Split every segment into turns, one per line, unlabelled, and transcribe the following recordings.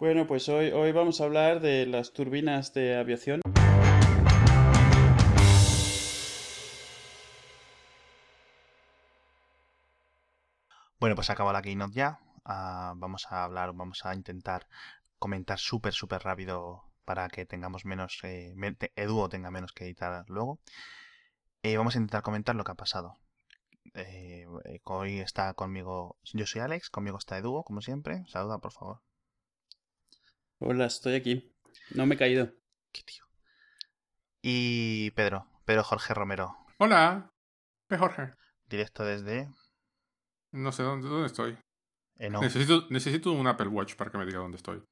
Bueno, pues hoy, hoy vamos a hablar de las turbinas de aviación.
Bueno, pues acabó la keynote ya. Ah, vamos a hablar, vamos a intentar comentar súper, súper rápido para que tengamos menos, eh, Eduo tenga menos que editar luego. Eh, vamos a intentar comentar lo que ha pasado. Eh, hoy está conmigo, yo soy Alex, conmigo está Eduo, como siempre. Saluda, por favor.
Hola, estoy aquí. No me he caído.
Qué tío. Y Pedro, Pedro Jorge Romero.
Hola, Jorge.
Directo desde
no sé dónde, dónde estoy. Eh, necesito, necesito un Apple Watch para que me diga dónde estoy.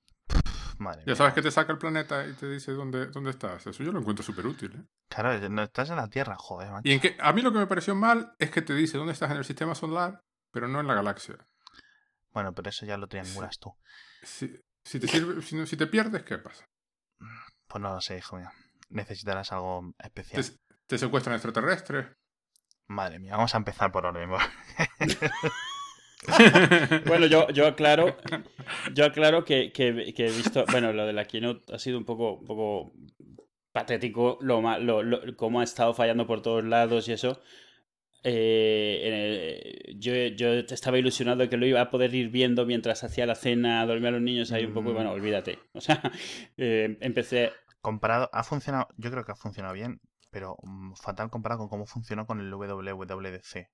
Madre ya sabes que te saca el planeta y te dice dónde, dónde estás. Eso yo lo encuentro súper útil. ¿eh?
Claro, no estás en la Tierra, joder.
Y en que, a mí lo que me pareció mal es que te dice dónde estás en el sistema solar, pero no en la galaxia.
Bueno, pero eso ya lo triangulas tú.
Si, si, te sirve, si, te pierdes, ¿qué pasa?
Pues no lo sé, hijo mío. Necesitarás algo especial.
¿Te, te secuestran extraterrestres?
Madre mía, vamos a empezar por orden.
bueno, yo, yo aclaro, yo aclaro que, que, he visto, bueno, lo de la keynote ha sido un poco, un poco patético, lo, lo, lo, cómo ha estado fallando por todos lados y eso. Eh, yo, yo estaba ilusionado de que lo iba a poder ir viendo mientras hacía la cena, dormía a los niños ahí un poco, y bueno, mm. olvídate. O sea, eh, empecé...
Comparado, ha funcionado, yo creo que ha funcionado bien pero mm, fatal comparado con cómo funcionó con el WWDC.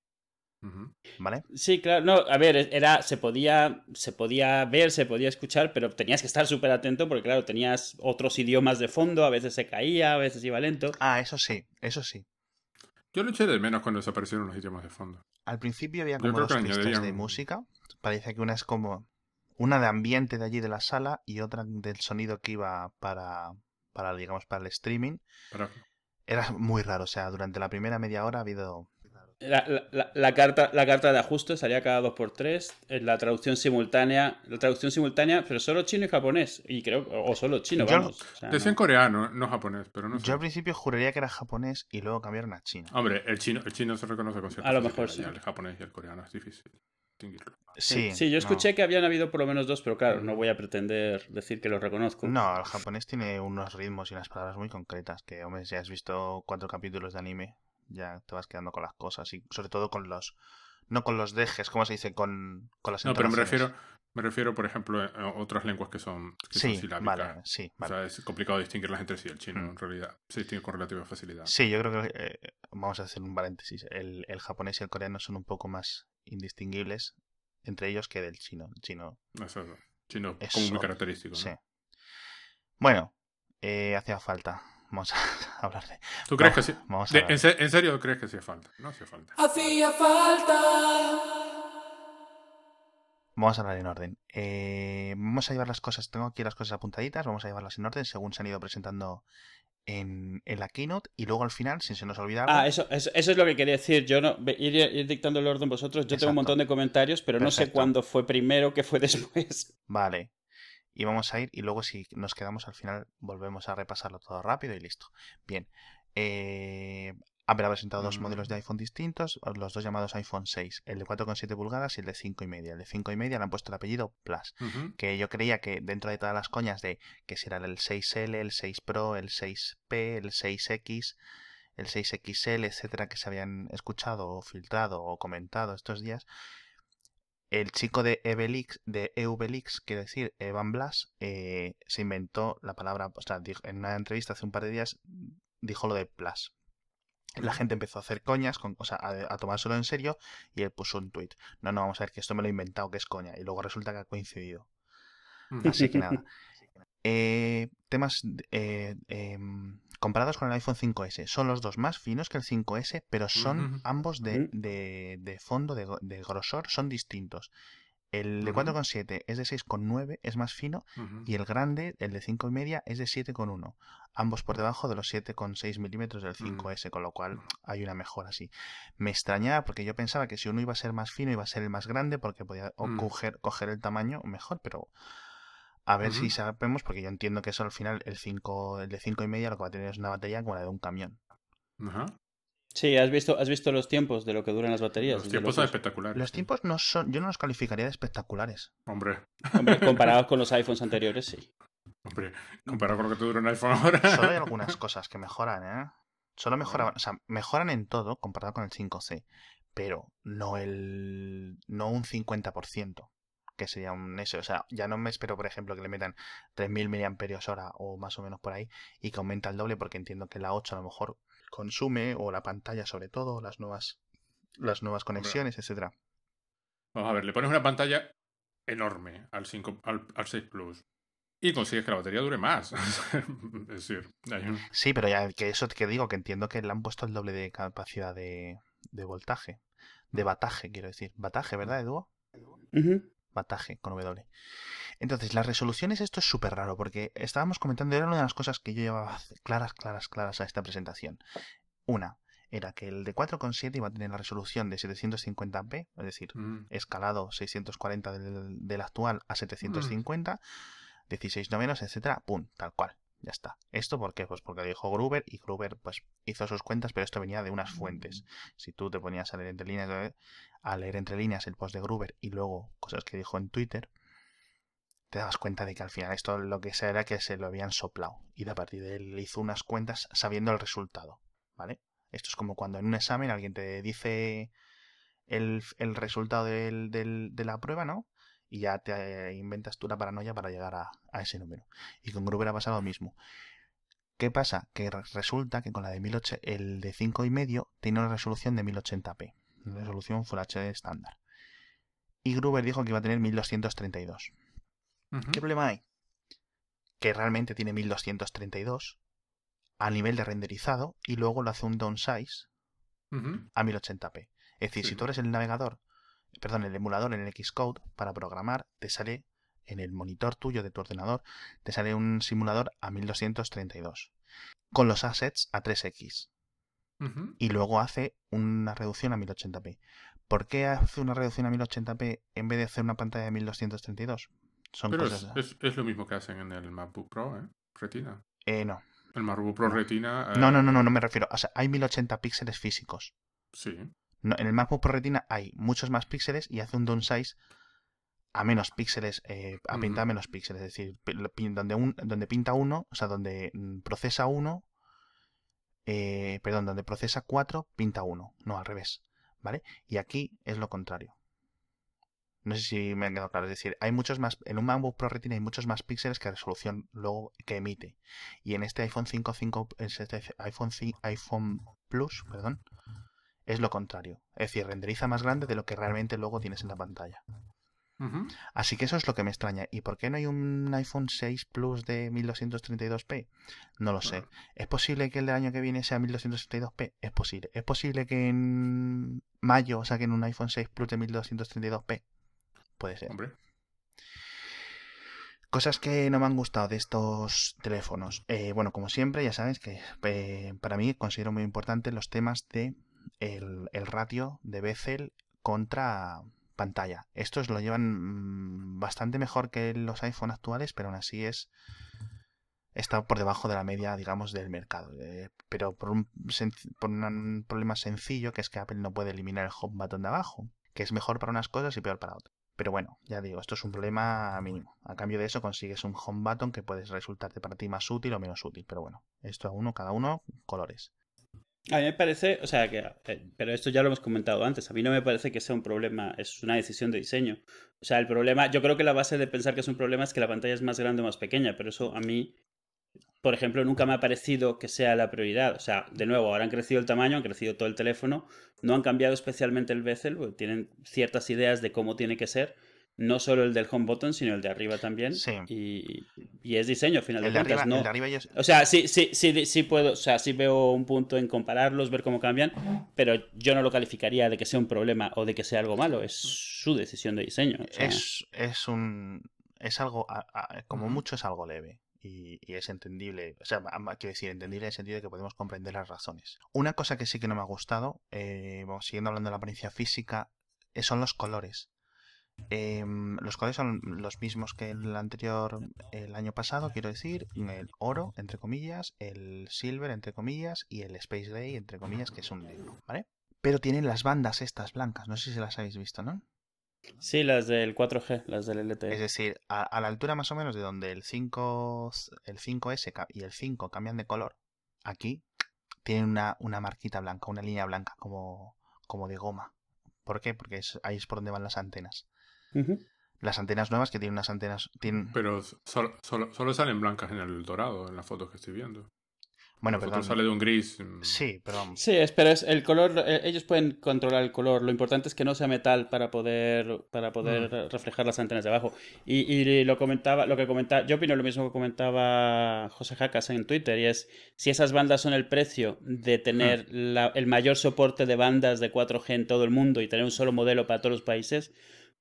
¿Vale?
Sí, claro. No, a ver, era, se podía, se podía ver, se podía escuchar, pero tenías que estar súper atento porque, claro, tenías otros idiomas de fondo, a veces se caía, a veces iba lento.
Ah, eso sí, eso sí.
Yo lo eché de menos cuando desaparecieron los idiomas de fondo.
Al principio había como dos pistas de música. Parece que una es como una de ambiente de allí de la sala y otra del sonido que iba para, para digamos, para el streaming. Era muy raro, o sea, durante la primera media hora ha habido...
La, carta, la carta de ajuste salía cada dos por tres, la traducción simultánea, la traducción simultánea, pero solo chino y japonés, y creo, o solo chino, vamos.
Decía en coreano, no japonés, pero no sé.
Yo al principio juraría que era japonés y luego cambiaron a chino.
Hombre, el chino, el chino se reconoce con cierta
A lo mejor sí.
El japonés y el coreano es difícil.
Sí,
sí, yo escuché que habían habido por lo menos dos, pero claro, no voy a pretender decir que los reconozco.
No, el japonés tiene unos ritmos y unas palabras muy concretas que, hombre, si has visto cuatro capítulos de anime, ya te vas quedando con las cosas y sobre todo con los... No con los dejes, ¿cómo se dice? Con, con las
No, pero me refiero, me refiero, por ejemplo, a otras lenguas que son, que
sí,
silábicas.
Vale, sí,
O sea, es complicado distinguirlas entre sí. El chino, mm. en realidad, se distingue con relativa facilidad.
Sí, yo creo que, eh, vamos a hacer un paréntesis, el, el japonés y el coreano son un poco más indistinguibles entre ellos que del chino. El chino.
Eso, chino es como muy característico. Sí.
Bueno, eh, hacía falta. Vamos a hablar de.
¿Tú crees que sí? ¿En, serio crees que hacía falta? No hacía falta. Hacía falta.
Vamos a hablar en orden. Eh, vamos a llevar las cosas. Tengo aquí las cosas apuntaditas. Vamos a llevarlas en orden según se han ido presentando en, la keynote y luego al final, si se nos olvida
Ah, eso, eso, es lo que quería decir. Yo no ir, dictando el orden vosotros. Yo tengo un montón de comentarios, pero no sé cuándo fue primero, qué fue después.
Vale. Y vamos a ir y luego si nos quedamos al final volvemos a repasarlo todo rápido y listo. Bien. Eh, Apple ha presentado dos modelos de iPhone distintos, los dos llamados iPhone 6, el de 4,7 pulgadas y el de 5,5. El de 5,5 le han puesto el apellido Plus, que yo creía que dentro de todas las coñas de que si era el 6L, el 6 Pro, el 6P, el 6X, el 6XL, etcétera, que se habían escuchado o filtrado o comentado estos días, el chico de Evelix, de Eubelix, quiere decir Evan Blas, eh, se inventó la palabra, o sea, en una entrevista hace un par de días dijo lo de Plus la gente empezó a hacer coñas, con, o sea, a, tomárselo en serio, y él puso un tweet. No, no, vamos a ver que esto me lo he inventado, que es coña. Y luego resulta que ha coincidido. Así que nada. Eh, temas eh, em, comparados con el iPhone 5S. Son los dos más finos que el 5S, pero son ambos de, de, de fondo, de, de, grosor, son distintos. El de 4,7 es de 6,9, es más fino, y el grande, el de 5,5, es de 7,1. Ambos por debajo de los 7,6 milímetros del 5S, mm. con lo cual hay una mejora así. Me extrañaba porque yo pensaba que si uno iba a ser más fino iba a ser el más grande porque podía mm. coger, coger, el tamaño mejor, pero a ver si sabemos, porque yo entiendo que eso al final, el, 5, el de 5,5 lo que va a tener es una batería como la de un camión.
Sí, has visto, has visto los tiempos de lo que duran las baterías.
Los tiempos son espectaculares.
Los tiempos no son, yo no los calificaría de espectaculares.
Hombre.
Hombre, comparados con los iPhones anteriores, sí.
Hombre, comparado con lo que te dura un iPhone ahora.
Solo hay algunas cosas que mejoran, ¿eh? Solo mejoran, o sea, mejoran en todo comparado con el 5C, pero no el no un 50%, que sería un eso, o sea, ya no me espero, por ejemplo, que le metan 3000 mAh o más o menos por ahí y que aumenta el doble porque entiendo que la 8 a lo mejor consume o la pantalla sobre todo, las nuevas las nuevas conexiones, etcétera.
Vamos a ver, le pones una pantalla enorme al 5 al, 6 Plus y consigues que la batería dure más. es decir,
Sí, pero ya que eso que digo, que entiendo que le han puesto el doble de capacidad de, de voltaje. De bataje, quiero decir. Bataje, ¿verdad, Edu? Bataje, con W. Entonces, las resoluciones, esto es súper raro, porque estábamos comentando, era una de las cosas que yo llevaba claras, claras, claras a esta presentación. Una, era que el de 4.7 iba a tener la resolución de 750p, es decir, mm. escalado 640 del, del, actual a 750, 16 novenos, etcétera, pum, tal cual. Ya está. ¿Esto por qué? Pues porque lo dijo Gruber y Gruber pues hizo sus cuentas, pero esto venía de unas fuentes. Si tú te ponías a leer entre líneas, eh, a leer entre líneas el post de Gruber y luego cosas que dijo en Twitter, te dabas cuenta de que al final esto lo que sea era que se lo habían soplado. Y de a partir de él hizo unas cuentas sabiendo el resultado. ¿Vale? Esto es como cuando en un examen alguien te dice el, resultado de la prueba, ¿no? Y ya te inventas tú la paranoia para llegar a, ese número. Y con Gruber ha pasado lo mismo. ¿Qué pasa? Que resulta que con la de 1080, el de 5,5 tiene una resolución de 1080p, una resolución Full HD estándar. Y Gruber dijo que iba a tener 1232. ¿Qué problema hay? Que realmente tiene 1232 a nivel de renderizado y luego lo hace un downsize a 1080p. Es decir, si tú eres el navegador perdón, el emulador en el Xcode para programar te sale en el monitor tuyo de tu ordenador, te sale un simulador a 1232 con los assets a 3x. Y luego hace una reducción a 1080p. ¿Por qué hace una reducción a 1080p en vez de hacer una pantalla de 1232?
Son Pero es, es, lo mismo que hacen en el MacBook Pro, ¿eh? Retina.
Eh, no.
El MacBook Pro Retina.
No, no, no, no, no me refiero. O sea, hay 1080 píxeles físicos.
Sí
en el MacBook Pro Retina hay muchos más píxeles y hace un downsize a menos píxeles, eh, a pintar menos píxeles. Es decir, donde, un, donde pinta uno, o sea, donde mm, procesa uno, eh, perdón, donde procesa cuatro, pinta uno. No, al revés. ¿Vale? Y aquí es lo contrario. No sé si me ha quedado claro. Es decir, hay muchos más. En un MacBook Pro Retina hay muchos más píxeles que resolución luego que emite. Y en este iPhone 5, 5 este iPhone, iPhone Plus, perdón, es lo contrario. Es decir, renderiza más grande de lo que realmente luego tienes en la pantalla. Así que eso es lo que me extraña. ¿Y por qué no hay un iPhone 6 Plus de 1232p? No lo sé. ¿Es posible que el año que viene sea 1232p? Es posible. ¿Es posible que en mayo saquen un iPhone 6 Plus de 1232p? Puede ser. Cosas que no me han gustado de estos teléfonos. Eh, bueno, como siempre, ya sabes que eh, para mí considero muy importante los temas de el, ratio de bezel contra pantalla. Estos lo llevan mm, bastante mejor que los iPhone actuales, pero aún así es está por debajo de la media, digamos, del mercado. Eh, pero por un, por un problema sencillo, que es que Apple no puede eliminar el home button de abajo, que es mejor para unas cosas y peor para otras. Pero bueno, ya digo, esto es un problema mínimo. A cambio de eso consigues un home button que puede resultarte para ti más útil o menos útil. Pero bueno, esto a uno, cada uno, colores.
A mí me parece, o sea, que, eh, pero esto ya lo hemos comentado antes, a mí no me parece que sea un problema, es una decisión de diseño. O sea, el problema, yo creo que la base de pensar que es un problema es que la pantalla es más grande o más pequeña, pero eso a mí, por ejemplo, nunca me ha parecido que sea la prioridad. O sea, de nuevo, ahora han crecido el tamaño, han crecido todo el teléfono, no han cambiado especialmente el bezel, tienen ciertas ideas de cómo tiene que ser, no solo el del home button, sino el de arriba también. Sí. Y, es diseño, al final de, cuentas. no, O sea, sí, sí, sí, sí puedo, o sea, sí veo un punto en compararlos, ver cómo cambian, pero yo no lo calificaría de que sea un problema o de que sea algo malo. Es su decisión de diseño.
es, es un. Es algo. como mucho es algo leve. Y, es entendible, o sea, quiero decir, entendible en el sentido de que podemos comprender las razones. Una cosa que sí que no me ha gustado, eh, siguiendo hablando de la apariencia física, eh, son los colores Em, los colores son los mismos que el anterior, el año pasado, quiero decir, el oro, entre comillas, el silver, entre comillas, y el space gray, entre comillas, que es un negro, ¿vale? Pero tienen las bandas estas blancas, no sé si las habéis visto, ¿no?
Sí, las del 4G, las del LTE.
Es decir, a, la altura más o menos de donde el 5, el 5S y el 5 cambian de color, aquí tienen una, una marquita blanca, una línea blanca como, como de goma. ¿Por qué? Porque ahí es por donde van las antenas. Las antenas nuevas que tienen unas antenas. Tienen...
Pero solo, solo, salen blancas en el dorado, en las fotos que estoy viendo.
Bueno, pero
sale de un gris.
Mm. Sí, pero
Sí, pero es el color. Eh, ellos pueden controlar el color. Lo importante es que no sea metal para poder para poder mm. reflejar las antenas de abajo. Y, lo comentaba, lo que comentaba, yo opino lo mismo que comentaba José Jacas en Twitter y es si esas bandas son el precio de tener mm. el mayor soporte de bandas de 4G en todo el mundo y tener un solo modelo para todos los países,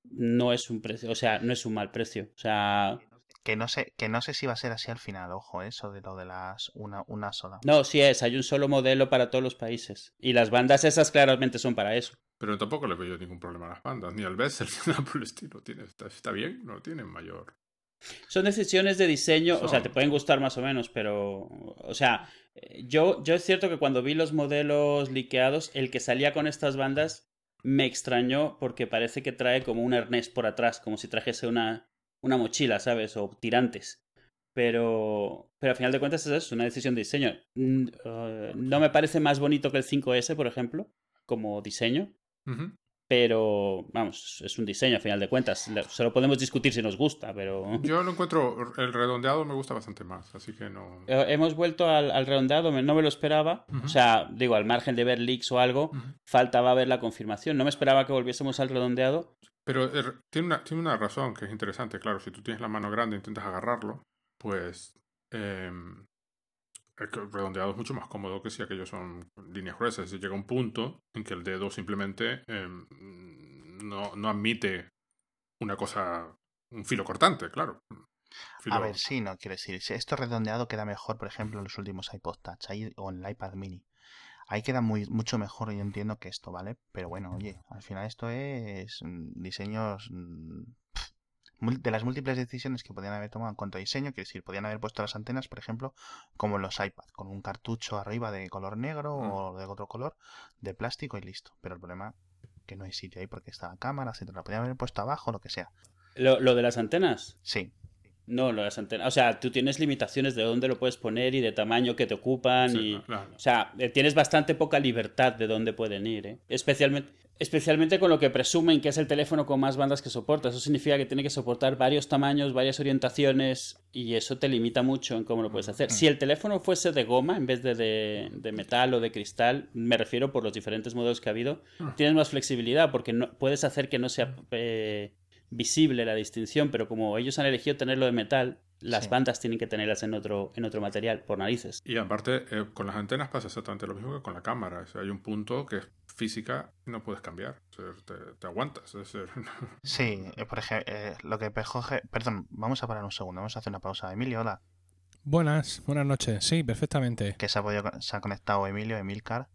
no es un precio, o sea, no es un mal precio. O sea,
que no sé, que no sé si va a ser así al final, ojo, eso de lo de las una, una sola.
No, sí es, hay un solo modelo para todos los países. Y las bandas esas claramente son para eso.
Pero tampoco le veo ningún problema a las bandas, ni al Bessel, ni nada por el estilo. Tiene, está, bien, no tienen mayor.
Son decisiones de diseño, o sea, te pueden gustar más o menos, pero. O sea, yo, yo es cierto que cuando vi los modelos liqueados, el que salía con estas bandas me extrañó porque parece que trae como un arnés por atrás, como si trajese una, una mochila, ¿sabes? O tirantes. Pero, pero al final de cuentas es una decisión de diseño. Uh, no me parece más bonito que el 5S, por ejemplo, como diseño. Pero, vamos, es un diseño al final de cuentas. Solo podemos discutir si nos gusta, pero...
Yo lo encuentro, el redondeado me gusta bastante más, así que no...
Eh, hemos vuelto al, redondeado, no me lo esperaba. O sea, digo, al margen de ver leaks o algo, faltaba ver la confirmación. No me esperaba que volviésemos al redondeado.
Pero er, tiene, una, tiene una razón que es interesante, claro. Si tú tienes la mano grande e intentas agarrarlo, pues em, redondeado es mucho más cómodo que si aquellos son líneas gruesas. Si llega un punto en que el dedo simplemente em, no, no admite una cosa, un filo cortante, claro.
A ver, sí, no quiero decir. Esto redondeado queda mejor, por ejemplo, en los últimos iPod Touch o en el iPad mini. Ahí queda muy, mucho mejor, yo entiendo que esto, ¿vale? Pero bueno, oye, al final esto es mm, diseños mm, de las múltiples decisiones que podían haber tomado en cuanto a diseño, quiero decir, podían haber puesto las antenas, por ejemplo, como en los iPad, con un cartucho arriba de color negro mm. o de otro color, de plástico y listo. Pero el problema que no hay sitio ahí porque está la cámara, etcétera. La podían haber puesto abajo, lo que sea.
¿Lo, lo de las antenas?
Sí.
No, las antenas. O sea, tú tienes limitaciones de dónde lo puedes poner y de tamaño que te ocupan. y, O sea, eh, tienes bastante poca libertad de dónde pueden ir. ¿eh? Especialmente, especialmente con lo que presumen que es el teléfono con más bandas que soporta. Eso significa que tiene que soportar varios tamaños, varias orientaciones y eso te limita mucho en cómo lo puedes hacer. Si el teléfono fuese de goma en vez de, de, metal o de cristal, me refiero por los diferentes modelos que ha habido, ah. tienes más flexibilidad porque no, puedes hacer que no sea... Eh, visible la distinción, pero como ellos han elegido tenerlo de metal, las bandas tienen que tenerlas en otro, en otro material, por narices.
Y aparte, eh, con las antenas pasa exactamente lo mismo que con la cámara. hay un punto que es física no puedes cambiar. te, aguantas.
sí, eh, por ejemplo, eh, lo que Jorge... Perdón, vamos a parar un segundo, vamos a hacer una pausa. Emilio, hola.
Buenas, buenas noches. Sí, perfectamente.
Que se ha, se ha conectado Emilio, Emilcar.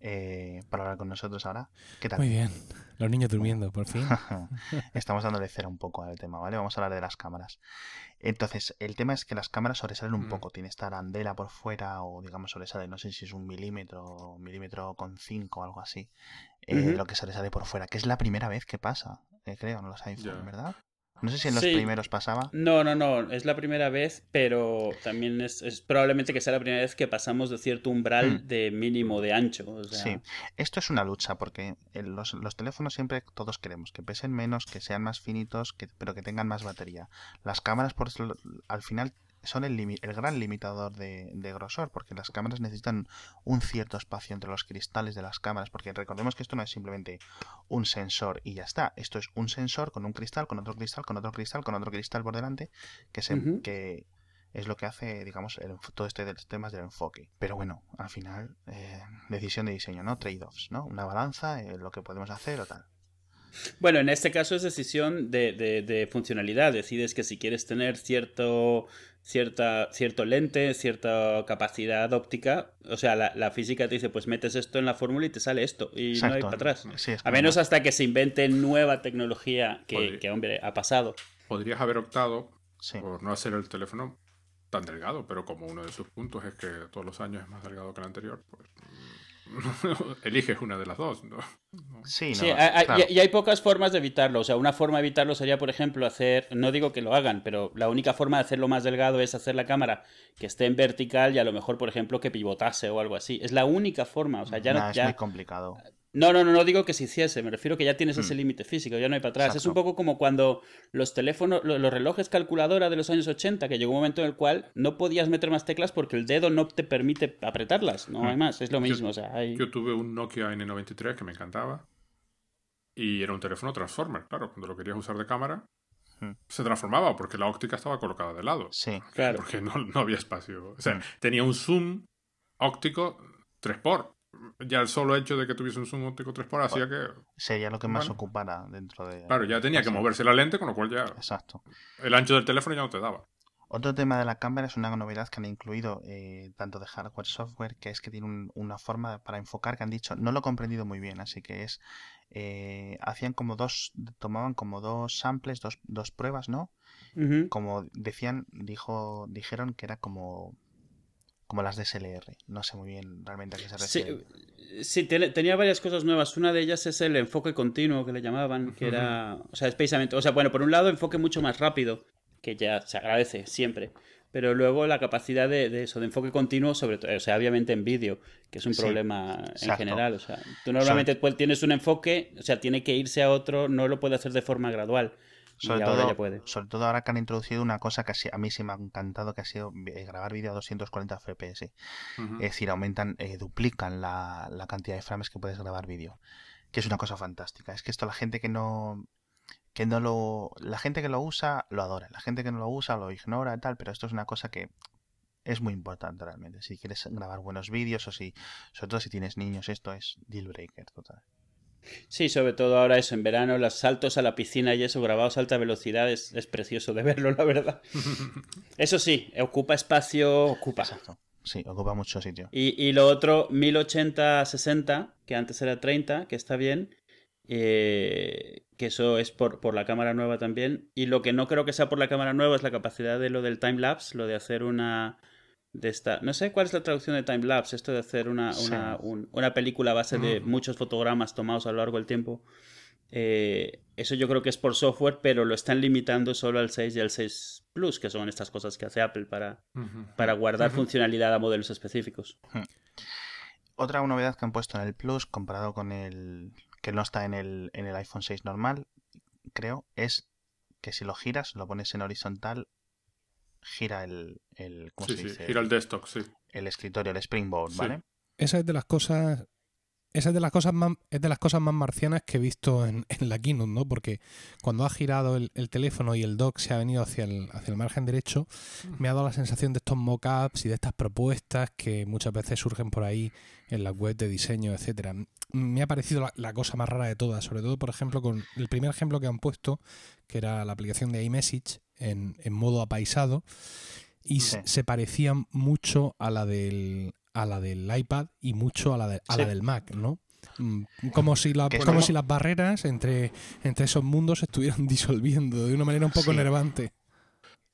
Eh, para hablar con nosotros ahora. ¿Qué tal?
Muy bien. Los niños durmiendo, por fin.
Estamos dándole cera un poco al tema, ¿vale? Vamos a hablar de las cámaras. Entonces, el tema es que las cámaras sobresalen un mm. poco. Tiene esta arandela por fuera o, digamos, sobresale, no sé si es un milímetro, milímetro con cinco o algo así. Eh, lo que sobresale por fuera, que es la primera vez que pasa, eh, creo, no los iPhone, ¿verdad? No sé si en los primeros pasaba.
No, no, no, es la primera vez, pero también es, probablemente que sea la primera vez que pasamos de cierto umbral hmm. de mínimo de ancho.
Sí, esto es una lucha porque los, los, teléfonos siempre todos queremos que pesen menos, que sean más finitos, que, pero que tengan más batería. Las cámaras por, al final son el, el gran limitador de, grosor, porque las cámaras necesitan un cierto espacio entre los cristales de las cámaras, porque recordemos que esto no es simplemente un sensor y ya está, esto es un sensor con un cristal, con otro cristal, con otro cristal, con otro cristal por delante, que, se, que es lo que hace, digamos, todo este de los temas del enfoque. Pero bueno, al final, eh, decisión de diseño, ¿no? Trade-offs, ¿no? Una balanza, eh, lo que podemos hacer o tal.
Bueno, en este caso es decisión de, de, de funcionalidad. Decides que si quieres tener cierto cierta, cierto lente, cierta capacidad óptica. O sea, la, la, física te dice, pues metes esto en la fórmula y te sale esto. Y Exacto. no hay para atrás.
Sí,
a menos hasta que se invente nueva tecnología que, que hombre, ha pasado.
Podrías haber optado sí. por no hacer el teléfono tan delgado, pero como uno de sus puntos es que todos los años es más delgado que el anterior, pues eliges una de las dos. ¿no?
Sí, no,
sí hay, claro. y, y, hay pocas formas de evitarlo. O sea, una forma de evitarlo sería, por ejemplo, hacer, no digo que lo hagan, pero la única forma de hacerlo más delgado es hacer la cámara que esté en vertical y a lo mejor, por ejemplo, que pivotase o algo así. Es la única forma. O sea, ya
no,
no
es
ya...
muy complicado.
No, no, no, no digo que se hiciese, me refiero que ya tienes ese límite físico, ya no hay para atrás.
Exacto.
Es un poco como cuando los teléfonos, los relojes calculadora de los años 80, que llegó un momento en el cual no podías meter más teclas porque el dedo no te permite apretarlas, no hay más, es lo mismo.
Yo,
o sea, hay...
yo tuve un Nokia N93 que me encantaba y era un teléfono Transformer, claro, cuando lo querías usar de cámara se transformaba porque la óptica estaba colocada de lado.
Sí,
claro.
Porque no, no había espacio. O sea, tenía un zoom óptico 3 por ya el solo hecho de que tuviese un zoom óptico 3 por hacía que.
Sería lo que más bueno, ocupara dentro de.
Claro, ya tenía que moverse la lente, con lo cual ya.
Exacto.
El ancho del teléfono ya no te daba.
Otro tema de la cámara es una novedad que han incluido eh, tanto de hardware software, que es que tiene un, una forma para enfocar que han dicho, no lo he comprendido muy bien, así que es, eh, hacían como dos, tomaban como dos samples, dos, dos pruebas, ¿no?
Uh -huh.
Como decían, dijo, dijeron que era como como las DSLR. No sé muy bien realmente a qué se refiere.
Sí, sí tenía varias cosas nuevas. Una de ellas es el enfoque continuo que le llamaban, que era, o sea, es precisamente, o sea, bueno, por un lado, enfoque mucho más rápido, que ya se agradece siempre. Pero luego la capacidad de, de eso, de enfoque continuo, sobre todo, o sea, obviamente en vídeo, que es un
Sí,
problema en general. O sea, tú normalmente pues, tienes un enfoque, o sea, tiene que irse a otro, no lo puede hacer de forma gradual.
Sobre
y ahora
todo,
ya puede.
sobre todo ahora que han introducido una cosa que a mí sí me ha encantado, que ha sido eh, grabar vídeo a 240 FPS. Es decir, aumentan, eh, duplican la, la cantidad de frames que puedes grabar vídeo. Que es una cosa fantástica. Es que esto la gente que no que no lo la gente que lo usa lo adora, la gente que no lo usa lo ignora y tal, pero esto es una cosa que es muy importante realmente. Si quieres grabar buenos vídeos o si sobre todo si tienes niños, esto es deal breaker total.
Sí, sobre todo ahora eso, en verano, los saltos a la piscina y eso, grabados a alta velocidad, es, es precioso de verlo, la verdad. Eso sí, ocupa espacio, ocupa.
Exacto. Sí, ocupa mucho sitio.
Y, y lo otro, 1080-60, que antes era 30, que está bien, eh, que eso es por, por la cámara nueva también. Y lo que no creo que sea por la cámara nueva es la capacidad de lo del time-lapse, lo de hacer una... De esta, no sé cuál es la traducción de time-lapse, esto de hacer una,
Sí.
una, un- una película a base de muchos fotogramas tomados a lo largo del tiempo. Eh, eso yo creo que es por software, pero lo están limitando solo al 6 y al 6 Plus, que son estas cosas que hace Apple para, para guardar funcionalidad a modelos específicos.
Otra novedad que han puesto en el Plus comparado con el que no está en el, en el iPhone 6 normal, creo, es que si lo giras, lo pones en horizontal, gira el, el ¿cómo
Sí,
se
sí,
dice?
gira el desktop, sí.
el escritorio, el Springboard,
Sí.
¿vale?
Esa es de las cosas. Esa es de las cosas más, es de las cosas más marcianas que he visto en, en la Keynote, ¿no? Porque cuando ha girado el, el teléfono y el dock se ha venido hacia el, hacia el margen derecho, me ha dado la sensación de estos mockups y de estas propuestas que muchas veces surgen por ahí en las web de diseño, etcétera. Me ha parecido la, la cosa más rara de todas, sobre todo, por ejemplo, con el primer ejemplo que han puesto, que era la aplicación de iMessage en, en modo apaisado, y
Sí.
se parecía mucho a la del a la del iPad y mucho a la, de- a
Sí.
la del Mac, ¿no? Mm, Como si, la- como
como-
si las barreras entre, entre esos mundos se estuvieran disolviendo de una manera un poco
Sí.
enervante.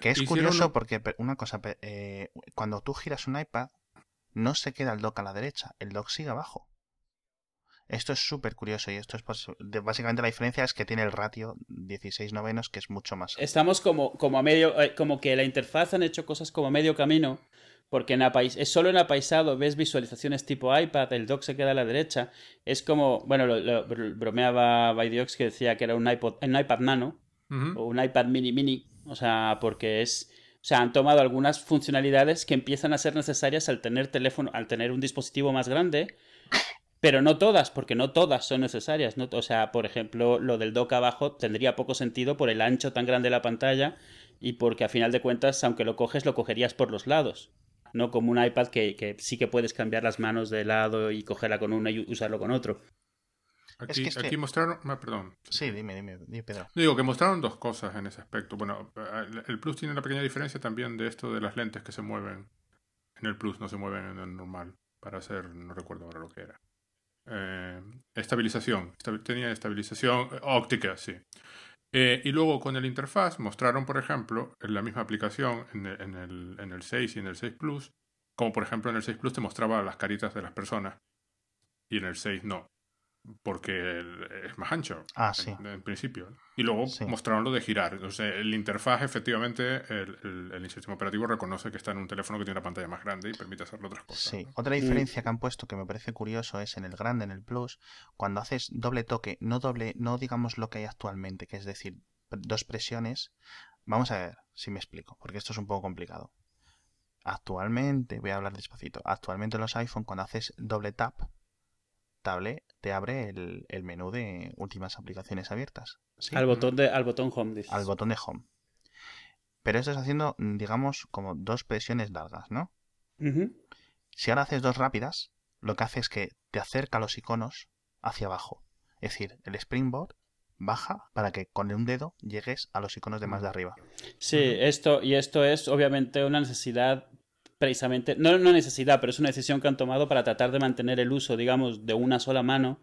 Que es curioso porque, una cosa, eh, cuando tú giras un iPad, no se queda el dock a la derecha, el dock sigue abajo. Esto es súper curioso y esto es de- básicamente la diferencia es que tiene el ratio 16 novenos que es mucho más.
Estamos como, como a medio, eh, como que la interfaz han hecho cosas como a medio camino, porque en apais, es solo en apaisado ves visualizaciones tipo iPad, el dock se queda a la derecha, es como, bueno, lo, lo- br- bromeaba Baidiox que decía que era un iPod, un iPad nano o un iPad mini mini, o sea, porque es, o sea, han tomado algunas funcionalidades que empiezan a ser necesarias al tener teléfono, al tener un dispositivo más grande, pero no todas, porque no todas son necesarias. ¿no? O sea, por ejemplo, lo del dock abajo tendría poco sentido por el ancho tan grande de la pantalla y porque a final de cuentas, aunque lo coges, lo cogerías por los lados. No como un iPad que, que sí que puedes cambiar las manos de lado y cogerla con uno y usarlo con otro.
Aquí,
Es que este-
aquí mostraron. ah, perdón.
Sí, dime, dime, dime, Pedro.
Digo que mostraron dos cosas en ese aspecto. Bueno, el- el Plus tiene una pequeña diferencia también de esto de las lentes que se mueven. En el Plus no se mueven en el normal. Para hacer, no recuerdo ahora lo que era. Eh, estabilización. Estabi- tenía estabilización eh, óptica, sí. Eh, y luego con el interfaz mostraron, por ejemplo, en la misma aplicación en el, en el, en el 6 y en el 6 Plus, como por ejemplo en el 6 Plus te mostraba las caritas de las personas y en el 6 no, porque es más ancho
Ah, sí.
en, en principio. Y luego
Sí.
mostraron lo de girar. Entonces, el interfaz, efectivamente, el, el- el sistema operativo reconoce que está en un teléfono que tiene una pantalla más grande y permite hacerle otras cosas.
Sí,
¿no?
otra diferencia que han puesto que me parece curioso es en el grande, en el plus, cuando haces doble toque, no doble, no digamos lo que hay actualmente, que es decir, dos presiones. Vamos a ver si me explico, porque esto es un poco complicado. Actualmente, voy a hablar despacito, actualmente los iPhone cuando haces doble tap, table, te abre el, el menú de últimas aplicaciones abiertas. ¿sí?
Al botón de, al botón home, dices.
al botón de home. Pero esto es haciendo, mm, digamos, como dos presiones largas, ¿no? Si ahora haces dos rápidas, lo que hace es que te acerca los iconos hacia abajo. Es decir, el springboard baja para que con un dedo llegues a los iconos de más de arriba.
Sí, esto, y esto es obviamente una necesidad precisamente, no una necesidad, pero es una decisión que han tomado para tratar de mantener el uso, digamos, de una sola mano.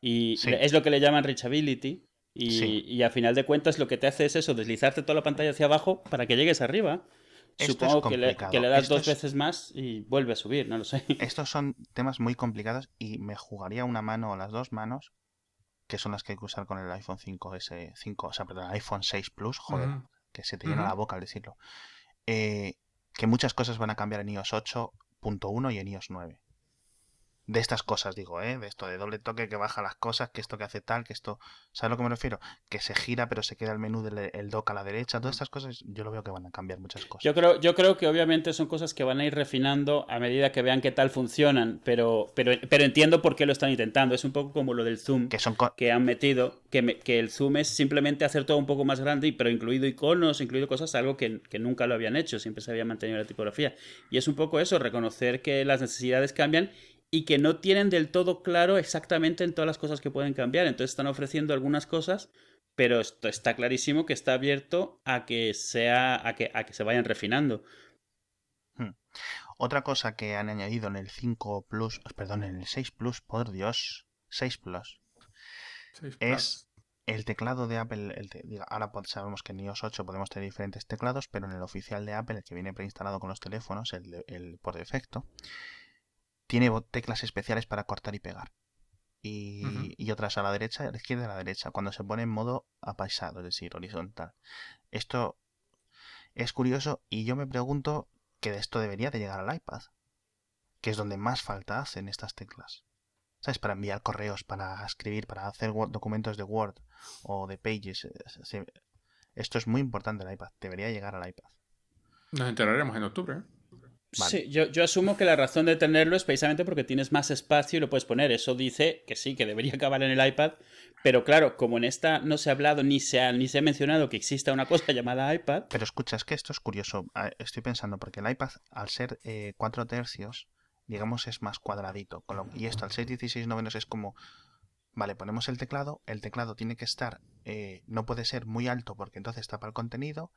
Y
Sí.
es lo que le llaman reachability. Y,
Sí.
y a final de cuentas lo que te hace es eso, deslizarte toda la pantalla hacia abajo para que llegues arriba.
Esto
Supongo
es
que, le,
complicado.
que le das
Esto
dos
es-
veces más y vuelve a subir, no lo sé.
Estos son temas muy complicados y me jugaría una mano o las dos manos, que son las que hay que usar con el iPhone 5S, 5, o sea, perdón, el iPhone 6 Plus, joder, que se te llena la boca al decirlo. Eh, que muchas cosas van a cambiar en iOS 8.1 y en iOS 9. De estas cosas, digo, ¿eh? De esto de doble toque que baja las cosas, que esto que hace tal, que esto... ¿Sabes a lo que me refiero? Que se gira pero se queda el menú del el dock a la derecha. Todas estas cosas yo lo veo que van a cambiar muchas cosas.
Yo creo, yo creo que obviamente son cosas que van a ir refinando a medida que vean qué tal funcionan, pero, pero, pero entiendo por qué lo están intentando. Es un poco como lo del zoom
Que son...
que han metido, que, me- que el zoom es simplemente hacer todo un poco más grande, pero incluido iconos, incluido cosas, algo que, que nunca lo habían hecho, siempre se había mantenido la tipografía. Y es un poco eso, reconocer que las necesidades cambian y que no tienen del todo claro exactamente en todas las cosas que pueden cambiar. Entonces están ofreciendo algunas cosas, pero esto está clarísimo que está abierto a que sea, a que, a que se vayan refinando.
Otra cosa que han añadido en el 5 Plus, perdón, en el 6 Plus, por Dios, 6 Plus, es el teclado de Apple. El te- diga, ahora sabemos que en iOS 8 podemos tener diferentes teclados, pero en el oficial de Apple, el que viene preinstalado con los teléfonos, el, de- el por defecto, tiene teclas especiales para cortar y pegar. Y, otras a la derecha y a la izquierda y a la derecha, cuando se pone en modo apaisado, es decir, horizontal. Esto es curioso y yo me pregunto que de esto debería de llegar al iPad, que es donde más falta hacen estas teclas. ¿Sabes? Para enviar correos, para escribir, para hacer documentos de Word o de Pages. eh, Esto es muy importante el iPad. Debería llegar al iPad.
Nos enteraremos en octubre. ¿eh?
Vale.
Sí, yo, yo asumo que la razón de tenerlo es precisamente porque tienes más espacio y lo puedes poner. Eso dice que sí, que debería acabar en el iPad. Pero claro, como en esta no se ha hablado ni se ha, ni se ha mencionado que exista una cosa llamada iPad,
Pero escucha, es que esto es curioso. Ah, Estoy pensando, porque el iPad, al ser eh, 4 tercios, digamos, es más cuadradito. con lo- y esto, al ser 16 novenos, es como. Vale, ponemos el teclado. El teclado tiene que estar. eh, no puede ser muy alto porque entonces tapa el contenido.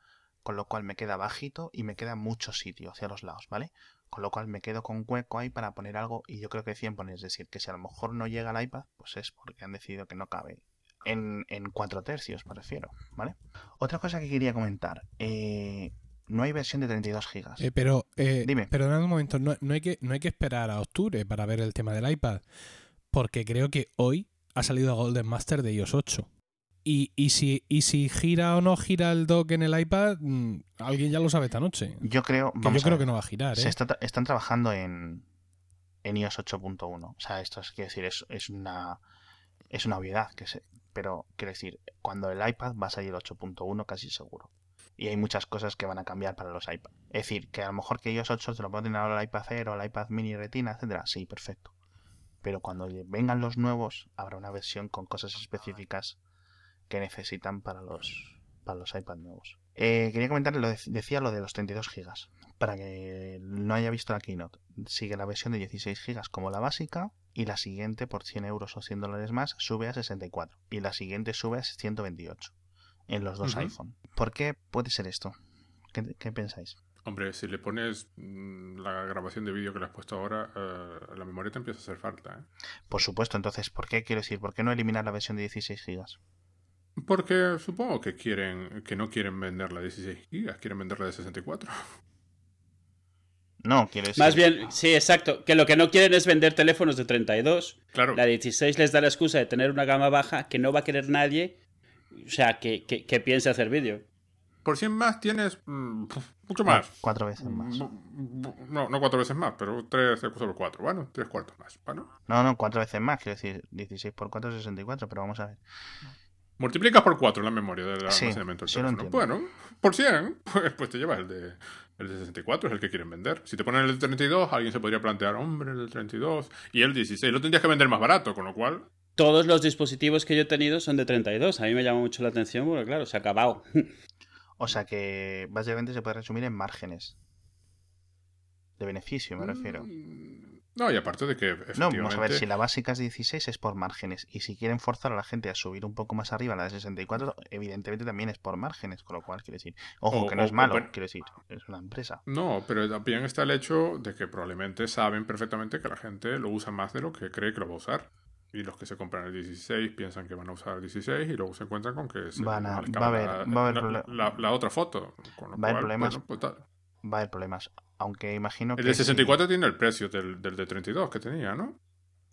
Con lo cual me queda bajito y me queda mucho sitio hacia los lados, ¿vale? Con lo cual me quedo con hueco ahí para poner algo. Y yo creo que 100 poner. Es decir, que si a lo mejor no llega al iPad, pues es porque han decidido que no cabe. En, en 4 tercios, me refiero, ¿vale? Otra cosa que quería comentar. eh, no hay versión de 32 gigas.
Eh, pero, eh,
Dime.
perdonad un momento, no, no hay que, no hay que esperar a octubre para ver el tema del iPad, porque creo que hoy ha salido Golden Master de iOS 8. Y, y, si, y si gira o no gira el dock en el iPad, mm, alguien ya lo sabe esta noche.
Yo creo,
Que
vamos
yo creo que no va a girar,
se
¿eh?
está tra- están trabajando en, en iOS 8.1. O sea, esto es quiero decir, es, es una es una obviedad, que se, pero quiero decir, cuando el iPad va a salir 8.1 casi seguro. Y hay muchas cosas que van a cambiar para los iPad. Es decir, que a lo mejor que iOS 8 te lo pueden ahora el iPad Air o el iPad Mini Retina, etcétera, sí, perfecto. Pero cuando vengan los nuevos, habrá una versión con cosas específicas que necesitan para los para los iPad nuevos. Eh, quería comentar, lo de- decía lo de los 32 gigas. Para que no haya visto la keynote. Sigue la versión de 16 gigas como la básica y la siguiente por 100 euros o 100 dólares más sube a 64 y la siguiente sube a 128 en los dos iPhone. ¿Por qué puede ser esto? ¿Qué, qué pensáis?
Hombre, si le pones mm, la grabación de vídeo que le has puesto ahora, eh, la memoria te empieza a hacer falta. ¿eh?
Por supuesto, entonces, ¿por qué quiero decir? ¿Por qué no eliminar la versión de 16 gigas?
Porque supongo que quieren que no quieren vender la 16 gigas, quieren venderla de 64.
No, quiero decir.
Más bien, sí, exacto. Que lo que no quieren es vender teléfonos de 32.
Claro.
La 16 les da la excusa de tener una gama baja que no va a querer nadie. O sea, que, que, que piense hacer vídeo.
Por 100 más tienes mm, mucho más.
Cuatro veces más.
No, no cuatro veces más, pero tres sobre cuatro. Bueno, tres cuartos más. Bueno,
No, no, cuatro veces más. Quiero decir, 16 por 4 es 64, pero vamos a ver.
Multiplicas por cuatro la memoria del
Sí,
almacenamiento del teléfono. Bueno, por 100, pues, pues te llevas el de, el de 64, es el que quieren vender. Si te ponen el de 32, alguien se podría plantear, hombre, el de 32 y el 16. Lo tendrías que vender más barato, con lo cual
Todos los dispositivos que yo he tenido son de 32. A mí me llama mucho la atención porque, claro, se ha acabado.
O sea que básicamente se puede resumir en márgenes. De beneficio, me refiero.
No, y aparte de que
No, vamos a ver, si la básica es 16 es por márgenes. Y si quieren forzar a la gente a subir un poco más arriba la de 64, evidentemente también es por márgenes. Con lo cual, quiero decir, ojo,
O-
que no
o-
es malo,
o bueno.
quiero decir, es una empresa.
No, pero también está el hecho de que probablemente saben perfectamente que la gente lo usa más de lo que cree que lo va a usar. Y los que se compran el 16 piensan que van a usar el 16 y luego se encuentran con que se
Van a- va a haber-
la,
va a haber
la-
prole-
la- la otra foto. Con lo
Va a haber
cual,
problemas.
bueno, pues tal.
Va a haber problemas. Aunque imagino que.
el de
si-
64 tiene el precio del, del de 32 que tenía, ¿no?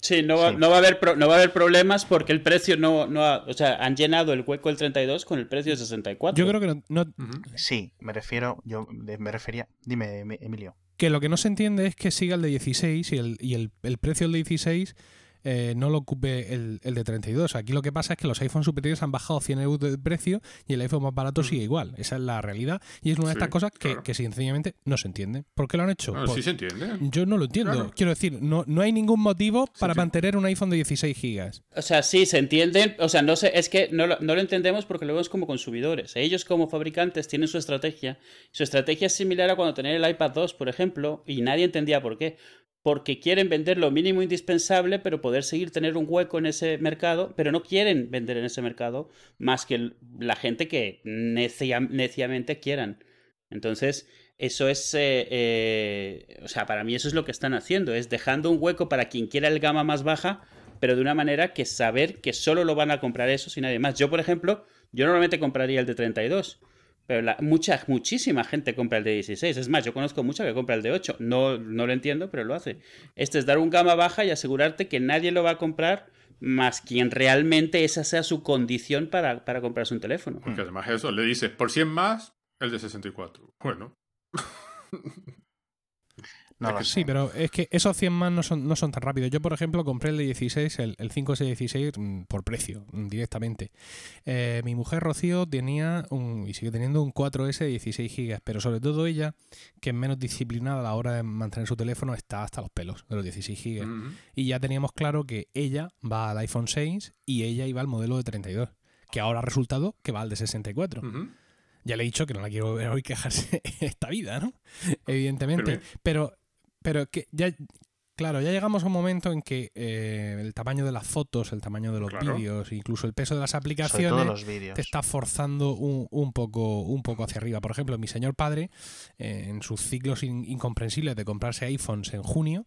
Sí, no va,
Sí.
No, va a haber pro- no va a haber problemas porque el precio no, no ha- O sea, han llenado el hueco del 32 con el precio de 64.
Yo creo que, no- no-
Ujú.
Sí, me refiero. Yo me refería. Dime, Em- Emilio.
que lo que no se entiende es que siga el de 16 y el, y el, el precio del de 16 eh, no lo ocupe el, el de 32. Aquí lo que pasa es que los iPhones superiores han bajado 100 euros de precio y el iPhone más barato
Mm.
sigue igual. Esa es la realidad. Y es una de
Sí,
estas cosas que,
claro.
que sencillamente no se entiende. ¿Por qué lo han hecho?
No,
Por-
sí se entiende.
Yo no lo entiendo.
Claro.
Quiero decir, no, no hay ningún motivo para
sí.
mantener un iPhone de 16 gigas.
O sea, sí, se entienden. O sea, no sé, es que no lo, no lo entendemos porque lo vemos como consumidores. Ellos, como fabricantes, tienen su estrategia. Su estrategia es similar a cuando tenían el iPad 2, por ejemplo, y nadie entendía por qué. Porque quieren vender lo mínimo indispensable, pero poder seguir tener un hueco en ese mercado, pero no quieren vender en ese mercado más que la gente que necia- neciamente quieran. Entonces, eso es, eh, eh, o sea, para mí eso es lo que están haciendo, es dejando un hueco para quien quiera el gama más baja, pero de una manera que saber que solo lo van a comprar esos y nadie más. Yo, por ejemplo, yo normalmente compraría el de 32, pero la, mucha, muchísima gente compra el de 16. Es más, yo conozco mucha que compra el de 8. No, no lo entiendo, pero lo hace. Este es dar un gama baja y asegurarte que nadie lo va a comprar más quien realmente esa sea su condición para, para comprarse un teléfono.
Porque además eso, le dices, por 100 más, el de 64. Bueno.
No
Es
lo
que
sé.
Sí, pero es que esos 100 más no son, no son tan rápidos. Yo, por ejemplo, compré el de 16, el, el 5S16, mm, por precio, mm, directamente. Eh, mi mujer Rocío tenía un, y sigue teniendo un 4S de 16 GB, pero sobre todo ella, que es menos disciplinada a la hora de mantener su teléfono, está hasta los pelos de los 16 GB. Y ya teníamos claro que ella va al iPhone 6 y ella iba al modelo de 32, que ahora ha resultado que va al de 64.
Ujú.
Ya le he dicho que no la quiero ver hoy quejarse esta vida, ¿no? Evidentemente.
Pero
Pero, que ya, claro, ya llegamos a un momento en que eh, el tamaño de las fotos, el tamaño de los
Claro.
vídeos, incluso el peso de las aplicaciones, te está forzando un, un poco, un poco hacia arriba. Por ejemplo, mi señor padre, eh, en sus ciclos in- incomprensibles de comprarse iPhones en junio,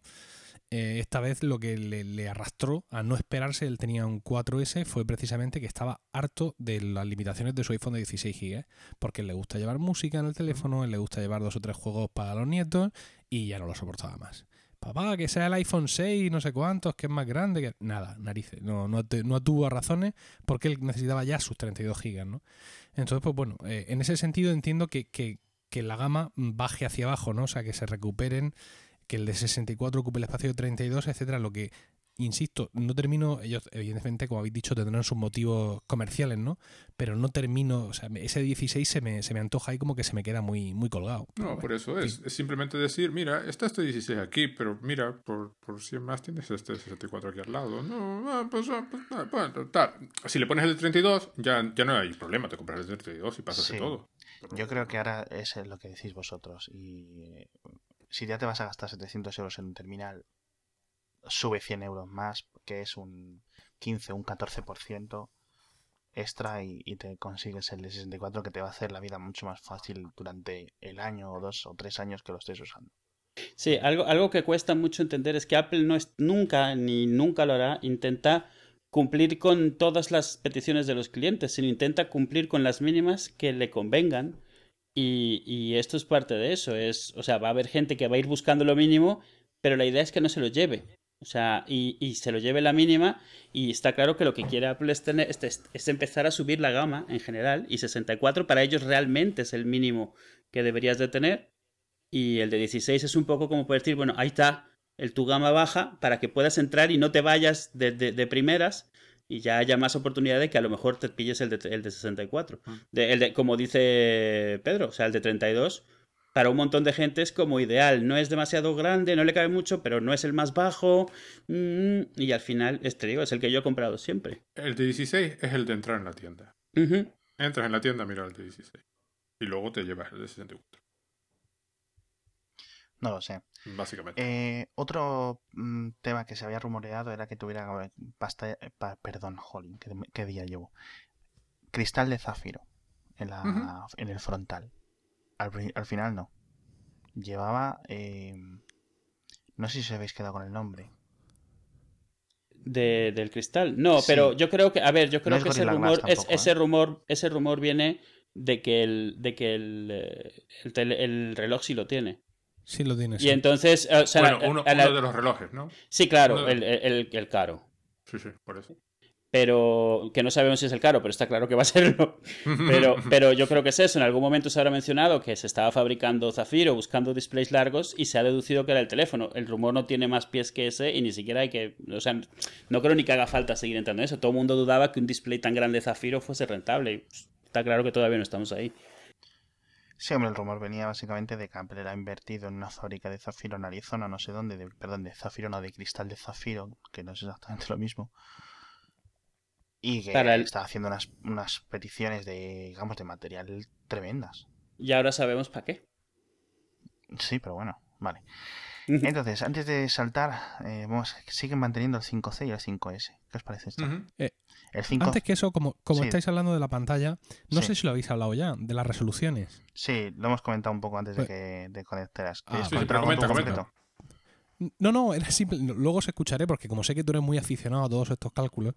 eh, esta vez lo que le, arrastró a no esperarse, él tenía un 4S, fue precisamente que estaba harto de las limitaciones de su iPhone de 16 GB, porque le gusta llevar música en el teléfono, le gusta llevar dos o tres juegos para los nietos y ya no lo soportaba más. Papá, que sea el iPhone 6, no sé cuántos, que es más grande, que nada, narices, no, no, no tuvo razones porque él necesitaba ya sus 32 GB, ¿no? Entonces, pues bueno, eh, en ese sentido entiendo que, que, que la gama baje hacia abajo, ¿no? O sea, que se recuperen, que el de 64 ocupe el espacio de 32, etcétera. Lo que insisto, no termino, ellos evidentemente, como habéis dicho, tendrán sus motivos comerciales, ¿no? Pero no termino, o sea, ese 16 se me, se me antoja ahí como que se me queda muy, muy colgado.
No, por eso es. Es simplemente decir, mira, está este 16 aquí, pero mira, por, por 100 más tienes este 64 aquí al lado. No, ah, pues, ah, pues ah, bueno, tal. Si le pones el de 32, ya, ya no hay problema, te compras el de 32 y pasas
Sí.
de todo.
Yo creo que ahora es lo que decís vosotros. Y si ya te vas a gastar 700 euros en un terminal, sube 100 euros más, que es un 15, un 14% extra y, te consigues el de 64 que te va a hacer la vida mucho más fácil durante el año o dos o tres años que lo estés usando.
Sí, algo, algo que cuesta mucho entender es que Apple no es nunca, ni nunca lo hará, intenta cumplir con todas las peticiones de los clientes, sino intenta cumplir con las mínimas que le convengan. Y, esto es parte de eso. Es, o sea, va a haber gente que va a ir buscando lo mínimo, pero la idea es que no se lo lleve. O sea, y, se lo lleve la mínima. Y está claro que lo que quiere Apple es, tener, es, es empezar a subir la gama en general. Y 64 para ellos realmente es el mínimo que deberías de tener. Y el de 16 es un poco como poder decir, bueno, ahí está el tu gama baja para que puedas entrar y no te vayas de, de primeras y ya haya más oportunidad de que a lo mejor te pilles el de, el de 64. De, el de, como dice Pedro, o sea, el de 32 para un montón de gente es como ideal. No es demasiado grande, no le cabe mucho, pero no es el más bajo. Mm, y al final, este digo, es el que yo he comprado siempre.
El de 16 es el de entrar en la tienda.
Uh -huh.
Entras en la tienda, mira el de 16. Y luego te llevas el de 64.
No lo sé.
Básicamente.
Eh, otro mm, tema que se había rumoreado era que tuviera pasta, pa, perdón, jolín, ¿qué, ¿qué, día llevo? Cristal de zafiro en, la, uh -huh. en el frontal. Al, al, final no. Llevaba, eh, no sé si os habéis quedado con el nombre.
De, del cristal. No, sí. pero yo creo que, a ver, yo creo no que ese rumor, tampoco, es, ¿eh? ese rumor, ese rumor viene de que el, de que el, eh, el, tele, el reloj sí lo tiene.
Sí lo tiene.
Y
sí.
entonces. O sea,
bueno, uno,
a la,
uno, de los relojes, ¿no?
Sí, claro, el, el, el, caro.
Sí, sí, por eso.
Pero que no sabemos si es el caro, pero está claro que va a serlo. Pero, pero yo creo que es eso. En algún momento se habrá mencionado que se estaba fabricando Zafiro buscando displays largos y se ha deducido que era el teléfono. El rumor no tiene más pies que ese y ni siquiera hay que. O sea, no creo ni que haga falta seguir entrando en eso. Todo el mundo dudaba que un display tan grande de Zafiro fuese rentable. Y está claro que todavía no estamos ahí.
Sí, hombre, el rumor venía básicamente de que Apple era invertido en una fábrica de zafiro en Arizona, no sé dónde, de, perdón, de zafiro, no, de cristal de zafiro, que no es exactamente lo mismo. Y que el... estaba haciendo unas, unas peticiones de, digamos, de material tremendas.
Y ahora sabemos para qué.
Sí, pero bueno, vale. Entonces, antes de saltar, eh, vamos, siguen manteniendo el 5C y el 5S. ¿Qué os parece esto?
Uh -huh. eh, el 5... Antes que eso, como, como sí. estáis hablando de la pantalla, no sí. sé si lo habéis hablado ya, de las resoluciones.
Sí, lo hemos comentado un poco antes pues... de que de conectaras.
Ah, sí, pero comenta, comenta.
No, no, era simple. Luego os escucharé porque como sé que tú eres muy aficionado a todos estos cálculos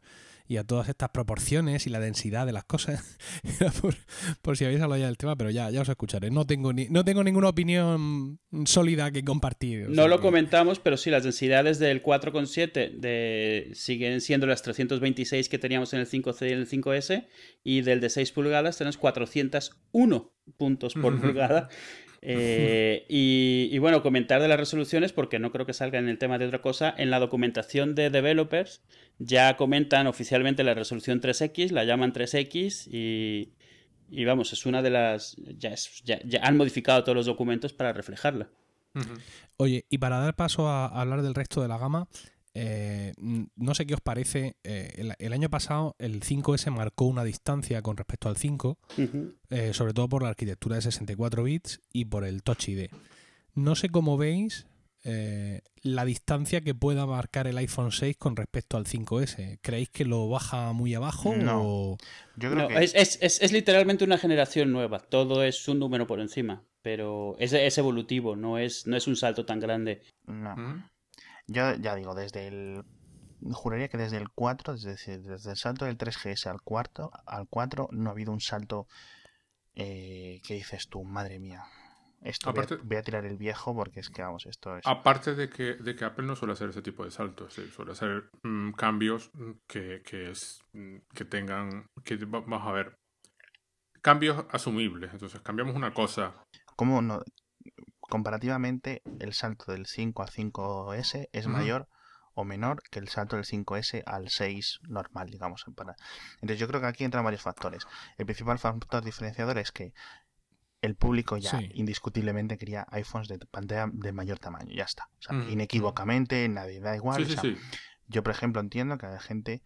y a todas estas proporciones y la densidad de las cosas, por, por, si habéis hablado ya del tema, pero ya, ya os escucharé. No tengo ni, no tengo ninguna opinión sólida que compartir.
No lo que... comentamos, pero sí, las densidades del 4,7 de, siguen siendo las 326 que teníamos en el 5C y en el 5S y del de 6 pulgadas tenemos 401 puntos por pulgada. Eh, y, bueno, comentar de las resoluciones, porque no creo que salga en el tema de otra cosa. En la documentación de developers ya comentan oficialmente la resolución 3X, la llaman 3X y, vamos, es una de las... Ya, es, ya, han modificado todos los documentos para reflejarla.
Oye, y para dar paso a hablar del resto de la gama, eh, no sé qué os parece. Eh, el, el, año pasado el 5S marcó una distancia con respecto al 5, uh -huh. eh, sobre todo por la arquitectura de 64 bits y por el Touch ID. No sé cómo veis eh, la distancia que pueda marcar el iPhone 6 con respecto al 5S. ¿Creéis que lo baja muy abajo?
No.
O...
Yo creo
no,
que...
es, es, es, es, literalmente una generación nueva. Todo es un número por encima. Pero es, es evolutivo, no es, no es un salto tan grande.
No. -huh. Yo ya digo, desde el. Juraría que desde el 4, desde, desde el salto del 3GS al, cuarto, al 4, no ha habido un salto eh, que dices tú, madre mía. Esto aparte, voy, a, voy, a, tirar el viejo porque es que, vamos, esto es.
Aparte de que, de que Apple no suele hacer ese tipo de saltos, ¿sí? suele hacer mmm, cambios que, que, es, que tengan. que Vamos a ver. Cambios asumibles. Entonces, cambiamos una cosa.
¿Cómo no? Comparativamente el salto del 5 al 5S es uh -huh. mayor o menor que el salto del 5S al 6 normal, digamos. Entonces yo creo que aquí entran varios factores. El principal factor diferenciador es que el público ya indiscutiblemente quería iPhones de pantalla de mayor tamaño, ya está. O sea, mm, inequívocamente, nadie da igual. yo, por ejemplo, entiendo que la gente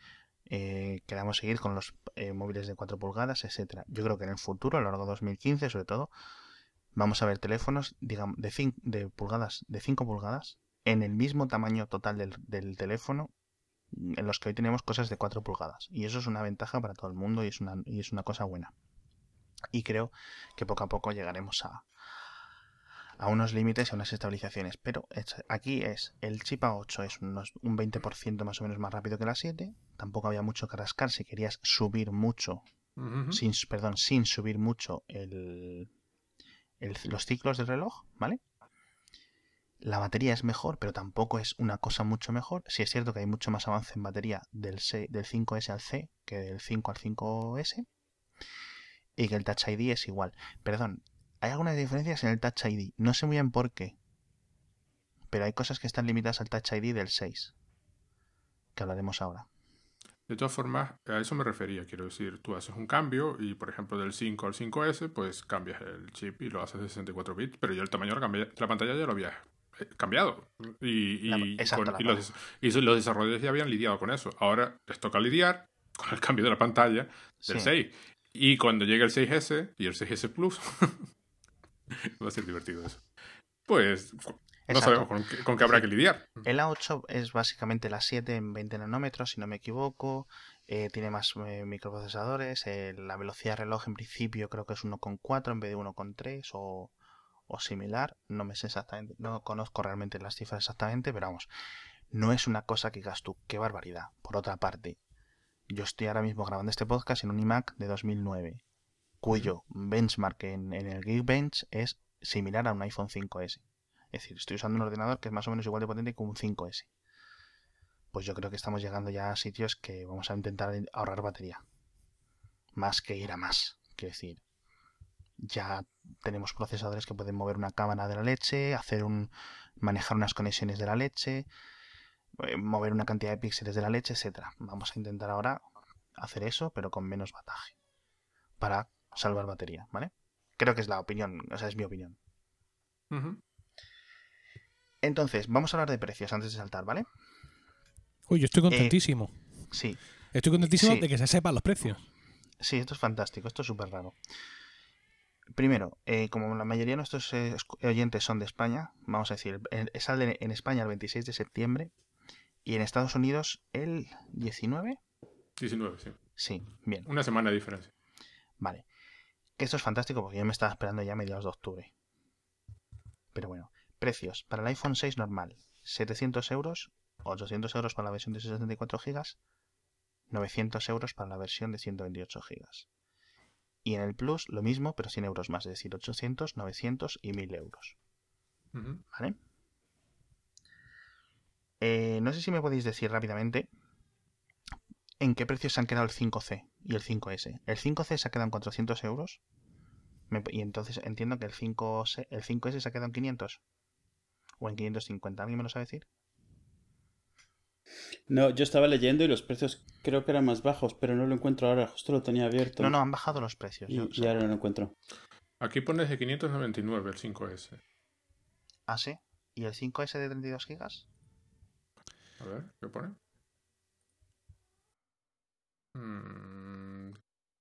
eh, queramos seguir con los eh, móviles de 4 pulgadas, etcétera. Yo creo que en el futuro, a lo largo de 2015 sobre todo, vamos a ver teléfonos digamos, de, 5, de pulgadas, de 5 pulgadas en el mismo tamaño total del, del, teléfono en los que hoy tenemos cosas de 4 pulgadas. Y eso es una ventaja para todo el mundo y es una, y es una cosa buena. Y creo que poco a poco llegaremos a, a unos límites y a unas estabilizaciones. Pero aquí es, el chip A8 es unos, un 20% más o menos más rápido que la 7. Tampoco había mucho que rascar si querías subir mucho, sin, perdón, sin subir mucho el, los ciclos del reloj, ¿vale? La batería es mejor, pero tampoco es una cosa mucho mejor. Si es cierto que hay mucho más avance en batería del, del 5S al C que del 5 al 5S. Y que el Touch ID es igual. Perdón, hay algunas diferencias en el Touch ID. No sé muy bien por qué. Pero hay cosas que están limitadas al Touch ID del 6. Que hablaremos ahora.
De todas formas, a eso me refería. Quiero decir, tú haces un cambio y, por ejemplo, del 5 al 5S, pues cambias el chip y lo haces de 64 bits, pero yo el tamaño de la pantalla ya lo había eh, cambiado. Y, y, los, y, los, desarrolladores ya habían lidiado con eso. Ahora les toca lidiar con el cambio de la pantalla del 6. Y cuando llegue el 6S y el 6S Plus, Va a ser divertido eso. Pues no sabemos con qué, habrá que lidiar.
El A8 es básicamente la 7 en 20 nanómetros, si no me equivoco. Eh, tiene más eh, microprocesadores. Eh, la velocidad de reloj en principio creo que es 1,4 en vez de 1,3 o, o similar. No me sé exactamente, no conozco realmente las cifras exactamente, pero vamos, no es una cosa que digas tú, qué barbaridad. Por otra parte, yo estoy ahora mismo grabando este podcast en un iMac de 2009 cuyo benchmark en, el Geekbench es similar a un iPhone 5S. Es decir, estoy usando un ordenador que es más o menos igual de potente que un 5S. Pues yo creo que estamos llegando ya a sitios que vamos a intentar ahorrar batería. Más que ir a más. Quiero decir, ya tenemos procesadores que pueden mover una cámara de la leche, hacer un manejar unas conexiones de la leche, eh, mover una cantidad de píxeles de la leche, etcétera. Vamos a intentar ahora hacer eso, pero con menos bataje. Para salvar batería, ¿vale? Creo que es la opinión, o sea, es mi opinión. Entonces, vamos a hablar de precios antes de saltar, ¿vale?
Uy, yo estoy contentísimo.
Eh, sí.
Estoy contentísimo de que se sepan los precios.
Sí, esto es fantástico, esto es súper raro. Primero, eh, como la mayoría de nuestros eh, oyentes son de España, vamos a decir, sale en España el 26 de septiembre y en Estados Unidos el 19.
19, sí.
Sí, bien.
Una semana de diferencia.
Vale. Esto es fantástico porque yo me estaba esperando ya a mediados de octubre. Pero bueno, precios. Para el iPhone 6 normal, 700 euros, 800 euros para la versión de 64 GB, 900 euros para la versión de 128 GB. Y en el Plus lo mismo, pero 100 euros más, es decir, 800, 900 y 1000 euros. ¿Vale? Eh, no sé si me podéis decir rápidamente en qué precios se han quedado el 5C y el 5S. El 5C se ha quedado en 400 euros. y entonces entiendo que el, 5 el 5S se ha quedado en 500. O en 550. ¿Alguien me lo sabe decir?
No, yo estaba leyendo y los precios creo que eran más bajos, pero no lo encuentro ahora. Justo lo tenía abierto.
No, no, han bajado los precios.
Y, ahora no lo encuentro.
Aquí pones de 599 el 5S.
¿Ah, sí? ¿Y el 5S de 32 GB?
A ver, ¿qué pone?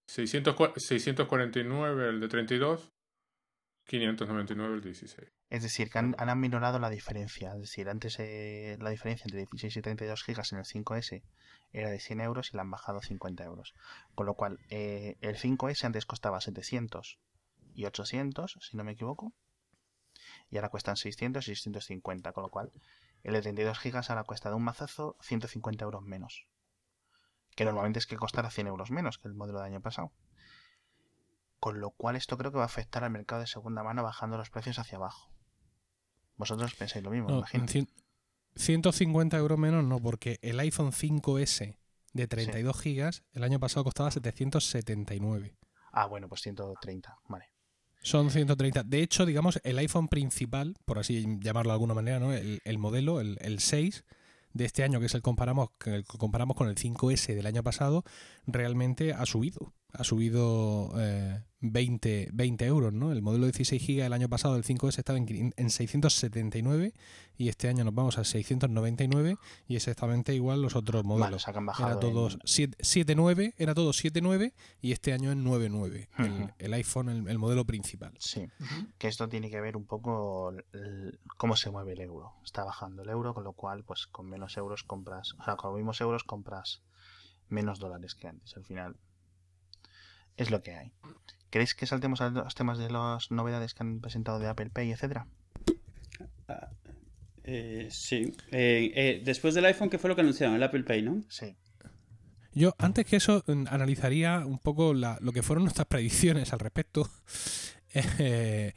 649 mm, el de 32, 599 el 16.
Es decir, que han, han aminorado la diferencia. Es decir, antes eh, la diferencia entre 16 y 32 gigas en el 5S era de 100 euros y la han bajado 50 euros. Con lo cual, eh, el 5S antes costaba 700 y 800, si no me equivoco. Y ahora cuestan 600 y 650. Con lo cual, el de 32 gigas ahora cuesta de un mazazo 150 euros menos que normalmente es que costará 100 euros menos que el modelo del año pasado. Con lo cual esto creo que va a afectar al mercado de segunda mano bajando los precios hacia abajo. Vosotros pensáis lo mismo,
no, 150 euros menos no, porque el iPhone 5S de 32 gigas el año pasado costaba 779.
Ah, bueno, pues 130, vale.
Son 130. De hecho, digamos, el iPhone principal, por así llamarlo de alguna manera, ¿no? el, modelo, el, el 6, de este año, que es el comparamos, que el comparamos con el 5S del año pasado, realmente ha subido. Ha subido eh, 20, 20 euros, ¿no? El modelo 16 GB el año pasado, el 5S, estaba en, en 679 y este año nos vamos a 699 y exactamente igual los otros modelos.
Vale, han bajado
era todos 7.9, era todo 7.9 y este año es 9.9, el,
Ujú.
el iPhone, el, el modelo principal.
Sí, que esto tiene que ver un poco el- cómo se mueve el euro. Está bajando el euro, con lo cual, pues con menos euros compras, o sea, con los mismos euros compras menos dólares que antes. Al final es lo que hay. ¿Queréis que saltemos a los temas de las novedades que han presentado de Apple Pay, etcétera?
Eh, sí. Eh, eh, después del iPhone, ¿qué fue lo que anunciaron? El Apple Pay, ¿no?
Sí.
Yo, antes que eso, mm, analizaría un poco la- lo que fueron nuestras predicciones al respecto. Eh,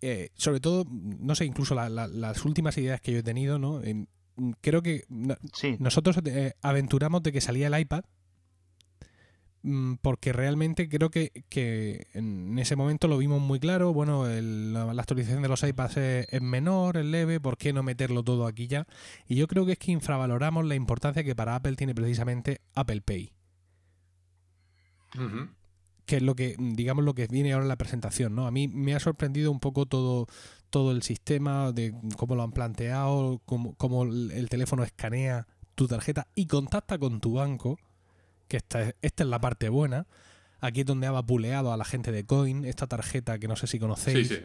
eh, sobre todo, no sé, incluso la- la- las últimas ideas que yo he tenido, ¿no? Creo que no-
Sí,
nosotros eh, aventuramos de que salía el iPad porque realmente creo que, que en ese momento lo vimos muy claro. Bueno, el- la, la actualización de los iPads es, es menor, es leve, ¿por qué no meterlo todo aquí ya? Y yo creo que es que infravaloramos la importancia que para Apple tiene precisamente Apple Pay que es lo que, digamos, lo que viene ahora en la presentación, ¿no? A mí me ha sorprendido un poco todo, todo el sistema, de cómo lo han planteado, cómo, cómo el teléfono escanea tu tarjeta y contacta con tu banco, que esta, es- esta es la parte buena. Aquí es donde ha vapuleado a la gente de Coin, esta tarjeta que no sé si conocéis.
sí.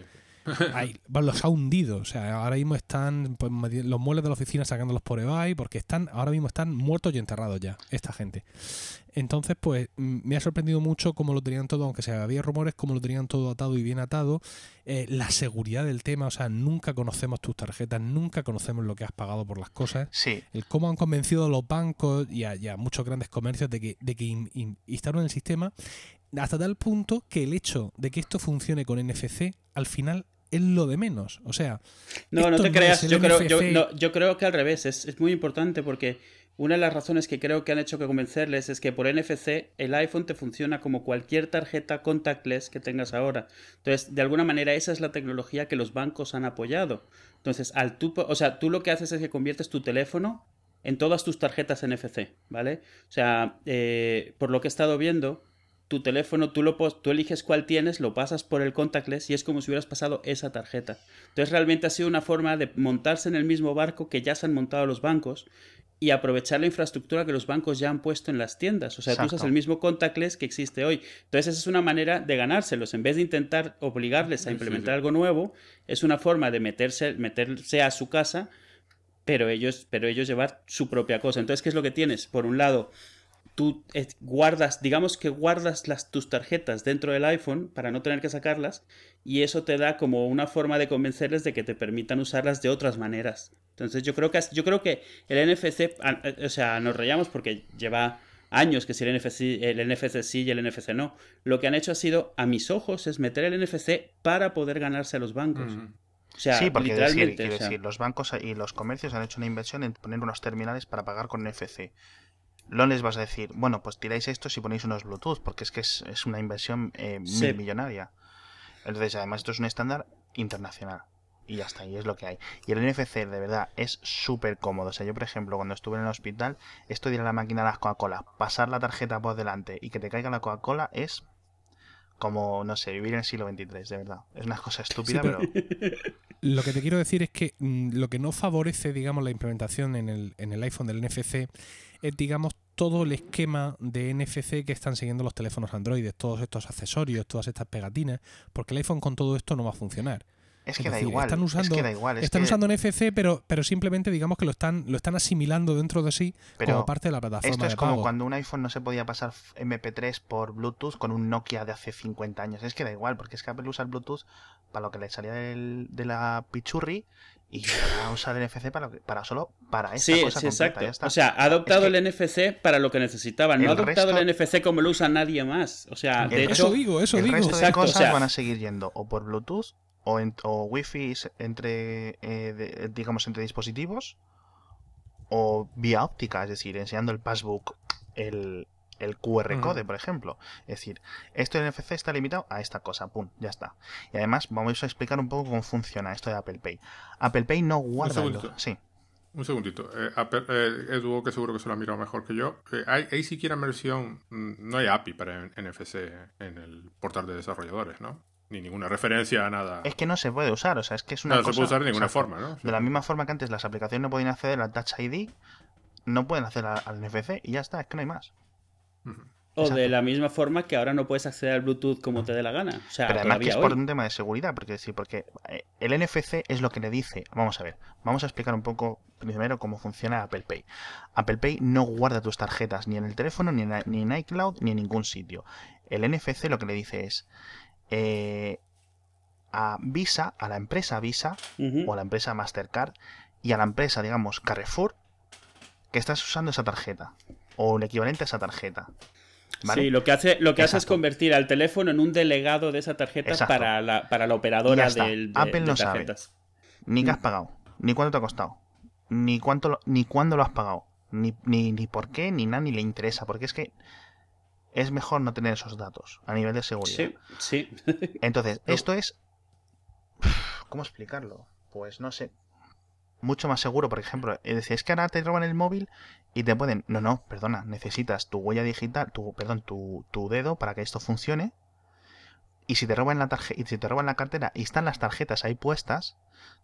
Bueno, los ha hundido. O sea, ahora mismo están pues, los muebles de la oficina sacándolos por eBay porque están, ahora mismo están muertos y enterrados ya, esta gente. Entonces, pues me ha sorprendido mucho cómo lo tenían todo, aunque se había rumores, cómo lo tenían todo atado y bien atado. Eh, la seguridad del tema, o sea, nunca conocemos tus tarjetas, nunca conocemos lo que has pagado por las cosas.
sí,
El cómo han convencido a los bancos y a, y a muchos grandes comercios de que, de que in- in- instauren el sistema hasta tal punto que el hecho de que esto funcione con NFC al final es lo de menos. O sea,
No, no te creas. Yo creo, yo,
NFC.
no, yo creo que al revés. Es, es muy importante porque una de las razones que creo que han hecho que convencerles es que por NFC el iPhone te funciona como cualquier tarjeta contactless que tengas ahora. Entonces, de alguna manera, esa es la tecnología que los bancos han apoyado. Entonces, al tú, o sea, tú lo que haces es que conviertes tu teléfono en todas tus tarjetas NFC, ¿vale? O sea, eh, por lo que he estado viendo, tu teléfono, tú, lo, tú eliges cuál tienes, lo pasas por el contactless y es como si hubieras pasado esa tarjeta. Entonces realmente ha sido una forma de montarse en el mismo barco que ya se han montado los bancos y aprovechar la infraestructura que los bancos ya han puesto en las tiendas. O sea, tú usas el mismo contactless que existe hoy. Entonces esa es una manera de ganárselos. En vez de intentar obligarles a
sí,
implementar
sí.
algo nuevo, es una forma de meterse, meterse a su casa, pero ellos, pero ellos llevar su propia cosa. Entonces, ¿qué es lo que tienes? Por un lado, tú eh, guardas, digamos que guardas las, tus tarjetas dentro del iPhone para no tener que sacarlas y eso te da como una forma de convencerles de que te permitan usarlas de otras maneras. Entonces yo creo que, yo creo que el NFC, eh, o sea, nos reíamos porque lleva años que si el NFC, el NFC sí y el NFC no. Lo que han hecho ha sido, a mis ojos, es meter el NFC para poder ganarse a los bancos. O sea,
sí, porque
literalmente.
quiero
o sea,
decir, los bancos y los comercios han hecho una inversión en poner unos terminales para pagar con NFC. No les vas a decir, bueno, pues tiráis esto si ponéis unos Bluetooth, porque es que es, es una inversión eh,
Sí.
millonaria. Entonces, además, esto es un estándar internacional. Y ya está, y es lo que hay. Y el NFC, de verdad, es súper cómodo. O sea, yo, por ejemplo, cuando estuve en el hospital, esto de ir a la máquina de las Coca-Cola, pasar la tarjeta por delante y que te caiga la Coca-Cola es como, no sé, vivir en el siglo XXIII, de verdad. Es una cosa estúpida,
pero-
pero...
Lo que te quiero decir es que mm, lo que no favorece, digamos, la implementación en el, en el iPhone del NFC es, digamos, todo el esquema de NFC que están siguiendo los teléfonos Android, todos estos accesorios, todas estas pegatinas, porque el iPhone con todo esto no va a funcionar.
Es
Es
que da
decir,
igual.
están usando-
es que da igual. es
están
que-
usando NFC, pero, pero simplemente, digamos, que lo están, lo están asimilando dentro de sí
Pero
como parte de la plataforma
Esto es
de
como
pago.
cuando un iPhone no se podía pasar MP3 por Bluetooth con un Nokia de hace 50 años. Es que da igual, porque es que Apple usa el Bluetooth para lo que le salía del- de la pichurri y usa el NFC para, lo que- para solo para esta
Sí,
cosa
sí, exacto.
ya está.
O sea, ha adoptado
Es que-
el NFC para lo que necesitaban. No ha adoptado
resto-
el NFC como lo usa nadie más. O sea, de hecho,
Eso digo, eso
el
digo.
resto de
Exacto, o
cosas
sea-
van a seguir yendo o por Bluetooth o, en, o Wi-Fi entre, eh, de- digamos, entre dispositivos o vía óptica, es decir, enseñando el passbook, el, el QR code, por ejemplo. Es decir, esto de NFC está limitado a esta cosa, pum, ya está. Y además vamos a explicar un poco cómo funciona esto de Apple Pay. Apple Pay no guarda...
segundito.
los- Sí,
Un segundito. Eh, Apple, eh, Edu, que seguro que se lo ha mirado mejor que yo. Eh, hay, hay siquiera versión. mm, No hay API para NFC en el portal de desarrolladores, ¿no? Ni ninguna referencia a nada.
Es que no se puede usar, o sea, es que es una
no, no se puede usar de ninguna forma, ¿no?
De la misma forma que antes las aplicaciones no podían acceder al Touch ID, no pueden acceder al NFC y ya está, es que no hay más.
O de la misma forma que ahora no puedes acceder al Bluetooth como te dé la gana. O sea,
Pero además que es por un tema de seguridad, porque sí, porque eh, el NFC es lo que le dice. Vamos a ver, vamos a explicar un poco primero cómo funciona Apple Pay. Apple Pay no guarda tus tarjetas ni en el teléfono, ni en, ni en iCloud, ni en ningún sitio. El NFC lo que le dice es eh, a Visa, a la empresa Visa, o a la empresa Mastercard y a la empresa, digamos, Carrefour, que estás usando esa tarjeta o el equivalente a esa tarjeta. ¿Vale?
Sí, lo que hace, lo que hace es convertir al teléfono en un delegado de esa tarjeta
Exacto.
para la, para la operadora del, de,
Apple
de
no sabe.
tarjetas.
Ni qué has
Mm.
pagado, ni cuánto te ha costado, ni cuánto lo- ni cuándo lo has pagado, ni, ni, ni por qué, ni nada, ni le interesa, porque es que es mejor no tener esos datos a nivel de seguridad.
Sí, sí.
Entonces, esto es. ¿Cómo explicarlo? Pues no sé. Mucho más seguro, por ejemplo. Es decir, es que ahora te roban el móvil y te pueden. No, no, perdona. Necesitas tu huella digital, tu, perdón, tu, tu dedo para que esto funcione. Y si te roban la tarjeta, y si te roban la cartera y están las tarjetas ahí puestas,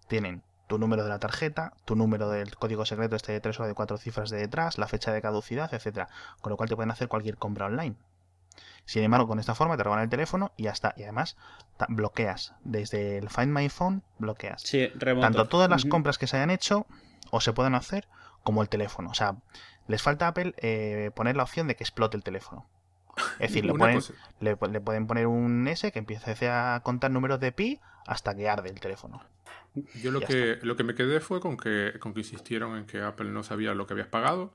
tienen tu número de la tarjeta, tu número del código secreto este de tres o de cuatro cifras de detrás, la fecha de caducidad, etcétera. Con lo cual te pueden hacer cualquier compra online. Sin embargo, con esta forma te roban el teléfono y ya está. Y además bloqueas. Desde el Find My Phone bloqueas.
Sí, remoto.
Tanto todas las compras que se hayan hecho o se puedan hacer como el teléfono. O sea, les falta a Apple eh, poner la opción de que explote el teléfono. Es decir, le, ponen- le, le pueden poner un S que empiece a contar números de pi hasta que arde el teléfono.
Yo lo
Ya
que, lo que me quedé fue con que, con que insistieron en que Apple no sabía lo que habías pagado,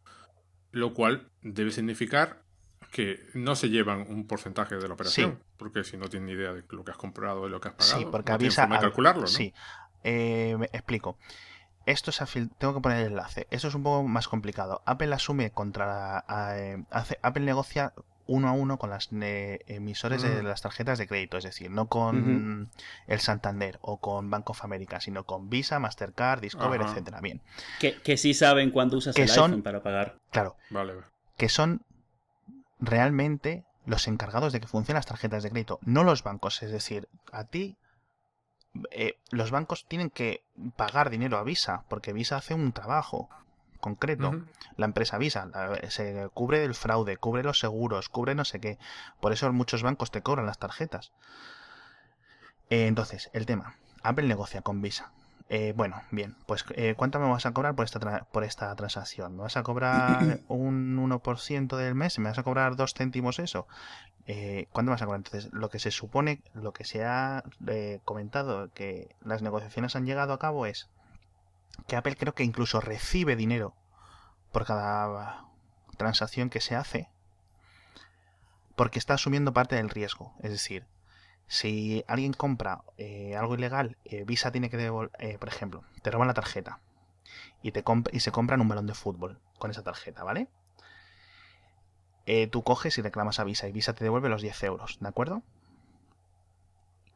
lo cual debe significar que no se llevan un porcentaje de la operación, porque si no tienen ni idea de lo que has comprado y lo que has pagado,
Sí, porque
no
avisa.
forma de calcularlo, ¿no?
Sí. Eh, me explico. Esto es tengo que poner el enlace. Esto es un poco más complicado. Apple asume contra la- a- eh, Apple negocia uno a uno con las ne- emisores de
Mm.
las tarjetas de crédito, es decir, no con el Santander o con Bank of America, sino con Visa, Mastercard, Discover,
Ajá.
etcétera. Bien,
Que, que sí saben cuándo usas
Que
el
son-
iPhone para pagar.
claro,
Vale, vale.
que son realmente los encargados de que funcionen las tarjetas de crédito, no los bancos. Es decir, a ti, eh, los bancos tienen que pagar dinero a Visa, porque Visa hace un trabajo concreto. La empresa Visa la- se cubre del fraude, cubre los seguros, cubre no sé qué. Por eso muchos bancos te cobran las tarjetas. Eh, entonces, el tema. Apple negocia con Visa. Eh, bueno, bien, pues eh, ¿cuánto me vas a cobrar por esta, tra- por esta transacción? ¿Me vas a cobrar un 1% del mes? ¿Me vas a cobrar 2 céntimos eso? Eh, ¿Cuánto me vas a cobrar? Entonces, lo que se supone, lo que se ha comentado, que las negociaciones han llegado a cabo es que Apple creo que incluso recibe dinero por cada transacción que se hace porque está asumiendo parte del riesgo. Es decir, si alguien compra eh, algo ilegal, eh, Visa tiene que devolver, por ejemplo, te roban la tarjeta y, se compran un balón de fútbol con esa tarjeta, ¿vale? Eh, tú coges y reclamas a Visa y Visa te devuelve los 10 euros, ¿de acuerdo?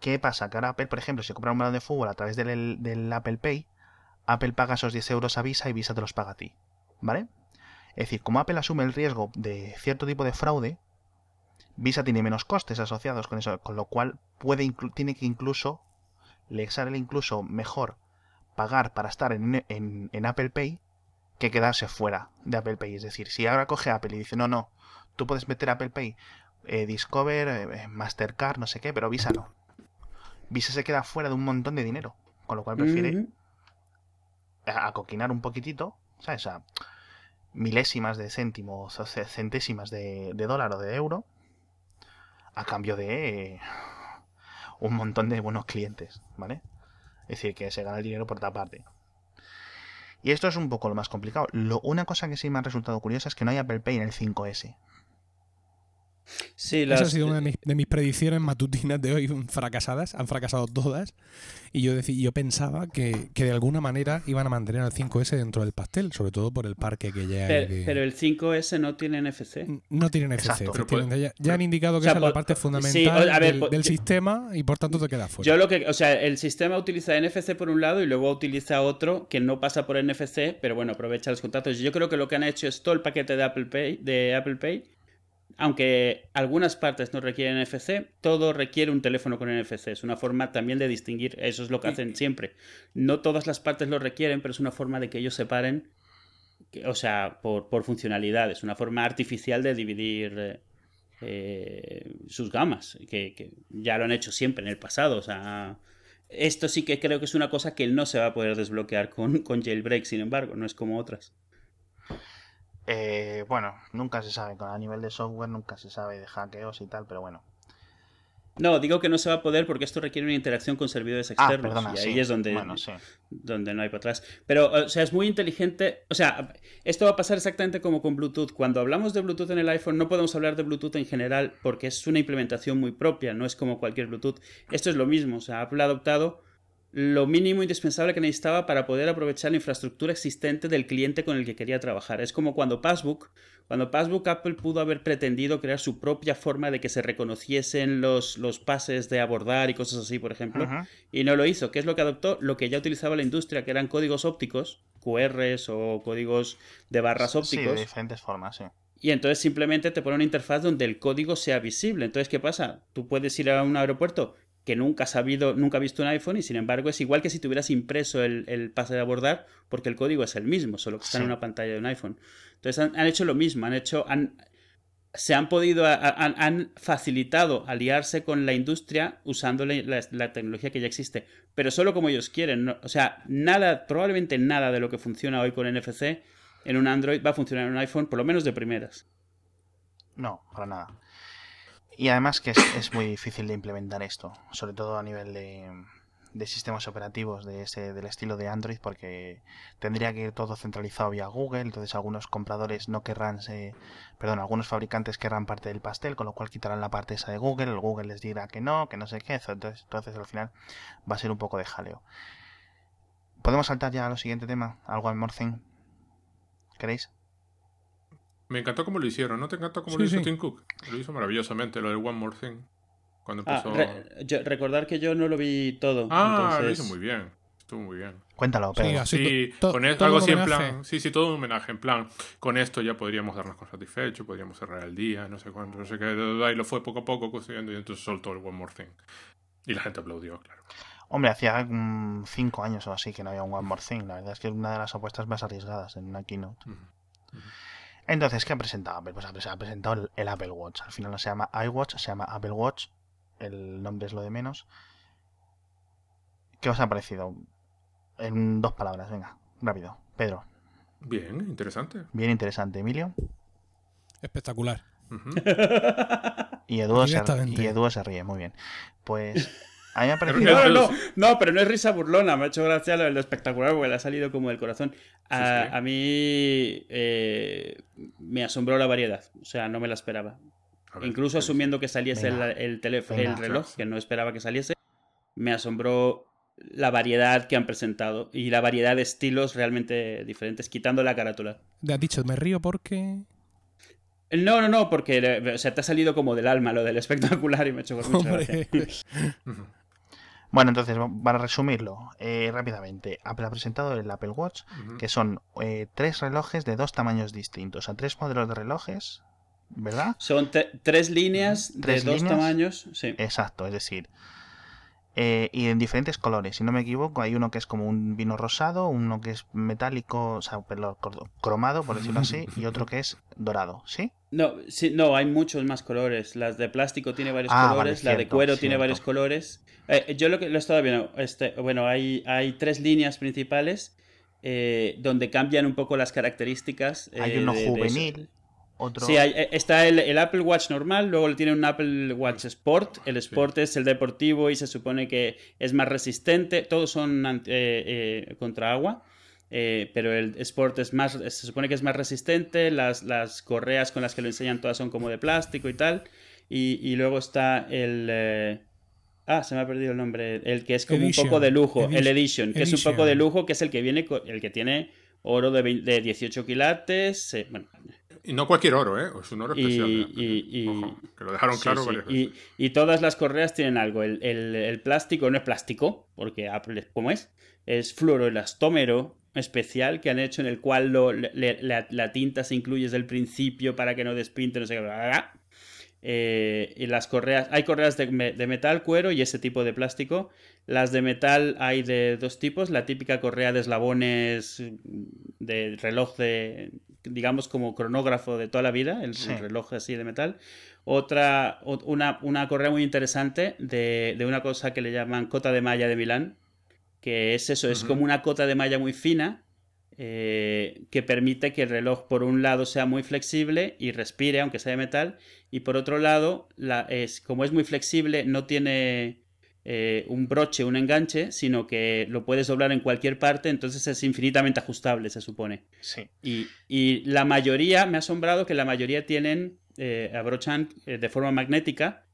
¿Qué pasa? Que ahora Apple, por ejemplo, si compra un balón de fútbol a través del Apple Pay, Apple paga esos 10 euros a Visa y Visa te los paga a ti, ¿vale? Es decir, como Apple asume el riesgo de cierto tipo de fraude, Visa tiene menos costes asociados con eso, con lo cual puede tiene que incluso, le sale incluso mejor pagar para estar en, Apple Pay que quedarse fuera de Apple Pay. Es decir, si ahora coge Apple y dice, no, no, tú puedes meter Apple Pay, eh, Discover, eh, Mastercard, no sé qué, pero Visa no. Visa se queda fuera de un montón de dinero, con lo cual prefiere. A- acoquinar un poquitito, ¿sabes? A milésimas de céntimos o ce- centésimas de, de dólar o de euro a cambio de un montón de buenos clientes, ¿vale? Es decir, que se gana el dinero por otra parte. Y esto es un poco lo más complicado. Lo, una cosa que sí me ha resultado curiosa es que no hay Apple Pay en el 5S.
Sí,
Esa ha
las-
sido una de mis, de mis predicciones matutinas de hoy fracasadas. Han fracasado todas. Y yo, decí- yo pensaba que, que de alguna manera iban a mantener al 5S dentro del pastel, sobre todo por el parque que ya hay
Pero,
de-
pero el 5S no tiene NFC.
No tienen FC,
Exacto.
Pero
efectivamente.
puede-
ya, ya han indicado que
O sea,
esa es la
por-
parte
sí,
fundamental
a ver,
del,
por-
del
yo-
sistema y por tanto te queda fuera.
Yo lo que, o sea, el sistema utiliza NFC por un lado y luego utiliza otro que no pasa por NFC, pero bueno, aprovecha los contactos. Yo creo que lo que han hecho es todo el paquete de Apple Pay, de Apple Pay, aunque algunas partes no requieren NFC, todo requiere un teléfono con NFC. Es una forma también de distinguir, eso es lo que hacen siempre. No todas las partes lo requieren, pero es una forma de que ellos separen, que- o sea, por, por funcionalidad, es una forma artificial de dividir eh, eh, sus gamas, que, que ya lo han hecho siempre en el pasado. O sea, esto sí que creo que es una cosa que no se va a poder desbloquear con, con jailbreak, sin embargo, no es como otras.
Eh, bueno, nunca se sabe, con a nivel de software nunca se sabe de hackeos y tal, pero bueno.
No, digo que no se va a poder porque esto requiere una interacción con servidores
Ah,
externos.
perdona,
y ahí
sí.
es donde,
Bueno, sí.
donde no hay para atrás. Pero, o sea, es muy inteligente. O sea, esto va a pasar exactamente como con Bluetooth. Cuando hablamos de Bluetooth en el iPhone, no podemos hablar de Bluetooth en general porque es una implementación muy propia, no es como cualquier Bluetooth. Esto es lo mismo. O sea, Apple ha adoptado lo mínimo indispensable que necesitaba para poder aprovechar la infraestructura existente del cliente con el que quería trabajar. Es como cuando Passbook, cuando Passbook Apple pudo haber pretendido crear su propia forma de que se reconociesen los, los pases de abordar y cosas así, por ejemplo, y no lo hizo. ¿Qué es lo que adoptó? Lo que ya utilizaba la industria, que eran códigos ópticos, QRs o códigos de barras
Sí,
ópticos.
de diferentes formas, sí.
Y entonces simplemente te pone una interfaz donde el código sea visible. Entonces, ¿qué pasa? Tú puedes ir a un aeropuerto que nunca has sabido, nunca has visto un iPhone y sin embargo es igual que si tuvieras impreso el, el pase de abordar porque el código es el mismo, solo que está en una pantalla de un iPhone. Entonces han, han hecho lo mismo, han hecho, han, se han podido, han, han facilitado aliarse con la industria usando la, la- la tecnología que ya existe, pero solo como ellos quieren. ¿no? O sea, nada, probablemente nada de lo que funciona hoy con NFC en un Android va a funcionar en un iPhone, por lo menos de primeras.
No, para nada. Y además que es, muy difícil de implementar esto, sobre todo a nivel de, sistemas operativos de ese, del estilo de Android, porque tendría que ir todo centralizado vía Google, entonces algunos compradores no querrán, se- perdón, algunos fabricantes querrán parte del pastel, con lo cual quitarán la parte esa de Google, el Google les dirá que no, que no sé qué, entonces, entonces al final va a ser un poco de jaleo. ¿Podemos saltar ya a lo siguiente tema? ¿Algo al Morcing? ¿Queréis?
Me encantó cómo lo hicieron, ¿no te encantó cómo
Sí,
lo hizo
sí.
Tim Cook? Lo hizo maravillosamente, lo del One More Thing. Cuando
Ah,
empezó.
re- yo- recordar que yo no lo vi todo.
Ah, lo
entonces-
hizo muy bien. Estuvo muy bien.
Cuéntalo,
Sí,
Pedro.
así
Sí, con esto,
todo
algo
un
así en
homenaje.
plan. Sí, sí, todo un homenaje. En plan, con esto ya podríamos darnos con satisfecho, podríamos cerrar el día, no sé cuánto, no sé qué. Y lo fue poco a poco construyendo y entonces soltó el One More Thing. Y la gente aplaudió, claro.
Hombre, hacía mm, cinco años o así que no había un One More Thing. La verdad es que es una de las apuestas más arriesgadas en una keynote.
Ujú.
Entonces, ¿qué ha presentado Apple? Pues ha ha presentado el, el Apple Watch. Al final no se llama iWatch, se llama Apple Watch. El nombre es lo de menos. ¿Qué os ha parecido? En dos palabras, venga, rápido. Pedro,
Bien, interesante.
bien interesante. Emilio.
Espectacular.
Y Edu, se,
Directamente.
y Edu se ríe, muy bien. Pues a mí me ha parecido...
No, no,
Pero
no, no, pero no es risa burlona, me ha hecho gracia lo, lo espectacular porque le ha salido como del corazón. A,
Sí, sí.
a mí eh, me asombró la variedad, o sea, no me la esperaba.
Ver,
Incluso
pues,
asumiendo que saliese el,
Venga.
el teléfono,
Venga.
el reloj, que no esperaba que saliese, me asombró la variedad que han presentado y la variedad de estilos realmente diferentes, quitando la carátula.
Te has dicho, me río porque.
No, no, no, porque o sea, te ha salido como del alma lo del espectacular y me ha hecho mucha gracia.
Bueno, entonces, para resumirlo eh, rápidamente, Apple ha presentado el Apple Watch, que son eh, tres relojes de dos tamaños distintos, o sea, tres modelos de relojes, ¿verdad?
Son tres líneas
Tres
de dos tamaños, sí.
Exacto, es decir, eh, y en diferentes colores, si no me equivoco, hay uno que es como un vino rosado, uno que es metálico, o sea, cromado, por decirlo así, y otro que es dorado, ¿sí?
No, sí, no, hay muchos más colores. Las de plástico tiene varios
Ah, vale,
colores, la de
cierto,
cuero tiene varios colores. Eh, yo lo que lo he estado viendo, este, bueno, hay, hay tres líneas principales eh, donde cambian un poco las características.
Hay
eh,
uno
de- de eso.
juvenil, otro...
Sí, hay- eh, está el, el Apple Watch normal, luego le tiene un Apple Watch Sport. El Sport es el deportivo y se supone que es más resistente. Todos son eh, eh, contra agua. eh, pero el Sport es más, se supone que es más resistente, las, las correas con las que lo enseñan todas son como de plástico y tal. Y, luego está el... Eh, ah, se me ha perdido el nombre. El que es como un poco de lujo, el Edition, que es un poco de lujo, que es el que viene, el que tiene oro de, de 18 quilates. Eh,
y no cualquier oro, ¿eh? Es un oro especial. Y, que lo dejaron claro
Y, todas las correas tienen algo. El, el, plástico no es plástico, porque ¿cómo es? Es fluoroelastómero especial que han hecho en el cual la, tinta se incluye desde el principio para que no despinte, no sé qué. Eh, y las correas, hay correas de, metal, cuero y ese tipo de plástico. Las de metal hay de dos tipos, la típica correa de eslabones de reloj de, digamos, como cronógrafo de toda la vida, el, reloj así de metal. Otra, una, una correa muy interesante de, de, una cosa que le llaman cota de malla de Milán, que es eso, es como una cota de malla muy fina eh, que permite que el reloj por un lado sea muy flexible y respire, aunque sea de metal, y por otro lado, la, es, como es muy flexible, no tiene eh, un broche, un enganche, sino que lo puedes doblar en cualquier parte, entonces es infinitamente ajustable, se supone.
Sí.
Y, la mayoría, me ha asombrado que la mayoría tienen, eh, abrochan de forma magnética,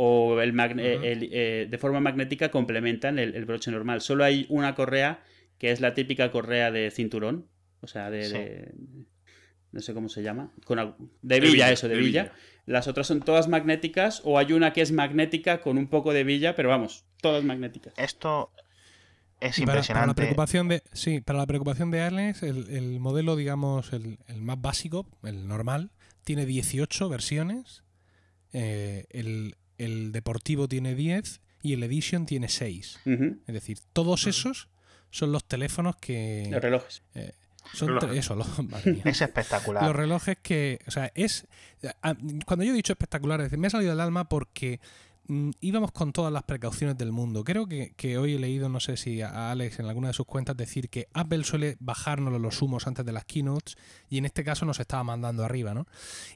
o el, eh, eh, de forma magnética complementan el, broche normal. Solo hay una correa que es la típica correa de cinturón, o sea, de, no sé cómo se llama, con, de villa, eso, de, villa. Las otras son todas magnéticas o hay una que es magnética con un poco de villa, pero vamos, todas magnéticas.
Esto es impresionante.
Para, la preocupación de, sí, para la preocupación de Alex, el, modelo, digamos, el, más básico, el normal, tiene 18 versiones. Eh, el, el Deportivo tiene 10 y el Edition tiene 6. Es decir, todos esos son los teléfonos que...
Los relojes.
Eh, son eso,
es espectacular.
Los relojes que, o sea, es cuando yo he dicho espectacular, me ha salido del alma porque íbamos con todas las precauciones del mundo. Creo que, hoy he leído, no sé si a Alex en alguna de sus cuentas, decir que Apple suele bajarnos los humos antes de las keynotes y en este caso nos estaba mandando arriba, ¿no?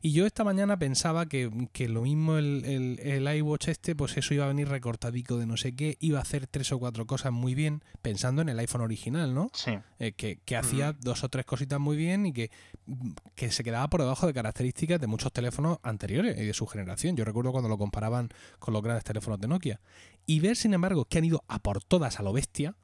Y yo esta mañana pensaba que, lo mismo el, el, iWatch este, pues eso iba a venir recortadico de no sé qué, iba a hacer tres o cuatro cosas muy bien, pensando en el iPhone original, ¿no?
Sí.
Eh, que, hacía dos o tres cositas muy bien y que, que se quedaba por debajo de características de muchos teléfonos anteriores y de su generación. Yo recuerdo cuando lo comparaban con los grandes teléfonos de Nokia. Y ver, sin embargo, que han ido a por todas a lo bestia,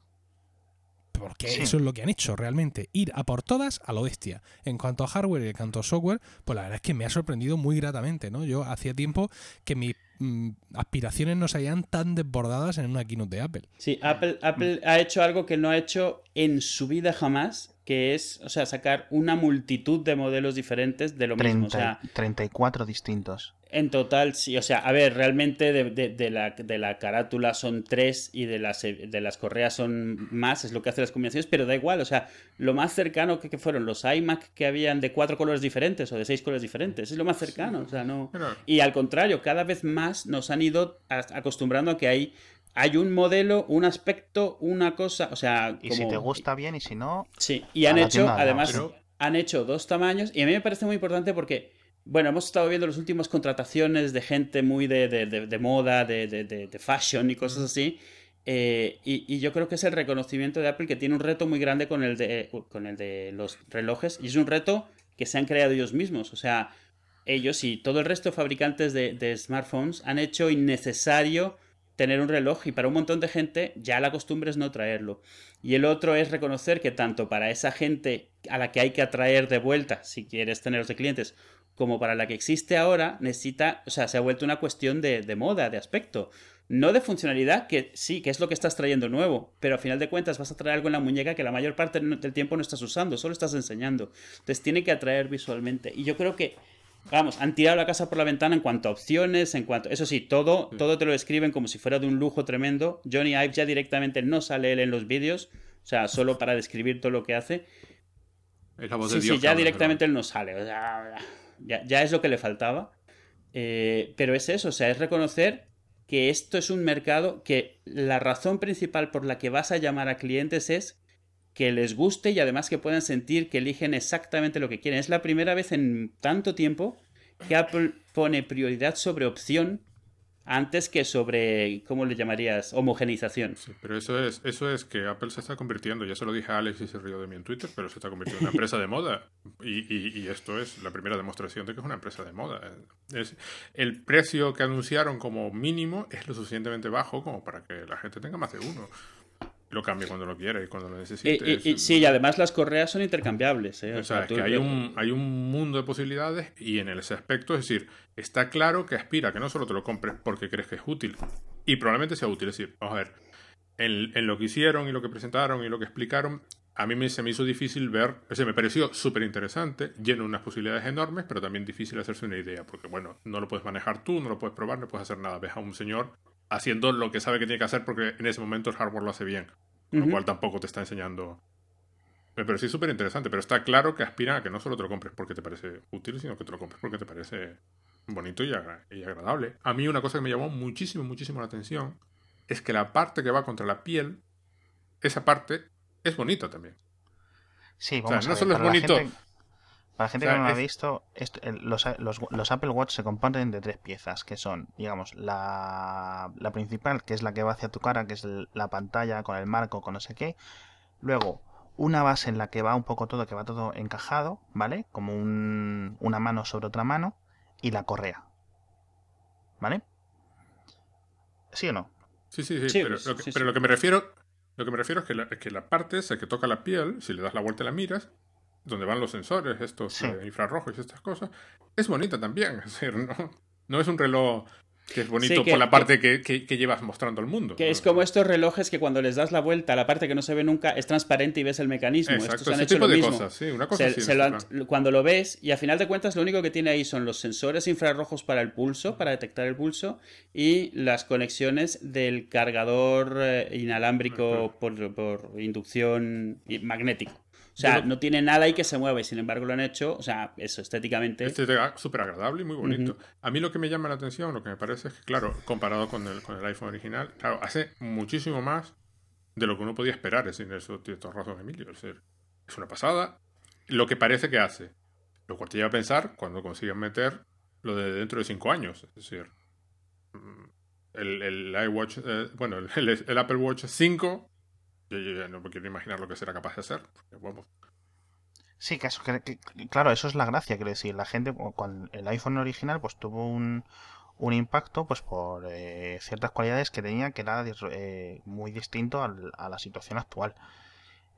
porque eso es lo que han hecho realmente, ir a por todas a lo bestia. En cuanto a hardware y en cuanto a software, pues la verdad es que me ha sorprendido muy gratamente, ¿no? Yo hacía tiempo que mis mm, aspiraciones no se hayan tan desbordadas en una keynote de Apple.
Sí, Apple, Apple ha hecho algo que no ha hecho en su vida jamás, que es, o sea, sacar una multitud de modelos diferentes de lo mismo. O sea,
34 distintos.
En total, sí. O sea, a ver, realmente de, la, de la, carátula son tres y de las, de las correas son más, es lo que hace las combinaciones, pero da igual. O sea, lo más cercano que, fueron los iMac que habían de cuatro colores diferentes o de seis colores diferentes. Es lo más cercano. O sea, no. Y al contrario, cada vez más nos han ido acostumbrando a que hay, hay un modelo, un aspecto, una cosa. O sea.
Y si te gusta bien y si no.
Sí, y han hecho, además, han hecho dos tamaños. Y a mí me parece muy importante porque bueno, hemos estado viendo las últimas contrataciones de gente muy de, de, de, moda, de, fashion y cosas así. Eh, y, yo creo que es el reconocimiento de Apple que tiene un reto muy grande con el de, con el de los relojes. Y es un reto que se han creado ellos mismos. O sea, ellos y todo el resto de fabricantes de, smartphones han hecho innecesario tener un reloj y para un montón de gente ya la costumbre es no traerlo. Y el otro es reconocer que tanto para esa gente a la que hay que atraer de vuelta, si quieres tenerlos de clientes, como para la que existe ahora, necesita, o sea, se ha vuelto una cuestión de, moda, de aspecto. No de funcionalidad, que sí, que es lo que estás trayendo nuevo, pero al final de cuentas vas a traer algo en la muñeca que la mayor parte del tiempo no estás usando, solo estás enseñando. Entonces tiene que atraer visualmente. Y yo creo que, vamos, han tirado la casa por la ventana en cuanto a opciones, en cuanto... Eso sí, todo, todo te lo describen como si fuera de un lujo tremendo. Johnny Ive ya directamente no sale él en los vídeos, o sea, solo para describir todo lo que hace.
Es la voz
sí,
de Dios,
sí, ya directamente él no sale. O sea, ya, es lo que le faltaba. Eh, pero es eso, o sea, es reconocer que esto es un mercado que la razón principal por la que vas a llamar a clientes es que les guste y además que puedan sentir que eligen exactamente lo que quieren. Es la primera vez en tanto tiempo que Apple pone prioridad sobre opción antes que sobre, ¿cómo le llamarías? Homogenización.
Sí, pero eso es, eso es que Apple se está convirtiendo, ya se lo dije a Alex y se rió de mí en Twitter, pero se está convirtiendo en una empresa de moda. Y, y, esto es la primera demostración de que es una empresa de moda. Es, el precio que anunciaron como mínimo es lo suficientemente bajo como para que la gente tenga más de uno lo cambie cuando lo quiera y cuando lo necesite.
Y, sí, y además las correas son intercambiables. ¿eh?
O, sea, es que hay un, hay un mundo de posibilidades y en ese aspecto, es decir, está claro que aspira que no solo te lo compres porque crees que es útil, y probablemente sea útil. Es decir, vamos a ver, en, en lo que hicieron y lo que presentaron y lo que explicaron, a mí me, se me hizo difícil ver, o sea, me pareció súper interesante, lleno de unas posibilidades enormes, pero también difícil hacerse una idea, porque bueno, no lo puedes manejar tú, no lo puedes probar, no puedes hacer nada. Ves a un señor haciendo lo que sabe que tiene que hacer porque en ese momento el hardware lo hace bien. Lo cual tampoco te está enseñando. Me pareció súper interesante, pero está claro que aspira a que no solo te lo compres porque te parece útil, sino que te lo compres porque te parece bonito y, agradable. A mí una cosa que me llamó muchísimo, muchísimo la atención es que la parte que va contra la piel, esa parte es bonita también.
Sí, vamos o sea, no solo es bonito. Para la gente que no lo ha visto, los, Apple Watch se componen de tres piezas, que son, digamos, la, principal, que es la que va hacia tu cara, que es la pantalla con el marco, con no sé qué. Luego, una base en la que va un poco todo, que va todo encajado, ¿vale? Como una mano sobre otra mano. Y la correa. ¿Vale? ¿Sí o no?
Sí, sí, sí, pero, lo que, me refiero lo que me refiero es que la, es que la parte esa que toca la piel, si le das la vuelta y la miras, donde van los sensores, estos eh, infrarrojos y estas cosas, es bonita también. Es decir, no, no es un reloj que es bonito por la parte que, que, llevas mostrando al mundo.
Que es como estos relojes que cuando les das la vuelta a la parte que no se ve nunca es transparente y ves el mecanismo.
Exacto, ese tipo de cosas, sí, una cosa
Cuando lo ves y a final de cuentas lo único que tiene ahí son los sensores infrarrojos para el pulso, para detectar el pulso y las conexiones del cargador eh, inalámbrico por, por inducción magnético. O sea, no tiene nada ahí que se mueva y sin embargo lo han hecho, o sea, eso estéticamente.
Este es súper agradable y muy bonito. A mí lo que me llama la atención, lo que me parece es que, claro, comparado con el, con el iPhone original, claro, hace muchísimo más de lo que uno podía esperar. Es decir, eso tiene toda razón, Emilio. Es, decir, es una pasada. Lo que parece que hace. Lo cual te lleva a pensar cuando consiguen meter lo de dentro de cinco años. Es decir, mm, el, el iWatch, eh, bueno, el, el, Apple Watch 5 yo, ya no me quiero imaginar lo que será capaz de hacer.
Sí, claro, eso es la gracia, quiero decir, la gente, cuando el iPhone original pues tuvo un, un impacto pues por eh, ciertas cualidades que tenía que era eh, muy distinto a la situación actual.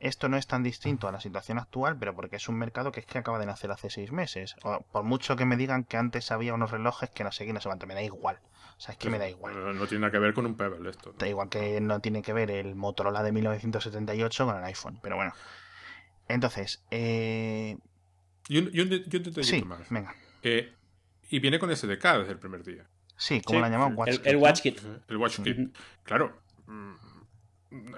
Esto no es tan distinto a la situación actual, pero porque es un mercado que es que acaba de nacer hace seis meses. por mucho que me digan que antes había unos relojes que no sé quién no se me da igual. O sea, es que me da igual.
No, tiene nada que ver con un Pebble esto.
Da igual que no tiene que ver el Motorola de 1978 con el iPhone, pero bueno. Entonces, eh...
Y un, y sí, más.
venga.
Eh, y viene con SDK desde el primer día.
Sí, como la llaman
WatchKit. El, WatchKit.
El WatchKit. Claro. Mm,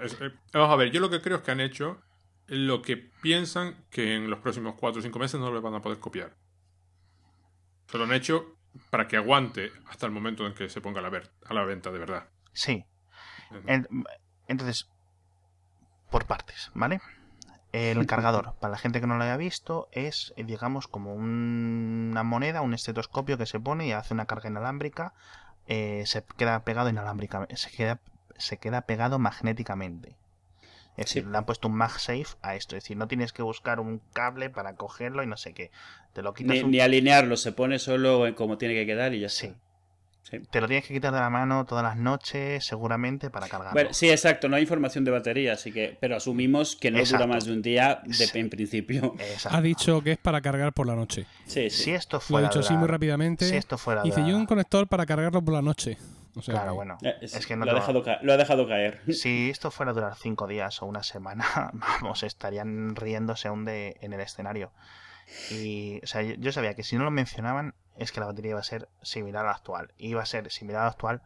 eh, vamos a ver, yo lo que creo es que han hecho lo que piensan que en los próximos 4 o 5 meses no lo van a poder copiar. Se lo han hecho para que aguante hasta el momento en que se ponga a la, a la venta de verdad.
Sí. entonces, por partes, ¿vale? El cargador, para la gente que no lo haya visto, es, eh, digamos, como una moneda, un estetoscopio que se pone y hace una carga inalámbrica. Eh, se queda pegado inalámbricamente, se queda, se queda pegado magnéticamente. Es decir, le han puesto un MagSafe a esto. Es decir, no tienes que buscar un cable para cogerlo y no sé qué. Te lo quitas
ni, alinearlo, se pone solo como tiene que quedar y ya sí.
Sí. Te lo tienes que quitar de la mano todas las noches, seguramente, para cargarlo.
Bueno, sí, exacto, no hay información de batería, así que. Pero asumimos que no dura más de un día, en principio.
Ha dicho que es para cargar por la noche.
Sí, sí.
Si esto fuera.
Lo ha dicho así muy rápidamente.
Si esto fuera.
Dice yo un conector para cargarlo por la noche
claro, bueno.
Es, que no lo, ha dejado lo, ha dejado caer.
Si esto fuera a durar cinco días o una semana, vamos, estarían riéndose aún de, en el escenario. Y, o sea, yo, sabía que si no lo mencionaban, es que la batería iba a ser similar a la actual. Iba a ser similar a la actual,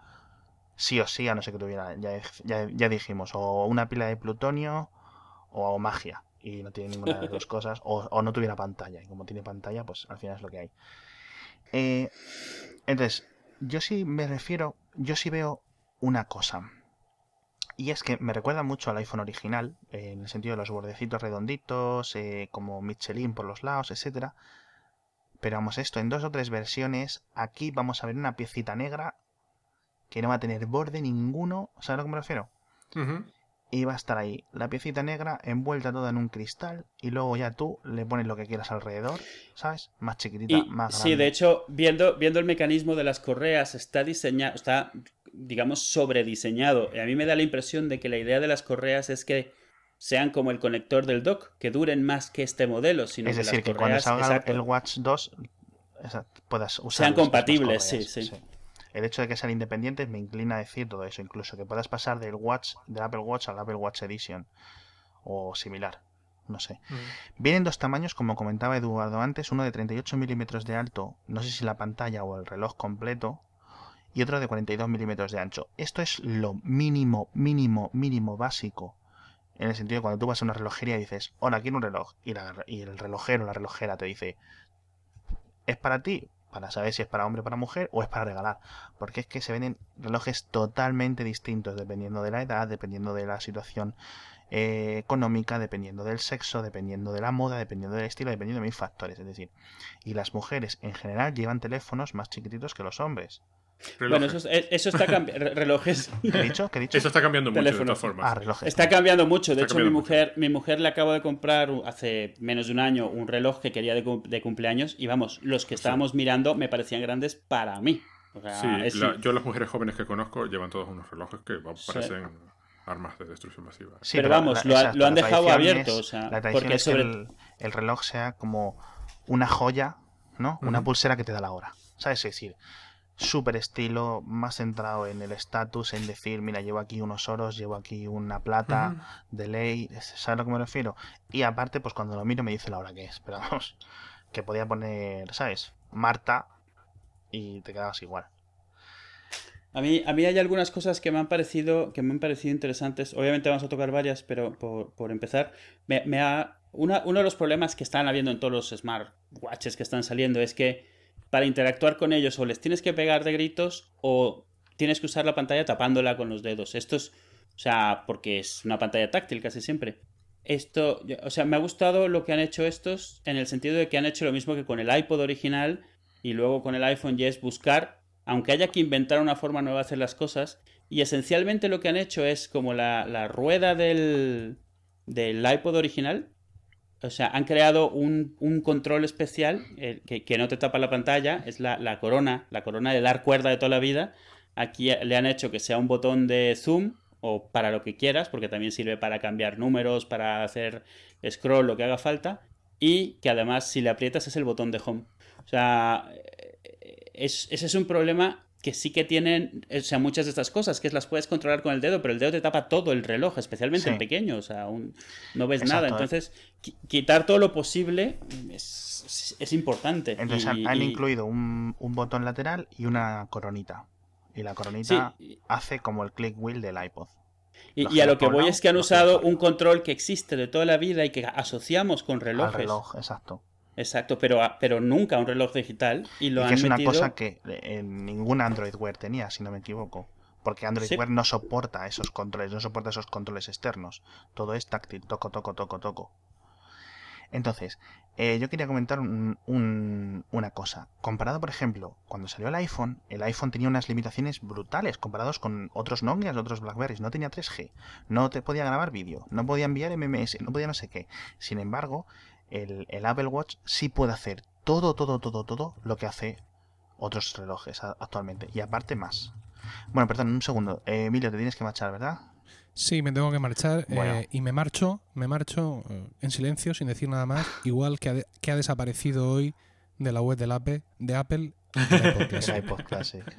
sí o sí, a no ser que tuviera, ya, ya, dijimos, o una pila de plutonio o magia. Y no tiene ninguna de las dos cosas. O, no tuviera pantalla. Y como tiene pantalla, pues al final es lo que hay. Eh, entonces, yo sí me refiero, yo sí veo una cosa. Y es que me recuerda mucho al iPhone original, en el sentido de los bordecitos redonditos, eh, como Michelin por los lados, etcétera. Pero vamos, esto en dos o tres versiones, aquí vamos a ver una piecita negra que no va a tener borde ninguno, ¿sabes a lo que me refiero? Y va a estar ahí la piecita negra envuelta toda en un cristal y luego ya tú le pones lo que quieras alrededor, ¿sabes? Más chiquitita,
Y,
más grande.
sí, de hecho, viendo, viendo el mecanismo de las correas, está diseñado, está, digamos, sobrediseñado. Y a mí me da la impresión de que la idea de las correas es que sean como el conector del dock, que duren más que este modelo, sino
es
que las
que cuando
correas,
salga
exacto,
el Watch 2 exacto, puedas usar
Sean compatibles, sí,
correas,
sí.
El hecho de que sean independientes me inclina a decir todo eso, incluso que puedas pasar del Watch, del Apple Watch al Apple Watch Edition o similar, no sé.
Ujú.
Vienen dos tamaños, como comentaba Eduardo antes, uno de 38 milímetros de alto, no sé si la pantalla o el reloj completo, y otro de 42 milímetros de ancho. Esto es lo mínimo, mínimo, mínimo básico. En el sentido de cuando tú vas a una relojería y dices, hola, quiero un reloj, y, la- y el relojero o la relojera te dice, ¿es para ti? Para saber si es para hombre o para mujer o es para regalar. Porque es que se venden relojes totalmente distintos dependiendo de la edad, dependiendo de la situación eh, económica, dependiendo del sexo, dependiendo de la moda, dependiendo del estilo, dependiendo de mil factores. Es decir, y las mujeres en general llevan teléfonos más chiquititos que los hombres.
Bueno,
Relojes.
eso, es- eso está cambiando. Relojes.
¿Qué he dicho? ¿Qué he dicho?
Eso está cambiando mucho, de
Teléfonos.
todas formas.
Ah, relojes.
Está cambiando mucho. De
Está
hecho, mi mujer, mi mujer le acabo de comprar hace menos de un año un reloj que quería de, cum- de cumpleaños. Y vamos, los que estábamos mirando me parecían grandes para mí. O sea,
Sí,
es-
la- yo las mujeres jóvenes que conozco llevan todos unos relojes que va-
Sí.
parecen armas de destrucción masiva.
Sí,
pero vamos, lo ha- lo han
la
dejado abierto,
es-
o sea,
la
porque
es
sobre-
que el, el reloj sea como una joya, ¿no? Una
Ujú.
pulsera que te da la hora. ¿Sabes? Es decir, súper estilo, más centrado en el estatus, en decir, mira, llevo aquí unos oros, llevo aquí una plata de ley, ¿sabes a lo que me refiero? Y aparte, pues cuando lo miro me dice la hora que es, pero vamos, que podía poner, ¿sabes? Marta y te quedabas igual.
A mí, a mí hay algunas cosas que me han parecido, que me han parecido interesantes. Obviamente vamos a tocar varias, pero por, por empezar, me, me ha, una- uno de los problemas que están habiendo en todos los smartwatches que están saliendo es que para interactuar con ellos o les tienes que pegar de gritos o tienes que usar la pantalla tapándola con los dedos. Esto es, o sea, porque es una pantalla táctil casi siempre. Esto, o sea, me ha gustado lo que han hecho estos en el sentido de que han hecho lo mismo que con el iPod original y luego con el iPhone y es buscar, aunque haya que inventar una forma nueva de hacer las cosas, y esencialmente lo que han hecho es como la, la rueda del, del iPod original, o sea, han creado un, un control especial eh, que, que no te tapa la pantalla, es la, la corona, la corona de dar cuerda de toda la vida. Aquí le han hecho que sea un botón de zoom o para lo que quieras, porque también sirve para cambiar números, para hacer scroll, lo que haga falta, y que además si le aprietas es el botón de home. O sea, eh, es- ese es un problema que sí que tienen, o sea, muchas de estas cosas, que las puedes controlar con el dedo, pero el dedo te tapa todo el reloj, especialmente
Sí.
en pequeño, o sea, un- no ves
Exacto.
nada. Entonces, qui- quitar todo lo posible es, importante.
Entonces
Y-
han,
y-
incluido un, un botón lateral y una coronita. Y la coronita
sí,
hace como el click wheel del iPod.
y, a lo que voy es que han usado un control que existe de toda la vida y que asociamos con relojes.
Al reloj, exacto.
Exacto, pero, pero nunca un reloj digital. Y lo
y
han
que es una cosa que eh, ningún Android Wear tenía, si no me equivoco. Porque Android
Sí.
Wear no soporta esos controles, no soporta esos controles externos. Todo es táctil, toco, toco, toco, toco. Entonces, eh, yo quería comentar un- un- una cosa. Comparado, por ejemplo, cuando salió el iPhone, el iPhone tenía unas limitaciones brutales comparados con otros Nokia, otros Blackberries. No tenía 3G, no te podía grabar vídeo, no podía enviar MMS, no podía no sé qué. Sin embargo, el, el Apple Watch sí puede hacer todo, todo, todo, todo lo que hace otros relojes actualmente. Y aparte más. Bueno, perdón, un segundo. Eh, Emilio, te tienes que marchar, ¿verdad?
Sí, me tengo que marchar eh, y me marcho, me marcho eh, en silencio, sin decir nada más, igual que ha, de- que ha desaparecido hoy de la web del Apple, de Apple el iPod
El
Classic.
iPod Classic.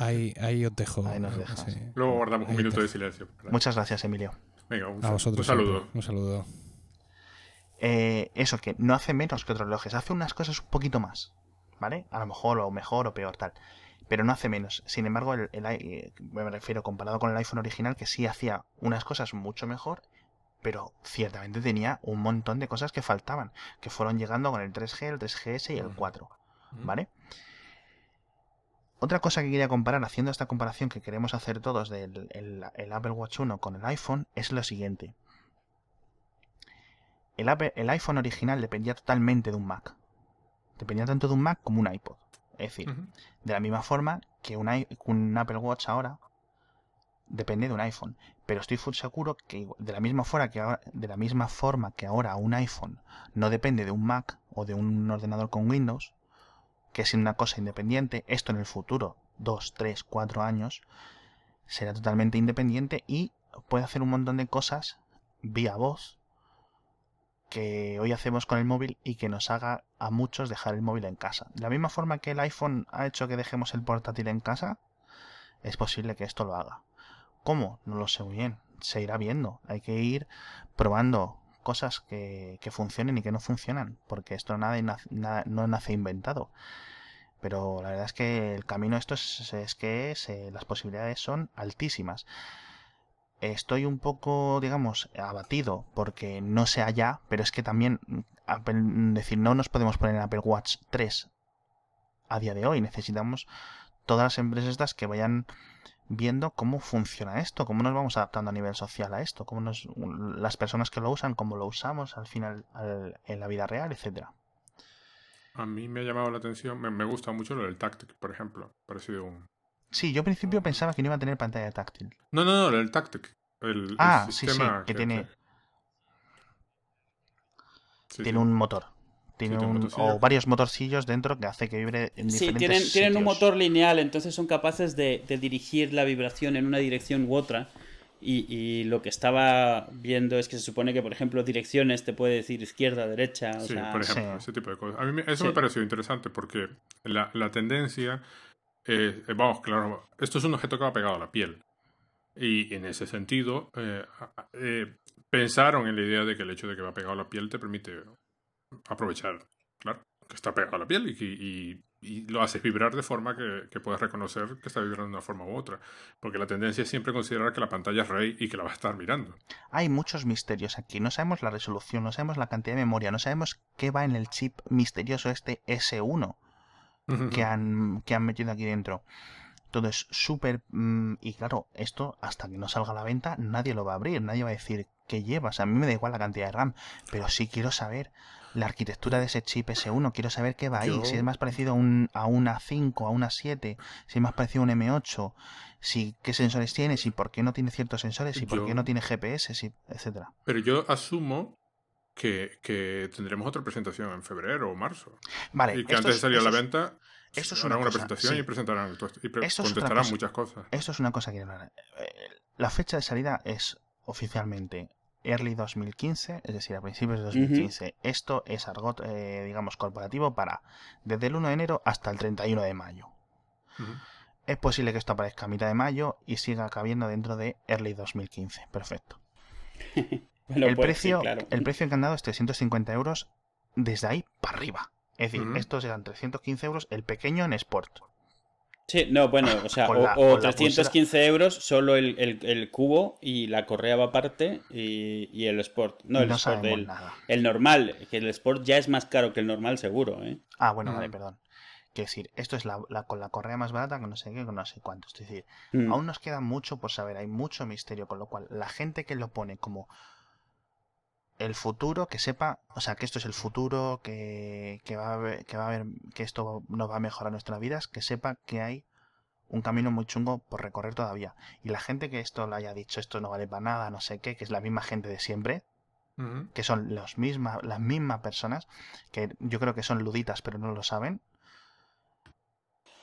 Ahí, ahí os dejo.
Ahí nos dejas.
sí.
Luego guardamos un
Ahí
minuto de silencio.
Muchas gracias, Emilio.
Venga, un,
A vosotros.
un saludo.
siempre. Un saludo.
Eh, eso, que no hace menos que otros relojes, hace unas cosas un poquito más, ¿vale? A lo mejor, o mejor, o peor, tal. Pero no hace menos. Sin embargo, el, eh, me refiero comparado con el iPhone original, que sí hacía unas cosas mucho mejor, pero ciertamente tenía un montón de cosas que faltaban, que fueron llegando con el 3G, el 3GS y el 4, ¿vale? Otra cosa que quería comparar, haciendo esta comparación que queremos hacer todos del el- el Apple Watch 1 con el iPhone, es lo siguiente. El, iPhone original dependía totalmente de un Mac. Dependía tanto de un Mac como un iPod. Es decir, de la misma forma que un, Apple Watch ahora depende de un iPhone. Pero estoy full seguro que de la misma forma que ahora, de la misma forma que ahora un iPhone no depende de un Mac o de un ordenador con Windows, que es una cosa independiente, esto en el futuro, 2, 3, 4 años, será totalmente independiente y puede hacer un montón de cosas vía voz que hoy hacemos con el móvil y que nos haga a muchos dejar el móvil en casa. De la misma forma que el iPhone ha hecho que dejemos el portátil en casa, es posible que esto lo haga. ¿Cómo? No lo sé muy bien. Se irá viendo. Hay que ir probando cosas que, funcionen y que no funcionan, porque esto nada, no nace inventado. Pero la verdad es que el camino esto es, que las posibilidades son altísimas. Estoy un poco, digamos, abatido porque no sé allá, pero es que también, mm, mm, decir, no nos podemos poner en Apple Watch 3 a día de hoy. Necesitamos todas las empresas estas que vayan viendo cómo funciona esto, cómo nos vamos adaptando a nivel social a esto, cómo nos, las personas que lo usan, cómo lo usamos al final al- en la vida real, etcétera.
A mí me ha llamado la atención, me, gusta mucho lo del Tactic, por ejemplo. Parecido un...
Sí, yo al principio pensaba que no iba a tener pantalla táctil.
No, no, no, lo del Tactic. El, el
Ah, sí, sí,
sistema
que tiene-
Sí,
tiene
sí.
un motor. Tiene
un
o varios motorcillos dentro que hace que vibre en
Sí,
diferentes
tienen, tienen un motor lineal, entonces son capaces de, de dirigir la vibración en una dirección u otra. Y, y lo que estaba viendo es que se supone que, por ejemplo, direcciones te puede decir izquierda, derecha. O
Sí,
sea,
por ejemplo,
sí.
ese tipo de cosas. A mí me- eso
Sí.
me pareció interesante porque la, la tendencia, eh, eh, vamos, claro, esto es un objeto que va pegado a la piel. Y en ese sentido, eh, eh, pensaron en la idea de que el hecho de que va pegado a la piel te permite aprovechar, claro, que está pegado a la piel y lo haces vibrar de forma que, que puedas reconocer que está vibrando de una forma u otra. Porque la tendencia es siempre considerar que la pantalla es rey y que la va a estar mirando.
Hay muchos misterios aquí. No sabemos la resolución, no sabemos la cantidad de memoria, no sabemos qué va en el chip misterioso este S1 que han, que han metido aquí dentro. Todo es súper... mm, y claro, esto hasta que no salga a la venta nadie lo va a abrir, nadie va a decir qué lleva. O sea, a mí me da igual la cantidad de RAM, pero sí quiero saber la arquitectura de ese chip S1, quiero saber qué va ahí,
Yo-
si es más parecido a un, a un A5, a un A7, si es más parecido a un M8, si qué sensores tiene, si por qué no tiene ciertos sensores, si por qué no tiene GPS, si, etcétera.
Pero yo asumo que, que tendremos otra presentación en febrero o marzo.
Vale,
y que antes de salir a la venta,
esto es
harán
una
una
cosa,
presentación
sí.
y presentarán y contestarán
cosa.
muchas cosas.
Esto es una cosa que hablar. Eh, La fecha de salida es oficialmente early 2015, es decir, a principios de 2015. Esto es argot, eh, digamos, corporativo para desde el 1 de enero hasta el 31 de mayo. Es posible que esto aparezca a mitad de mayo y siga cabiendo dentro de early 2015. Perfecto.
bueno,
el,
pues,
precio,
sí, claro.
el precio que han dado es 350 euros desde ahí para arriba. Es decir, estos eran 315 euros el pequeño en Sport.
Sí, no, bueno, o sea,
Con
o,
la-
o
con la
315 euros solo el, el- el cubo y la correa va aparte y, y el Sport. No, el
no
Sport, el,
nada.
el normal, que el Sport ya es más caro que el normal seguro, ¿eh?
Ah, bueno, vale,
Mm.
perdón. Quiero decir, esto es la, la- con la correa más barata que no sé qué, con no sé cuánto. Es decir,
Mm.
aún nos queda mucho por saber, hay mucho misterio, con lo cual la gente que lo pone como el futuro, que sepa, o sea, que esto es el futuro, que, que va a haber, que va a haber, que esto nos va a mejorar nuestras vidas, que sepa que hay un camino muy chungo por recorrer todavía. Y la gente que esto lo haya dicho, esto no vale para nada, no sé qué, que es la misma gente de siempre, que son los misma, las mismas personas, que yo creo que son luditas pero no lo saben,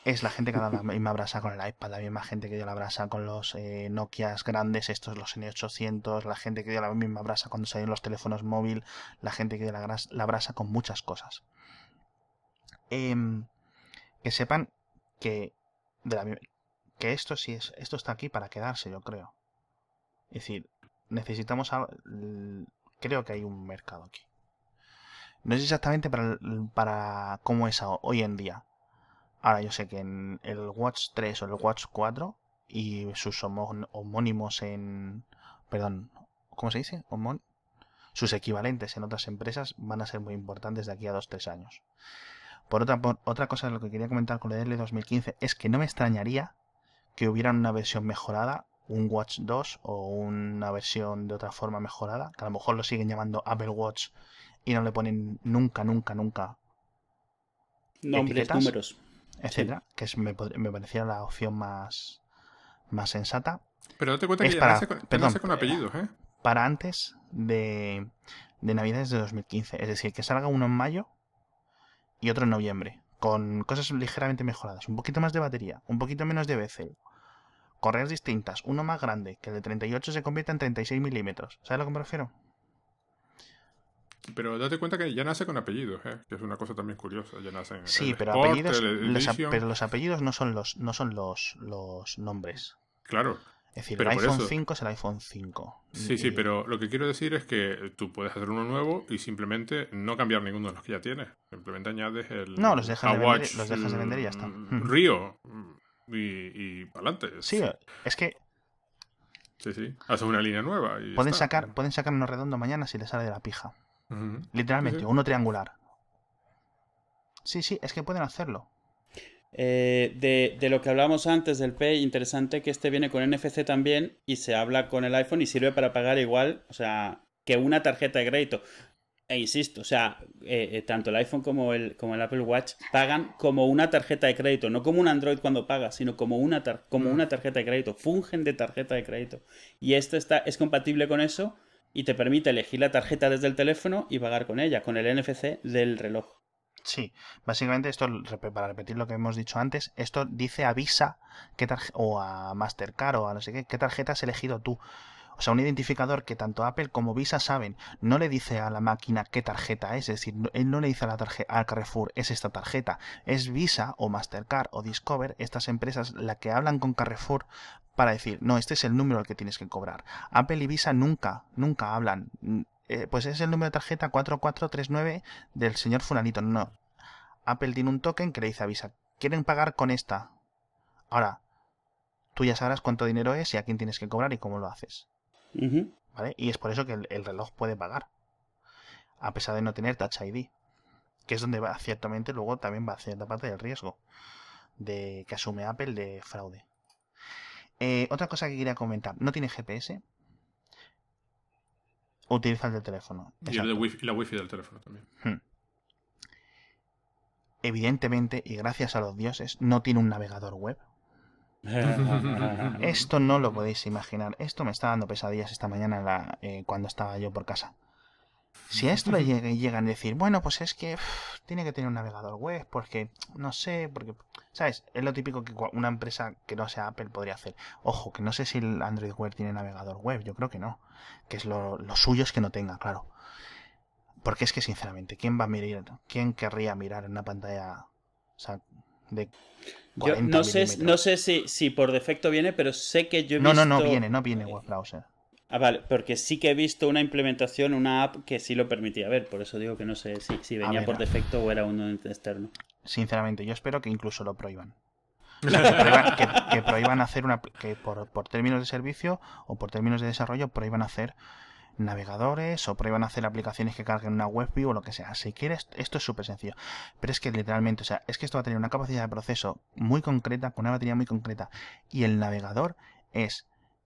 es la gente que dado la misma con el iPad, la misma gente que dio la brasa con los eh, Nokias grandes, estos los N800, la gente que dio la misma brasa cuando salieron los teléfonos móvil, la gente que dio la, la brasa con muchas cosas. Em, que sepan que, de la que esto sí es, esto está aquí para quedarse, yo creo. Es decir, necesitamos creo que hay un mercado aquí. No sé exactamente para, para cómo es hoy en día. Ahora yo sé que en el Watch 3 o el Watch 4 y sus homónimos en... Perdón, ¿cómo se dice? Homón- sus equivalentes en otras empresas van a ser muy importantes de aquí a 2-3 años. Por otra, por otra cosa, lo que quería comentar con el L2015 es que no me extrañaría que hubiera una versión mejorada, un Watch 2 o una versión de otra forma mejorada, que a lo mejor lo siguen llamando Apple Watch y no le ponen nunca, nunca, nunca
Nombres,
etiquetas.
números.
Etcétera, que es, me, me parecía la opción más, más sensata.
Pero date cuenta
Es
que ya
para-
nace con,
perdón,
nace con apellidos, ¿eh?
Para antes de, de Navidades de 2015. Es decir, que salga uno en mayo y otro en noviembre. Con cosas ligeramente mejoradas. Un poquito más de batería, un poquito menos de bezel. Correas distintas, uno más grande, que el de 38 se convierta en 36 milímetros. ¿Sabes a lo que me refiero?
Pero date cuenta que ya nace con apellidos, ¿eh? Que es una cosa también curiosa. Ya nace en
Sí, pero
Sport,
apellidos,
el
los pero los apellidos no son los, no son los, los nombres.
Claro.
Es decir,
Pero
el iPhone
eso-
5 es el iPhone 5.
Sí, sí, pero lo que quiero decir es que tú puedes hacer uno nuevo y simplemente no cambiar ninguno de los que ya tienes. Simplemente añades el.
No, los dejas de vender- los dejas de vender y ya está.
mm,
Mm.
Río. mm, Y, y para adelante.
Sí, es que
Sí, sí. Haces una línea nueva. Y
pueden
está.
sacar, pueden sacar uno redondo mañana si les sale de la pija. Literalmente, uno triangular. Sí, sí, es que pueden hacerlo.
Eh, de, de lo que hablábamos antes del Pay, interesante que este viene con NFC también y se habla con el iPhone y sirve para pagar igual, o sea, que una tarjeta de crédito. E insisto, o sea, eh, eh, tanto el iPhone como el, como el Apple Watch pagan como una tarjeta de crédito, no como un Android cuando paga, sino como una, tar- como
Mm.
una tarjeta de crédito, fungen de tarjeta de crédito. Y este está, es compatible con eso y te permite elegir la tarjeta desde el teléfono y pagar con ella, con el NFC del reloj.
Sí, básicamente esto, para repetir lo que hemos dicho antes, esto dice a Visa qué o a Mastercard o a no sé qué, qué tarjeta has elegido tú. O sea, un identificador que tanto Apple como Visa saben. No le dice a la máquina qué tarjeta es, es decir, él no le dice a la tarjeta al Carrefour es esta tarjeta. Es Visa o Mastercard o Discover, estas empresas, la que hablan con Carrefour para decir, no, este es el número al que tienes que cobrar. Apple y Visa nunca, nunca hablan. mm, eh, pues es el número de tarjeta 4439 del señor Fulanito. No. Apple tiene un token que le dice a Visa, ¿quieren pagar con esta? Ahora, tú ya sabrás cuánto dinero es y a quién tienes que cobrar y cómo lo haces. ¿Vale? Y es por eso que el, el reloj puede pagar. A pesar de no tener Touch ID. Que es donde va, ciertamente luego también va cierta parte del riesgo de que asume Apple de fraude. Eh, otra cosa que quería comentar, no tiene GPS. Utiliza el del teléfono.
Y el de wifi- y la wifi del teléfono también.
Evidentemente, y gracias a los dioses, no tiene un navegador web. Esto no lo podéis imaginar. Esto me está dando pesadillas esta mañana la- eh, cuando estaba yo por casa. Si a esto le llega- llegan a decir, bueno, pues es que tiene que tener un navegador web, porque no sé, porque, ¿sabes? Es lo típico que una empresa que no sea Apple podría hacer. Ojo, que no sé si el Android web tiene navegador web, yo creo que no. Que es lo, lo suyo es que no tenga, claro. Porque es que, sinceramente, ¿quién va a mirar, quién querría mirar en una pantalla o sea, de
Yo
40
no sé,
milímetros?
no sé si, si por defecto viene, pero sé que yo he
No,
visto...
no, no viene, no viene web browser.
Ah, vale, porque sí que he visto una implementación, una app que sí lo permitía ver, por eso digo que no sé si, si venía
ver,
por defecto o era uno externo.
Sinceramente, yo espero que incluso lo prohíban. Que prohíban, que, que prohíban hacer una. que por, por términos de servicio o por términos de desarrollo prohíban hacer navegadores o prohíban hacer aplicaciones que carguen una web view o lo que sea. Si quieres, esto es súper sencillo. Pero es que literalmente, o sea, es que esto va a tener una capacidad de proceso muy concreta, con una batería muy concreta. Y el navegador es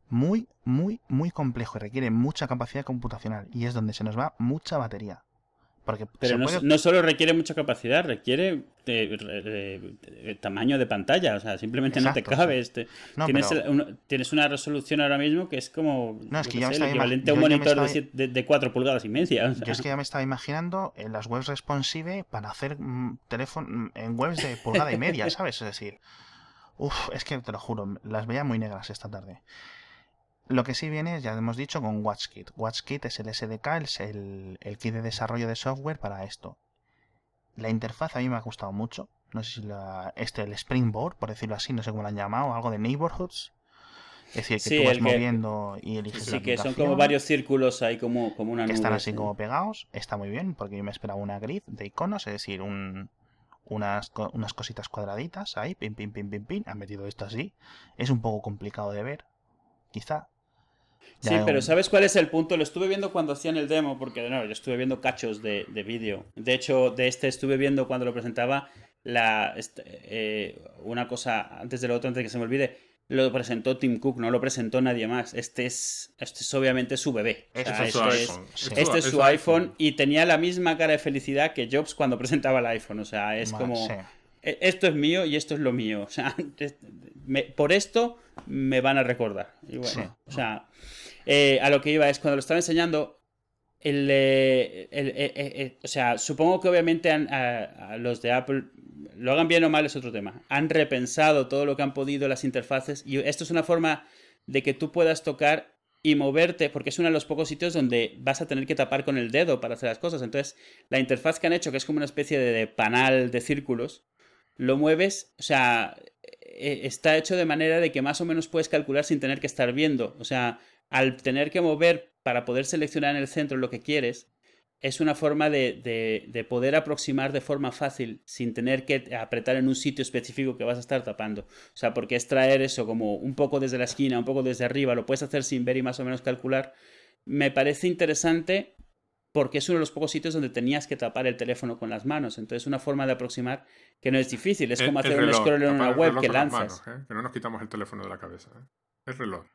muy, muy, muy complejo y requiere mucha capacidad computacional. Y es donde se nos va mucha batería. Porque
Pero no,
puede-
no solo requiere mucha capacidad, requiere eh, re- re- eh, tamaño de pantalla, o sea, simplemente no te cabe. este-
No,
tienes,
pero-
el- un- tienes una resolución ahora mismo que es como
No, es que ya me
sé, el equivalente a un monitor de,
estaba-
siete- de, de 4 pulgadas y media. o sea.
Yo es que ya me estaba imaginando en las webs responsive para hacer mm, teléfono mm, en webs de pulgada y media, ¿sabes? Es decir, uff, es que te lo juro, las veía muy negras esta tarde. Lo que sí viene, ya hemos dicho, con WatchKit. WatchKit es el SDK, es el, el kit de desarrollo de software para esto. La interfaz a mí me ha gustado mucho. No sé si la, este, el Springboard, por decirlo así, no sé cómo lo han llamado, algo de Neighborhoods. Es decir, que
Sí,
tú vas
el que-
moviendo y eliges
Sí,
la
que son como varios círculos ahí, como, como una
que
nube.
están así
sí.
como pegados, está muy bien, porque yo me esperaba una grid de iconos, es decir, un, unas, unas cositas cuadraditas ahí, pim, pim, pim, pim, pim, han metido esto así. Es un poco complicado de ver, quizá.
Sí,
Ya
pero ¿sabes cuál es el punto? Lo estuve viendo cuando hacían el demo, porque de nuevo, yo estuve viendo cachos de, de vídeo. De hecho, de este estuve viendo cuando lo presentaba la, este, eh, una cosa antes de lo otro, antes de que se me olvide. Lo presentó Tim Cook, no lo presentó nadie más. Este es, este es obviamente su bebé. O
Este
sea,
es su
este es-
iPhone.
sí.
este es su iPhone y tenía la misma cara de felicidad que Jobs cuando presentaba el iPhone. O sea, es como.
sí.
E, esto es mío y esto es lo mío. O sea, por esto me van a recordar. Y bueno, o sea, eh, a lo que iba es cuando lo estaba enseñando, el, eh, eh, o sea, supongo que obviamente a, los de Apple, lo hagan bien o mal es otro tema. Han repensado todo lo que han podido las interfaces y esto es una forma de que tú puedas tocar y moverte, porque es uno de los pocos sitios donde vas a tener que tapar con el dedo para hacer las cosas. Entonces, la interfaz que han hecho, que es como una especie de panal de círculos, lo mueves, o sea, e, está hecho de manera de que más o menos puedes calcular sin tener que estar viendo. O sea, al tener que mover para poder seleccionar en el centro lo que quieres, es una forma de, poder aproximar de forma fácil sin tener que apretar en un sitio específico que vas a estar tapando. O sea, porque es traer eso como un poco desde la esquina, un poco desde arriba, lo puedes hacer sin ver y más o menos calcular. Me parece interesante porque es uno de los pocos sitios donde tenías que tapar el teléfono con las manos. Entonces, es una forma de aproximar que no es difícil. Es como hacer un scroll en una web que lanzas.
¿eh? Que no nos quitamos el teléfono de la cabeza. ¿eh? Es reloj.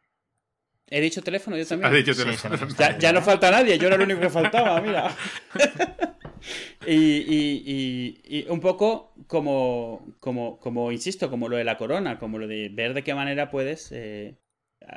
He dicho teléfono yo también.
dicho teléfono.
ya, no falta nadie, yo era el único que faltaba, mira. y, un poco como, como, como, insisto, como lo de la corona, como lo de ver de qué manera puedes eh,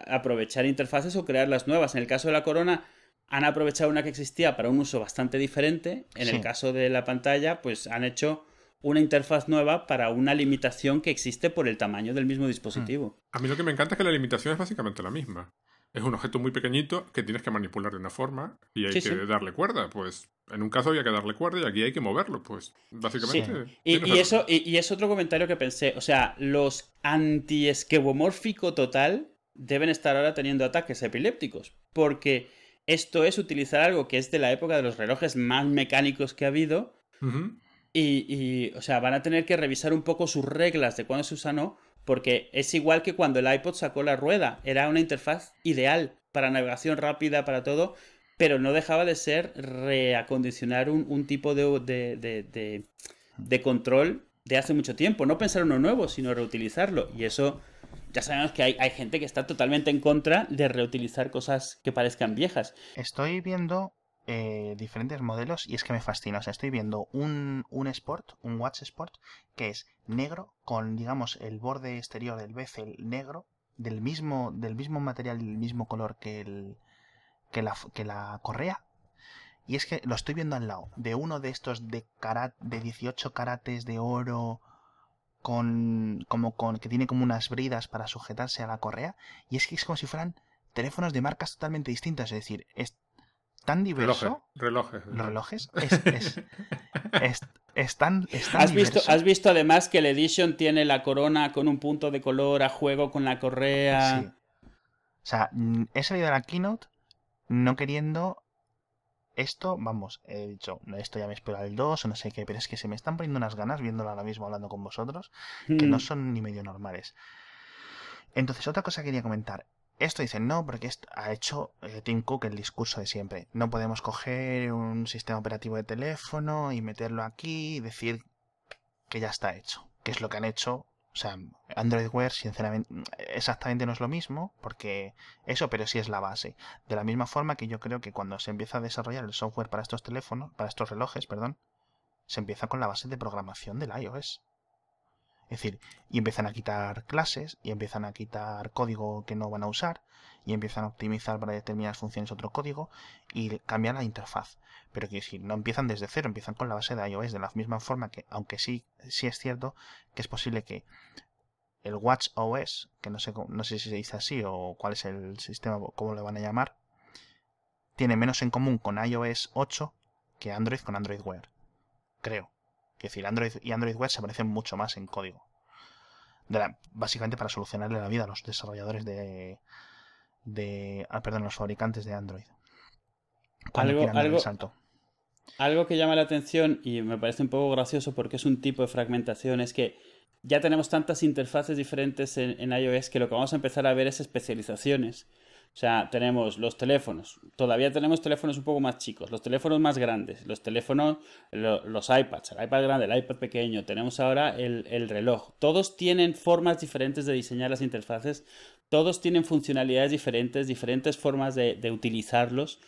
aprovechar interfaces o crear las nuevas. En el caso de la corona, han aprovechado una que existía para un uso bastante diferente. En el caso de la pantalla, pues han hecho una interfaz nueva para una limitación que existe por el tamaño del mismo dispositivo.
A mí lo que me encanta es que la limitación es básicamente la misma es un objeto muy pequeñito que tienes que manipular de una forma y hay que darle cuerda. Pues en un caso había que darle cuerda y aquí hay que moverlo. Pues básicamente.
Y, eso, y, es otro comentario que pensé. O sea, los anti-esquebomórfico total deben estar ahora teniendo ataques epilépticos. Porque esto es utilizar algo que es de la época de los relojes más mecánicos que ha habido. y, y, o sea, van a tener que revisar un poco sus reglas de cuándo se usa no porque es igual que cuando el iPod sacó la rueda, era una interfaz ideal para navegación rápida, para todo, pero no dejaba de ser reacondicionar un, tipo de, de, control de hace mucho tiempo. No pensar uno nuevo, sino reutilizarlo. Y eso, ya sabemos que hay, hay, gente que está totalmente en contra de reutilizar cosas que parezcan viejas.
Estoy viendo eh, diferentes modelos y es que me fascina. O sea, estoy viendo un, un Sport, un Watch Sport, que es negro con, digamos, el borde exterior del bezel negro, del mismo, del mismo material y del mismo color que, el, que, la, que la correa. Y es que lo estoy viendo al lado de uno de estos de, carat, de 18 carates de oro con, como con, que tiene como unas bridas para sujetarse a la correa. Y es que es como si fueran teléfonos de marcas totalmente distintas. Es decir, es, tan diverso.
Relojes.
Los relojes. Es, es, tan,
¿Has Visto, ¿Has visto además que el Edition tiene la corona con un punto de color a juego con la correa? Sí.
O sea, he salido de la keynote no queriendo esto, vamos, he dicho, esto ya me espero el 2 o no sé qué, pero es que se me están poniendo unas ganas viéndolo ahora mismo hablando con vosotros, que no mm. son ni medio normales. Entonces, otra cosa que quería comentar. Esto dicen no, porque ha hecho eh, Tim Cook el discurso de siempre. No podemos coger un sistema operativo de teléfono y meterlo aquí y decir que ya está hecho. Que es lo que han hecho. O sea, Android Wear, sinceramente, exactamente no es lo mismo, porque eso, pero sí es la base. De la misma forma que yo creo que cuando se empieza a desarrollar el software para estos teléfonos, para estos relojes, perdón, se empieza con la base de programación del iOS. Es decir, y empiezan a quitar clases, y empiezan a quitar código que no van a usar, y empiezan a optimizar para determinadas funciones otro código, y cambian la interfaz. Pero que si no empiezan desde cero, empiezan con la base de iOS, de la misma forma que, aunque sí, sí es cierto, que es posible que el Watch OS, que no sé, no sé si se dice así o cuál es el sistema, cómo le van a llamar, tiene menos en común con iOS 8 que Android con Android Wear. Creo. Es decir, Android y Android Web se parecen mucho más en código. básicamente para solucionarle la vida a los desarrolladores de. de ah, perdón, los fabricantes de Android.
Algo, algo, algo que llama la atención y me parece un poco gracioso porque es un tipo de fragmentación, es que ya tenemos tantas interfaces diferentes en iOS que lo que vamos a empezar a ver es especializaciones. O sea, tenemos los teléfonos. Todavía tenemos teléfonos un poco más chicos, los teléfonos más grandes, los teléfonos, los iPads, el iPad grande, el iPad pequeño. Tenemos ahora el, reloj. Todos tienen formas diferentes de diseñar las interfaces. Todos tienen funcionalidades diferentes, diferentes formas de, utilizarlos.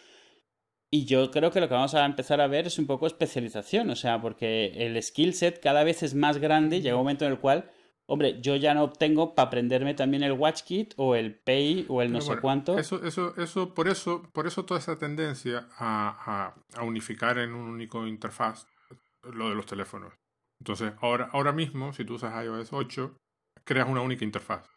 Y yo creo que lo que vamos a empezar a ver es un poco especialización, o sea, porque el skill set cada vez es más grande llega un momento en el cual, hombre, yo ya no obtengo para aprenderme también el WatchKit o el Pay o el no sé cuánto.
Eso, eso, eso, por eso, por eso toda esa tendencia a, a, unificar en un único interfaz lo de los teléfonos. Entonces, ahora, ahora mismo, si tú usas iOS 8, creas una única interfaz.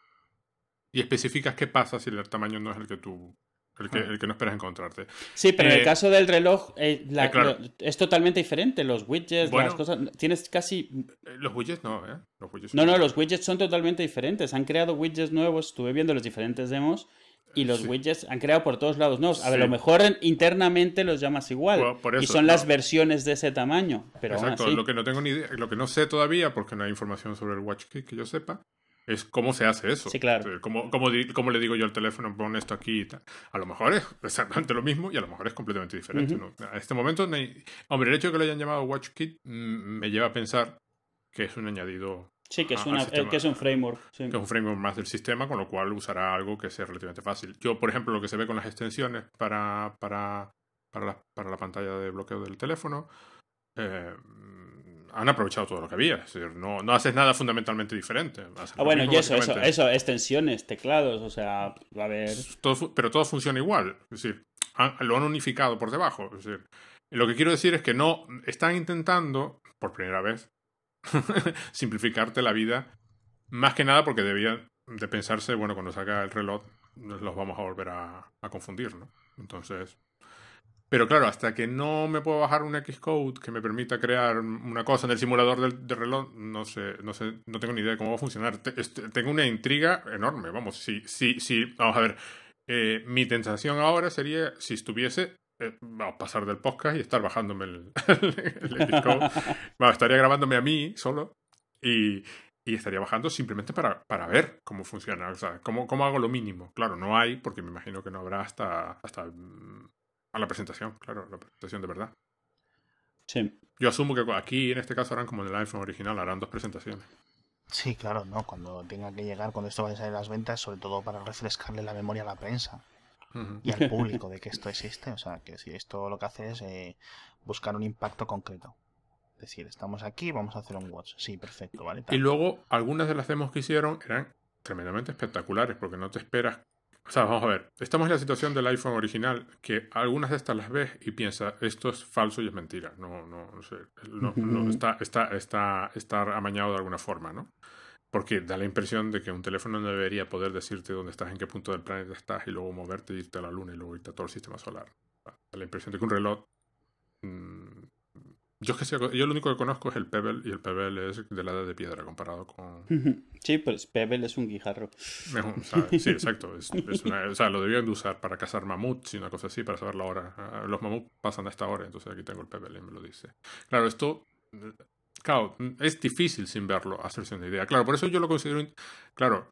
Y especificas qué pasa si el tamaño no es el que tú el que, el que, no esperas encontrarte.
Sí, pero en el eh, caso del reloj eh, eh, es totalmente diferente. Los widgets, las cosas. Tienes casi.
Los widgets no, ¿eh?
Los widgets no, no, los widgets son totalmente diferentes. Han creado widgets nuevos. Estuve viendo los diferentes demos. Y los widgets han creado por todos lados nuevos. A lo mejor internamente los llamas igual. y son las versiones de ese tamaño. Pero
Exacto, lo que no tengo ni idea, lo que no sé todavía, porque no hay información sobre el WatchKit que yo sepa, es cómo se hace eso.
Sí, claro.
¿Cómo, cómo, le digo yo al teléfono, pon esto aquí y tal? A lo mejor es exactamente lo mismo y a lo mejor es completamente diferente. ¿no? A este momento, hombre, el hecho de que lo hayan llamado WatchKit mm, me lleva a pensar que es un añadido.
Sí, que es, una, que es un framework. Que
es un framework más del sistema, con lo cual usará algo que sea relativamente fácil. Yo, por ejemplo, lo que se ve con las extensiones para, para, para, la, para la pantalla de bloqueo del teléfono, eh, han aprovechado todo lo que había. Es decir, no, no haces nada fundamentalmente diferente.
Ah, bueno, y eso, eso, eso, extensiones, teclados, o sea, va a haber.
pero todo funciona igual. Es decir, lo han unificado por debajo. Es decir, lo que quiero decir es que no están intentando, por primera vez, simplificarte la vida. Más que nada porque debían de pensarse, bueno, cuando saca el reloj, los vamos a volver a, a confundir, ¿no? Entonces, pero claro, hasta que no me puedo bajar un Xcode que me permita crear una cosa en el simulador del, reloj, no sé, no sé, no tengo ni idea de cómo va a funcionar. tengo una intriga enorme, vamos, si, si, si, vamos a ver, eh, mi tentación ahora sería si estuviese eh, a pasar del podcast y estar bajándome el, Xcode. bueno, estaría grabándome a mí solo y, y estaría bajando simplemente para, para ver cómo funciona, o sea, cómo, cómo hago lo mínimo. Claro, no hay, porque me imagino que no habrá hasta, hasta a la presentación, claro, la presentación de verdad.
Sí.
Yo asumo que aquí, en este caso, harán como en el iPhone original, harán dos presentaciones.
Sí, claro, no. Cuando tenga que llegar, cuando esto vaya a salir a las ventas, sobre todo para refrescarle la memoria a la prensa y al público de que esto existe. O sea, que si esto lo que hace es eh, buscar un impacto concreto. Es decir, estamos aquí, vamos a hacer un watch. Sí, perfecto, ¿vale?
Y luego, algunas de las demos que hicieron eran tremendamente espectaculares, porque no te esperas o sea, vamos a ver, estamos en la situación del iPhone original, que algunas de estas las ves y piensas, esto es falso y es mentira. No, no, no sé, no, está, está, está, está amañado de alguna forma, ¿no? Porque da la impresión de que un teléfono no debería poder decirte dónde estás, en qué punto del planeta estás y luego moverte, irte a la luna y luego irte a todo el sistema solar. Da la impresión de que un reloj mm, yo, que sé, yo lo único que conozco es el Pebble y el Pebble es de la edad de piedra comparado con...
Sí, pues Pebble es un guijarro.
Sí, exacto. Es, o sea, lo debían de usar para cazar mamuts y una cosa así, para saber la hora. Ah, los mamuts pasan a esta hora, entonces aquí tengo el Pebble y me lo dice. Claro, esto... Claro, es difícil sin verlo hacerse una idea. Claro, por eso yo lo considero... Claro,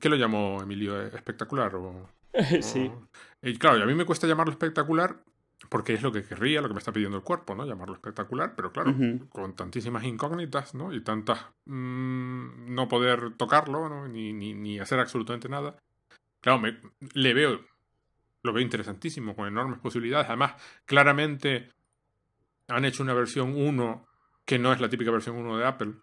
¿qué lo llamó Emilio? ¿Espectacular? O,
sí.
Y claro, a mí me cuesta llamarlo espectacular porque es lo que querría, lo que me está pidiendo el cuerpo, ¿no? Llamarlo espectacular, pero claro, con tantísimas incógnitas, ¿no? Y tantas mm, no poder tocarlo, ¿no? Ni, ni, ni, hacer absolutamente nada. Claro, me, le veo, lo veo interesantísimo, con enormes posibilidades. Además, claramente han hecho una versión 1 que no es la típica versión 1 de Apple,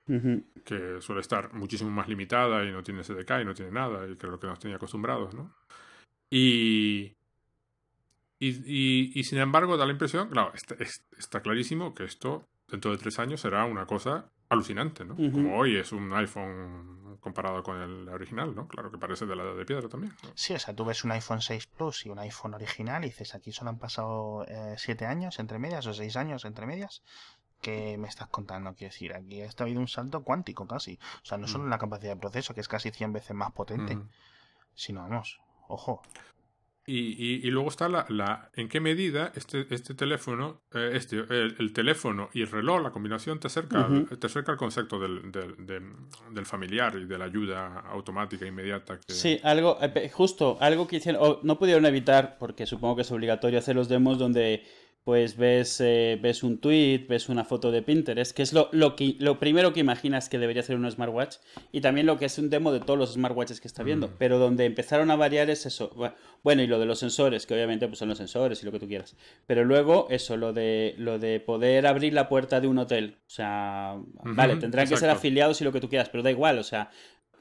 que suele estar muchísimo más limitada y no tiene SDK y no tiene nada, y que es lo que nos tenía acostumbrados, ¿no? Y, y, y, sin embargo, da la impresión, claro, está, está, clarísimo que esto dentro de tres años será una cosa alucinante, ¿no? Como hoy es un iPhone comparado con el original, ¿no? Claro que parece de la edad de piedra también.
Sí, o sea, tú ves un iPhone 6 Plus y un iPhone original y dices, aquí solo han pasado eh, siete años entre medias o seis años entre medias. ¿Qué me estás contando? Quiero decir, aquí ha habido un salto cuántico casi. O sea, no solo en la capacidad de proceso, que es casi 100 veces más potente, sino, vamos, ojo.
Y, y, luego está la, la, en qué medida este, este teléfono, eh, este, el, teléfono y el reloj, la combinación te acerca, te acerca al concepto del, del, del, familiar y de la ayuda automática inmediata. Que...
Sí, algo, eh, justo, algo que hicieron, no pudieron evitar, porque supongo que es obligatorio hacer los demos donde pues ves, eh, ves un tweet, ves una foto de Pinterest, que es lo, lo, que, lo primero que imaginas que debería ser un smartwatch, y también lo que es un demo de todos los smartwatches que está viendo,
Mm.
pero donde empezaron a variar es eso. Bueno, y lo de los sensores, que obviamente pues, son los sensores y lo que tú quieras. Pero luego eso, lo de, lo de poder abrir la puerta de un hotel. O sea, vale, tendrán que ser afiliados y lo que tú quieras, pero da igual, o sea,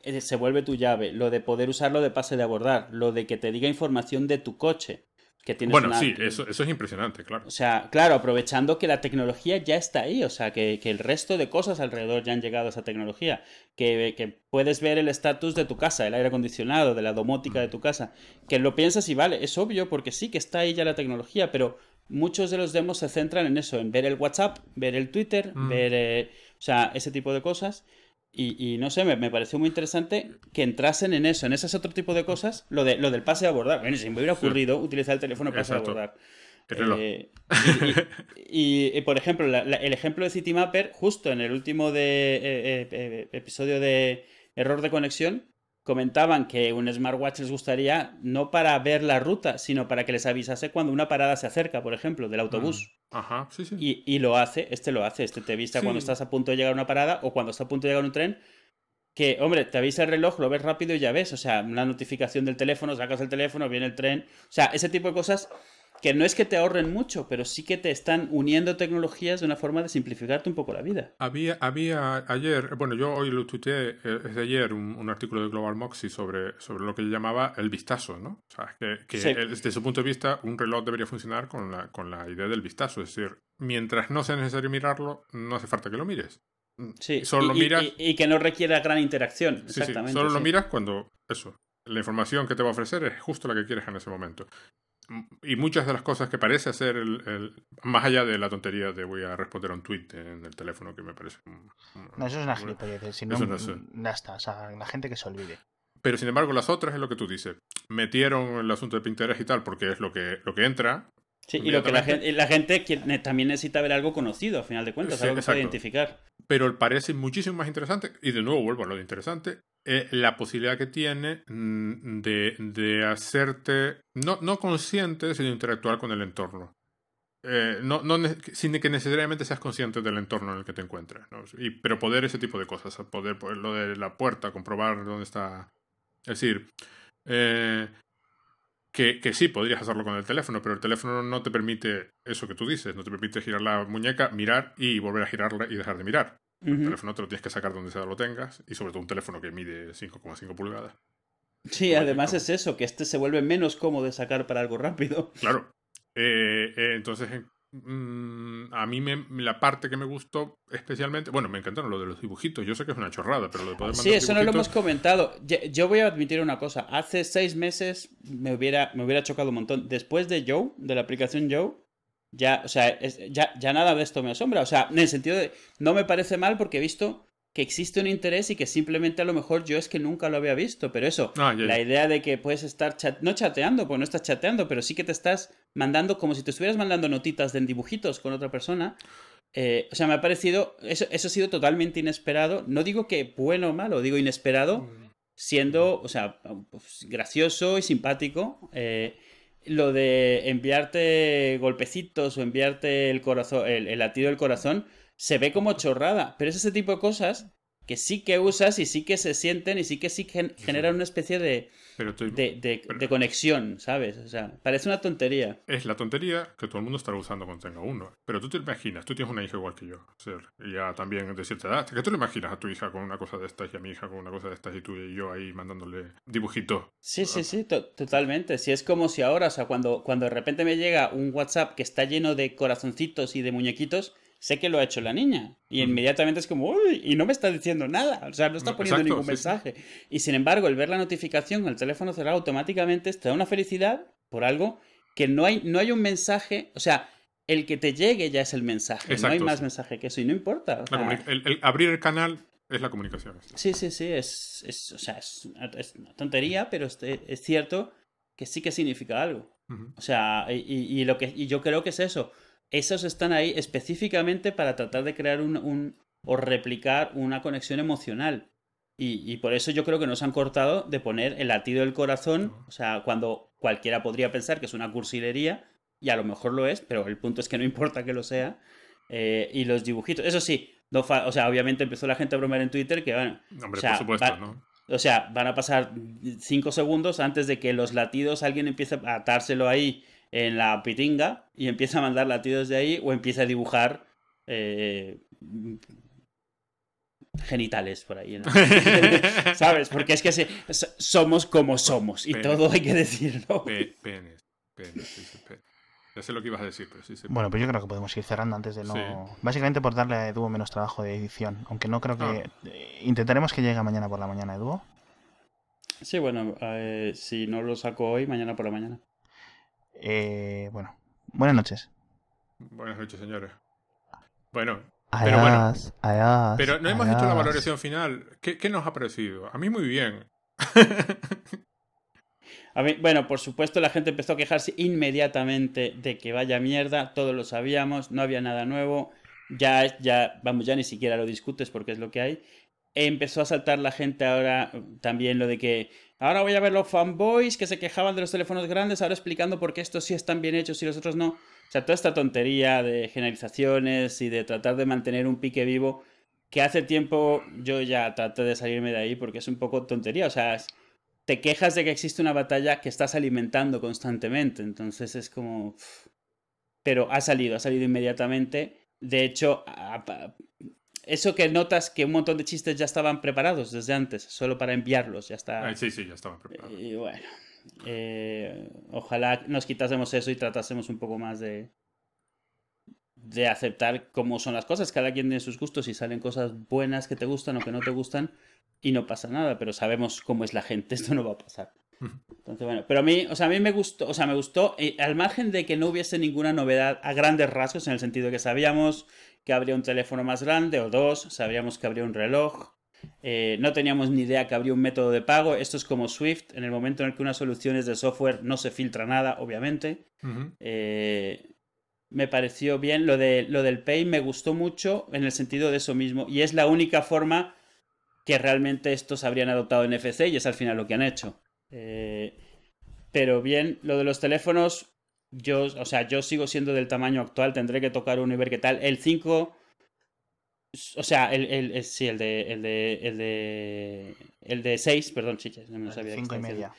eh, se vuelve tu llave. Lo de poder usarlo de pase de abordar, lo de que te diga información de tu coche. Que tienes
Bueno,
una-
sí, eso, eso es impresionante, claro.
o sea, claro, aprovechando que la tecnología ya está ahí, o sea, que, que el resto de cosas alrededor ya han llegado a esa tecnología, que, que puedes ver el estatus de tu casa, el aire acondicionado, de la domótica de tu casa, que lo piensas y vale, es obvio porque sí que está ahí ya la tecnología, pero muchos de los demos se centran en eso, en ver el WhatsApp, ver el Twitter,
Mm.
ver, eh, o sea, ese tipo de cosas. Y, y no sé, me, me pareció muy interesante que entrasen en eso, en ese otro tipo de cosas, lo, de, lo del pase de abordar. Bueno, si me hubiera
Sí.
ocurrido utilizar el teléfono para pase de
Exacto.
abordar. Eh, y, y- y, por ejemplo, la- la- el ejemplo de Citymapper, justo en el último de, eh, eh, episodio de Error de Conexión, comentaban que un smartwatch les gustaría no para ver la ruta, sino para que les avisase cuando una parada se acerca, por ejemplo, del autobús.
Ajá, sí, sí.
Y, y lo hace, este lo hace, este te avisa
Sí.
cuando estás a punto de llegar a una parada o cuando está a punto de llegar a un tren. Que, hombre, te avisa el reloj, lo ves rápido y ya ves. O sea, una notificación del teléfono, sacas el teléfono, viene el tren. O sea, ese tipo de cosas que no es que te ahorren mucho, pero sí que te están uniendo tecnologías de una forma de simplificarte un poco la vida.
Había, había ayer, bueno, yo hoy lo tuiteé, eh, es de ayer, un, un artículo de Global Moxie sobre, sobre lo que yo llamaba el vistazo, ¿no? O sea, que, que
Sí.
desde su punto de vista, un reloj debería funcionar con la, con la idea del vistazo. Es decir, mientras no sea necesario mirarlo, no hace falta que lo mires.
Sí,
Solo
y,
lo
y-
sí,
y- y que no requiera gran interacción.
sí,
Exactamente.
solo lo
sí.
miras cuando, eso, la información que te va a ofrecer es justo la que quieres en ese momento. Y muchas de las cosas que parece hacer, el, el- más allá de la tontería de voy a responder a un tweet en el teléfono, que me parece... un- un-
No, eso es una
un-
gilipollez. Si no,
no es-
ya está. O sea, la gente que se olvide.
Pero sin embargo, las otras es lo que tú dices. Metieron el asunto de Pinterest y tal, porque es lo que, lo que entra.
Sí, y lo que la gente, la gente quiere- también necesita ver algo conocido, a final de cuentas,
Sí,
algo que pueda identificar.
Pero parece muchísimo más interesante. Y de nuevo vuelvo a lo interesante. eh, la posibilidad que tiene mm, de, de hacerte, no, no consciente, sino interactuar con el entorno. Eh, no, no sin que necesariamente seas consciente del entorno en el que te encuentras. pero poder ese tipo de cosas. Poder, poder lo de la puerta, comprobar dónde está. Es decir, eh, que, que sí, podrías hacerlo con el teléfono, pero el teléfono no te permite eso que tú dices. No te permite girar la muñeca, mirar y volver a girarla y dejar de mirar. El teléfono te lo tienes que sacar donde sea lo tengas. Y sobre todo un teléfono que mide 5,5 pulgadas.
Sí, además es eso, que este se vuelve menos cómodo de sacar para algo rápido.
Claro. Eh, eh, entonces, a mí me, la parte que me gustó especialmente, bueno, me encantaron lo de los dibujitos. Yo sé que es una chorrada, pero lo de poder
Sí,
mandar
eso no lo hemos comentado. Yo, voy a admitir una cosa. Hace seis meses me hubiera, me hubiera chocado un montón. Después de Joe, de la aplicación Joe, ya, o sea, es- ya, ya nada de esto me asombra. O sea, en el sentido de, no me parece mal porque he visto que existe un interés y que simplemente a lo mejor yo es que nunca lo había visto. Pero eso,
Ah,
la idea de que puedes estar chat- no chateando, porque no estás chateando, pero sí que te estás mandando como si te estuvieras mandando notitas de dibujitos con otra persona. Eh, o sea, me ha parecido, eso, eso ha sido totalmente inesperado. No digo que bueno o malo, digo inesperado, siendo, o sea, pues, gracioso y simpático. Eh, lo de enviarte golpecitos o enviarte el corazón, el, el latido del corazón, se ve como chorrada, pero es ese tipo de cosas que sí que usas y sí que se sienten y sí que sí gen- generan una especie de,
Pero estoy-
de, de-
pero-
de conexión, ¿sabes? O sea, parece una tontería.
Es la tontería que todo el mundo estará usando cuando tenga uno. Pero tú te imaginas, tú tienes una hija igual que yo, o sea, ya también de cierta edad, que tú le imaginas a tu hija con una cosa de estas y a mi hija con una cosa de estas y tú y yo ahí mandándole dibujitos.
Sí, sí, sí, to- totalmente. Si es como si ahora, o sea, cuando, cuando de repente me llega un WhatsApp que está lleno de corazoncitos y de muñequitos, sé que lo ha hecho la niña. Y inmediatamente es como, uy, y no me está diciendo nada. O sea, no está
No,
poniendo
exacto,
ningún
sí,
mensaje. Y sin embargo, el ver la notificación con el teléfono cerrado automáticamente te da una felicidad por algo que no hay, no hay un mensaje. O sea, el que te llegue ya es el mensaje. no hay
Exacto,
más
sí.
mensaje que eso y no importa. o sea,
el, el abrir el canal es la comunicación.
Sí, sí, sí, es, es, o sea, es, una, es una tontería, pero es, es cierto que sí que significa algo.
Ujú.
O sea, y, y lo que, y yo creo que es eso. Esos están ahí específicamente para tratar de crear un, un o replicar una conexión emocional. Y, y por eso yo creo que nos han cortado de poner el latido del corazón. O sea, cuando cualquiera podría pensar que es una cursilería, y a lo mejor lo es, pero el punto es que no importa que lo sea. Eh, y los dibujitos, eso sí, no o sea, obviamente empezó la gente a bromear en Twitter que, bueno,
Hombre,
o sea,
por supuesto, ¿no?
o sea, van a pasar cinco segundos antes de que los latidos alguien empiece a atárselo ahí en la pitinga y empiece a mandar latidos de ahí o empiece a dibujar eh, genitales por ahí. ¿no? ¿Sabes? Porque es que se- so- somos como somos y
Pene.
todo hay que decirlo.
Pe- penes, penes, sí, sí, pe- Ya sé lo que ibas a decir, pero sí, sí.
Bueno, pues yo creo que podemos ir cerrando antes de no.
Sí.
Básicamente por darle a Edu menos trabajo de edición. Aunque no creo que.
Ah.
eh, Intentaremos que llegue mañana por la mañana, Edu.
Sí, bueno, eh, si no lo saco hoy, mañana por la mañana.
Eh, bueno, buenas noches.
Buenas noches, señores. Bueno, Pero bueno,
Adiós,
pero no hemos hecho la valoración final. ¿Qué, qué nos ha parecido? A mí muy bien.
A mí, bueno, por supuesto la gente empezó a quejarse inmediatamente de que vaya mierda, todos lo sabíamos, no había nada nuevo, ya, ya, vamos, ya ni siquiera lo discutes porque es lo que hay. Empezó a saltar la gente ahora también lo de que ahora voy a ver los fanboys que se quejaban de los teléfonos grandes, ahora explicando por qué estos sí están bien hechos y los otros no. O sea, toda esta tontería de generalizaciones y de tratar de mantener un pique vivo, que hace tiempo yo ya traté de salirme de ahí porque es un poco tontería. O sea, te quejas de que existe una batalla que estás alimentando constantemente. Entonces es como... Pero ha salido, ha salido inmediatamente. De hecho, eso que notas que un montón de chistes ya estaban preparados desde antes, solo para enviarlos, ya está.
Ah, sí, sí, ya estaba preparado.
Y bueno, eh, ojalá nos quitásemos eso y tratásemos un poco más de de aceptar cómo son las cosas. Cada quien tiene sus gustos y salen cosas buenas que te gustan o que no te gustan y no pasa nada, pero sabemos cómo es la gente, esto no va a pasar. Entonces, bueno, pero a mí, o sea, a mí me gustó, o sea, me gustó, eh, al margen de que no hubiese ninguna novedad a grandes rasgos, en el sentido que sabíamos que habría un teléfono más grande o dos, sabíamos que habría un reloj, eh, no teníamos ni idea que habría un método de pago, esto es como Swift, en el momento en el que una solución es de software no se filtra nada, obviamente. Eh, me pareció bien. Lo, de, lo del Pay me gustó mucho en el sentido de eso mismo. Y es la única forma que realmente estos habrían adoptado NFC y es al final lo que han hecho. Eh, pero bien, lo de los teléfonos, yo, o sea, yo sigo siendo del tamaño actual, tendré que tocar uno y ver qué tal. El 5, o sea, el, el, el- sí, el de, el de, el de, el de 6, perdón, chiches, no me sabía. que
Cinco y
estaba diciendo.
media.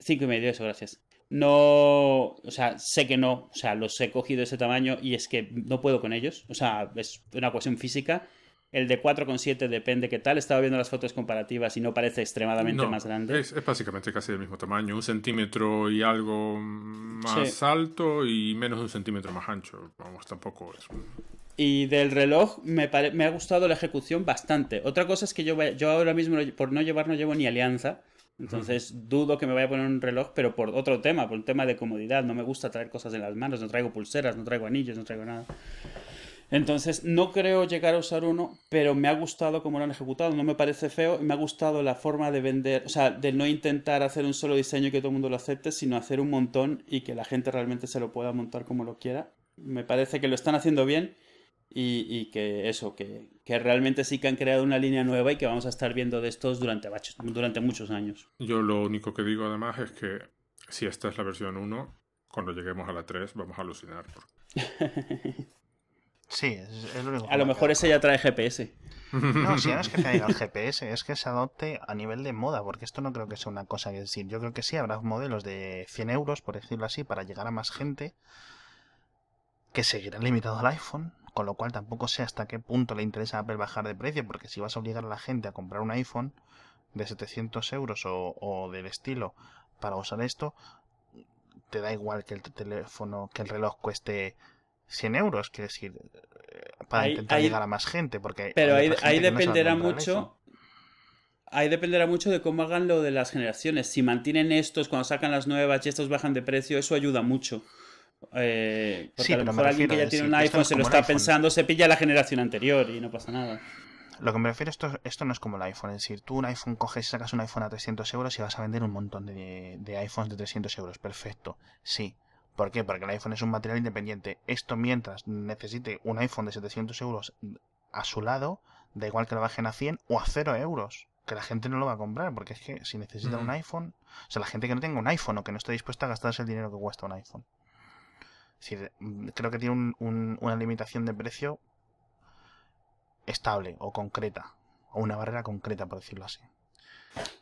Cinco y medio, eso, gracias. No, o sea, sé que no, o sea, los he cogido ese tamaño y es que no puedo con ellos, o sea, es una cuestión física. El de 4,7 depende qué tal, estaba viendo las fotos comparativas y no parece extremadamente
No,
más grande.
Es, es básicamente casi del mismo tamaño, un centímetro y algo más
Sí.
alto y menos de un centímetro más ancho. Vamos, tampoco es.
Y del reloj me, ha gustado la ejecución bastante. Otra cosa es que yo ahora mismo por no llevar no llevo ni alianza. Entonces dudo que me vaya a poner un reloj, pero por otro tema, por un tema de comodidad. No me gusta traer cosas en las manos, no traigo pulseras, no traigo anillos, no traigo nada. Entonces no creo llegar a usar uno, pero me ha gustado cómo lo han ejecutado. No me parece feo y me ha gustado la forma de vender, o sea, de no intentar hacer un solo diseño y que todo el mundo lo acepte, sino hacer un montón y que la gente realmente se lo pueda montar como lo quiera. Me parece que lo están haciendo bien y, y que eso, que, que realmente sí que han creado una línea nueva y que vamos a estar viendo de estos durante, durante muchos años.
Yo lo único que digo además es que si esta es la versión 1, cuando lleguemos a la 3 vamos a alucinar.
Sí, es, es lo único.
A lo
me
mejor ese ya trae GPS.
No, si no es que caiga el GPS, es que se adopte a nivel de moda, porque esto no creo que sea una cosa que decir. Yo creo que sí, habrá modelos de 100 euros, por decirlo así, para llegar a más gente, que seguirán limitados al iPhone, con lo cual tampoco sé hasta qué punto le interesa a Apple bajar de precio, porque si vas a obligar a la gente a comprar un iPhone de 700 euros o, o del estilo para usar esto, te da igual que el teléfono, que el reloj cueste 100 euros, quiero decir, eh, para
Ahí-
intentar
ahí-
llegar a más gente, porque
Pero
hay
ahí,
no
dependerá mucho. Ahí dependerá mucho de cómo hagan lo de las generaciones. Si mantienen estos cuando sacan las nuevas y estos bajan de precio, eso ayuda mucho. Eh, porque
Sí,
a lo
me
mejor alguien que ya tiene un iPhone
es
se lo está pensando, se pilla la generación anterior y no pasa nada.
Lo que me refiero esto, esto no es como el iPhone, es decir, tú un iPhone coges y sacas un iPhone a 300 euros y vas a vender un montón de, de iPhones de 300 euros, perfecto, sí. ¿Por qué? Porque el iPhone es un material independiente. Esto mientras necesite un iPhone de 700 euros a su lado, da igual que lo bajen a 100 o a 0 euros, que la gente no lo va a comprar, porque es que si necesita un iPhone, o sea, la gente que no tenga un iPhone o que no esté dispuesta a gastarse el dinero que cuesta un iPhone. Es decir, mm, creo que tiene un- un- una limitación de precio estable o concreta. O una barrera concreta, por decirlo así.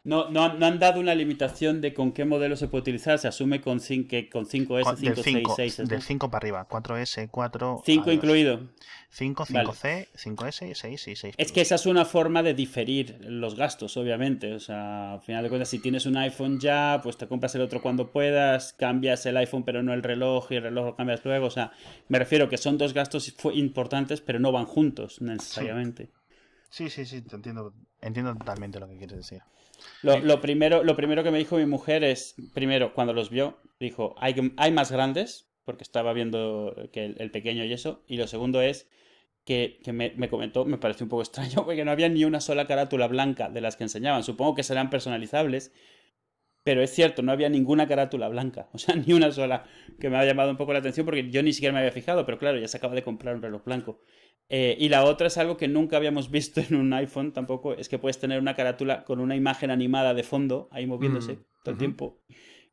No, no, han- no han dado una limitación de con qué modelo se puede utilizar. Se asume con, cin- que con 5S,
Con-
5,
del
6,
5,
6.
del 5 para arriba. 4S, 4.
5 incluido.
5,
Vale.
5C, 5S, 6 y 6.
Es que esa es una forma de diferir los gastos, obviamente. O sea, al final de cuentas, si tienes un iPhone ya, pues te compras el otro cuando puedas, cambias el iPhone pero no el reloj y el reloj lo cambias luego. O sea, me refiero que son dos gastos importantes, pero no van juntos necesariamente.
Sí, sí, sí, te entiendo, entiendo totalmente lo que quieres decir.
Lo, lo primero, lo primero que me dijo mi mujer es, primero, cuando los vio, dijo, hay, hay más grandes, porque estaba viendo que el, el pequeño y eso, y lo segundo es que, que me, me comentó, me pareció un poco extraño, porque no había ni una sola carátula blanca de las que enseñaban. Supongo que serán personalizables, pero es cierto, no había ninguna carátula blanca, o sea, ni una sola, que me ha llamado un poco la atención porque yo ni siquiera me había fijado, pero claro, ya se acaba de comprar un reloj blanco. Eh, y la otra es algo que nunca habíamos visto en un iPhone tampoco, es que puedes tener una carátula con una imagen animada de fondo, ahí moviéndose
Mm,
todo el tiempo,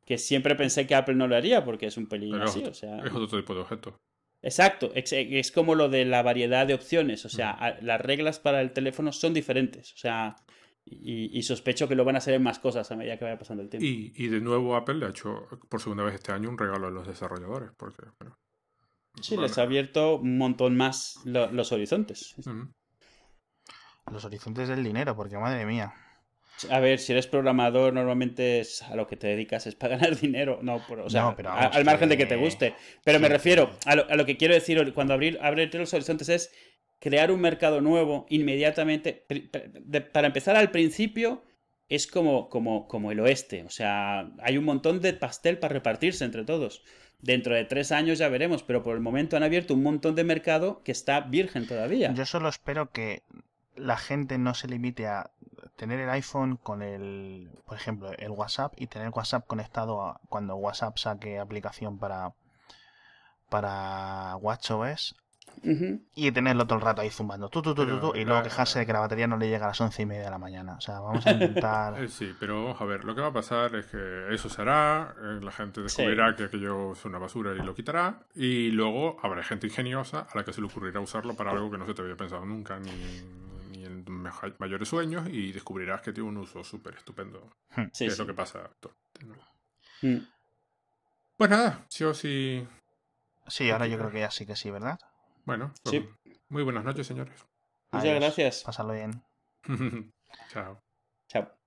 que siempre pensé que Apple no lo haría porque es un pelín
Pero
así, o sea...
Es otro tipo de objeto.
Exacto, ex- es como lo de la variedad de opciones, o sea, a- las reglas para el teléfono son diferentes, o sea, y, y sospecho que lo van a hacer en más cosas a medida que vaya pasando el tiempo.
Y, y de nuevo Apple le ha hecho por segunda vez este año un regalo a los desarrolladores. Porque, bueno,
Sí,
bueno,
les ha abierto un montón más lo- los horizontes.
Los horizontes del dinero, porque madre mía.
A ver, si eres programador, normalmente es a lo que te dedicas es para ganar dinero. No, por- o sea,
No, pero
a-
vamos,
al margen de que
que-
te guste. Pero me refiero a lo, a lo que quiero decir cuando abrir, abrir los horizontes es crear un mercado nuevo inmediatamente. Para empezar, al principio es como, como, como el oeste. O sea, hay un montón de pastel para repartirse entre todos. Dentro de tres años ya veremos, pero por el momento han abierto un montón de mercado que está virgen todavía.
Yo solo espero que la gente no se limite a tener el iPhone con el, por ejemplo, el WhatsApp y tener WhatsApp conectado a cuando WhatsApp saque aplicación para para WatchOS Y tenerlo todo el rato ahí zumbando tu, tu, tu, tu,
Pero
tu, y luego quejarse de que la batería no le llega a las once y media de la mañana. O sea, vamos a intentar.
Eh, Sí, pero vamos a ver, lo que va a pasar es que eso se hará, eh, la gente descubrirá que aquello es una basura y lo quitará, y luego habrá gente ingeniosa a la que se le ocurrirá usarlo para algo que no se te había pensado nunca, ni, ni en mayores sueños, y descubrirás que tiene un uso súper estupendo.
Sí,
que es
sí.
lo que pasa. actualmente, ¿no?
Mm.
Pues nada, yo sí.
Sí, ahora yo creo que ya sí que sí, ¿verdad?
Bueno, pues
Sí.
muy buenas noches, señores.
Muchas
Adiós.
gracias.
Pásalo bien.
Chao.
Chao.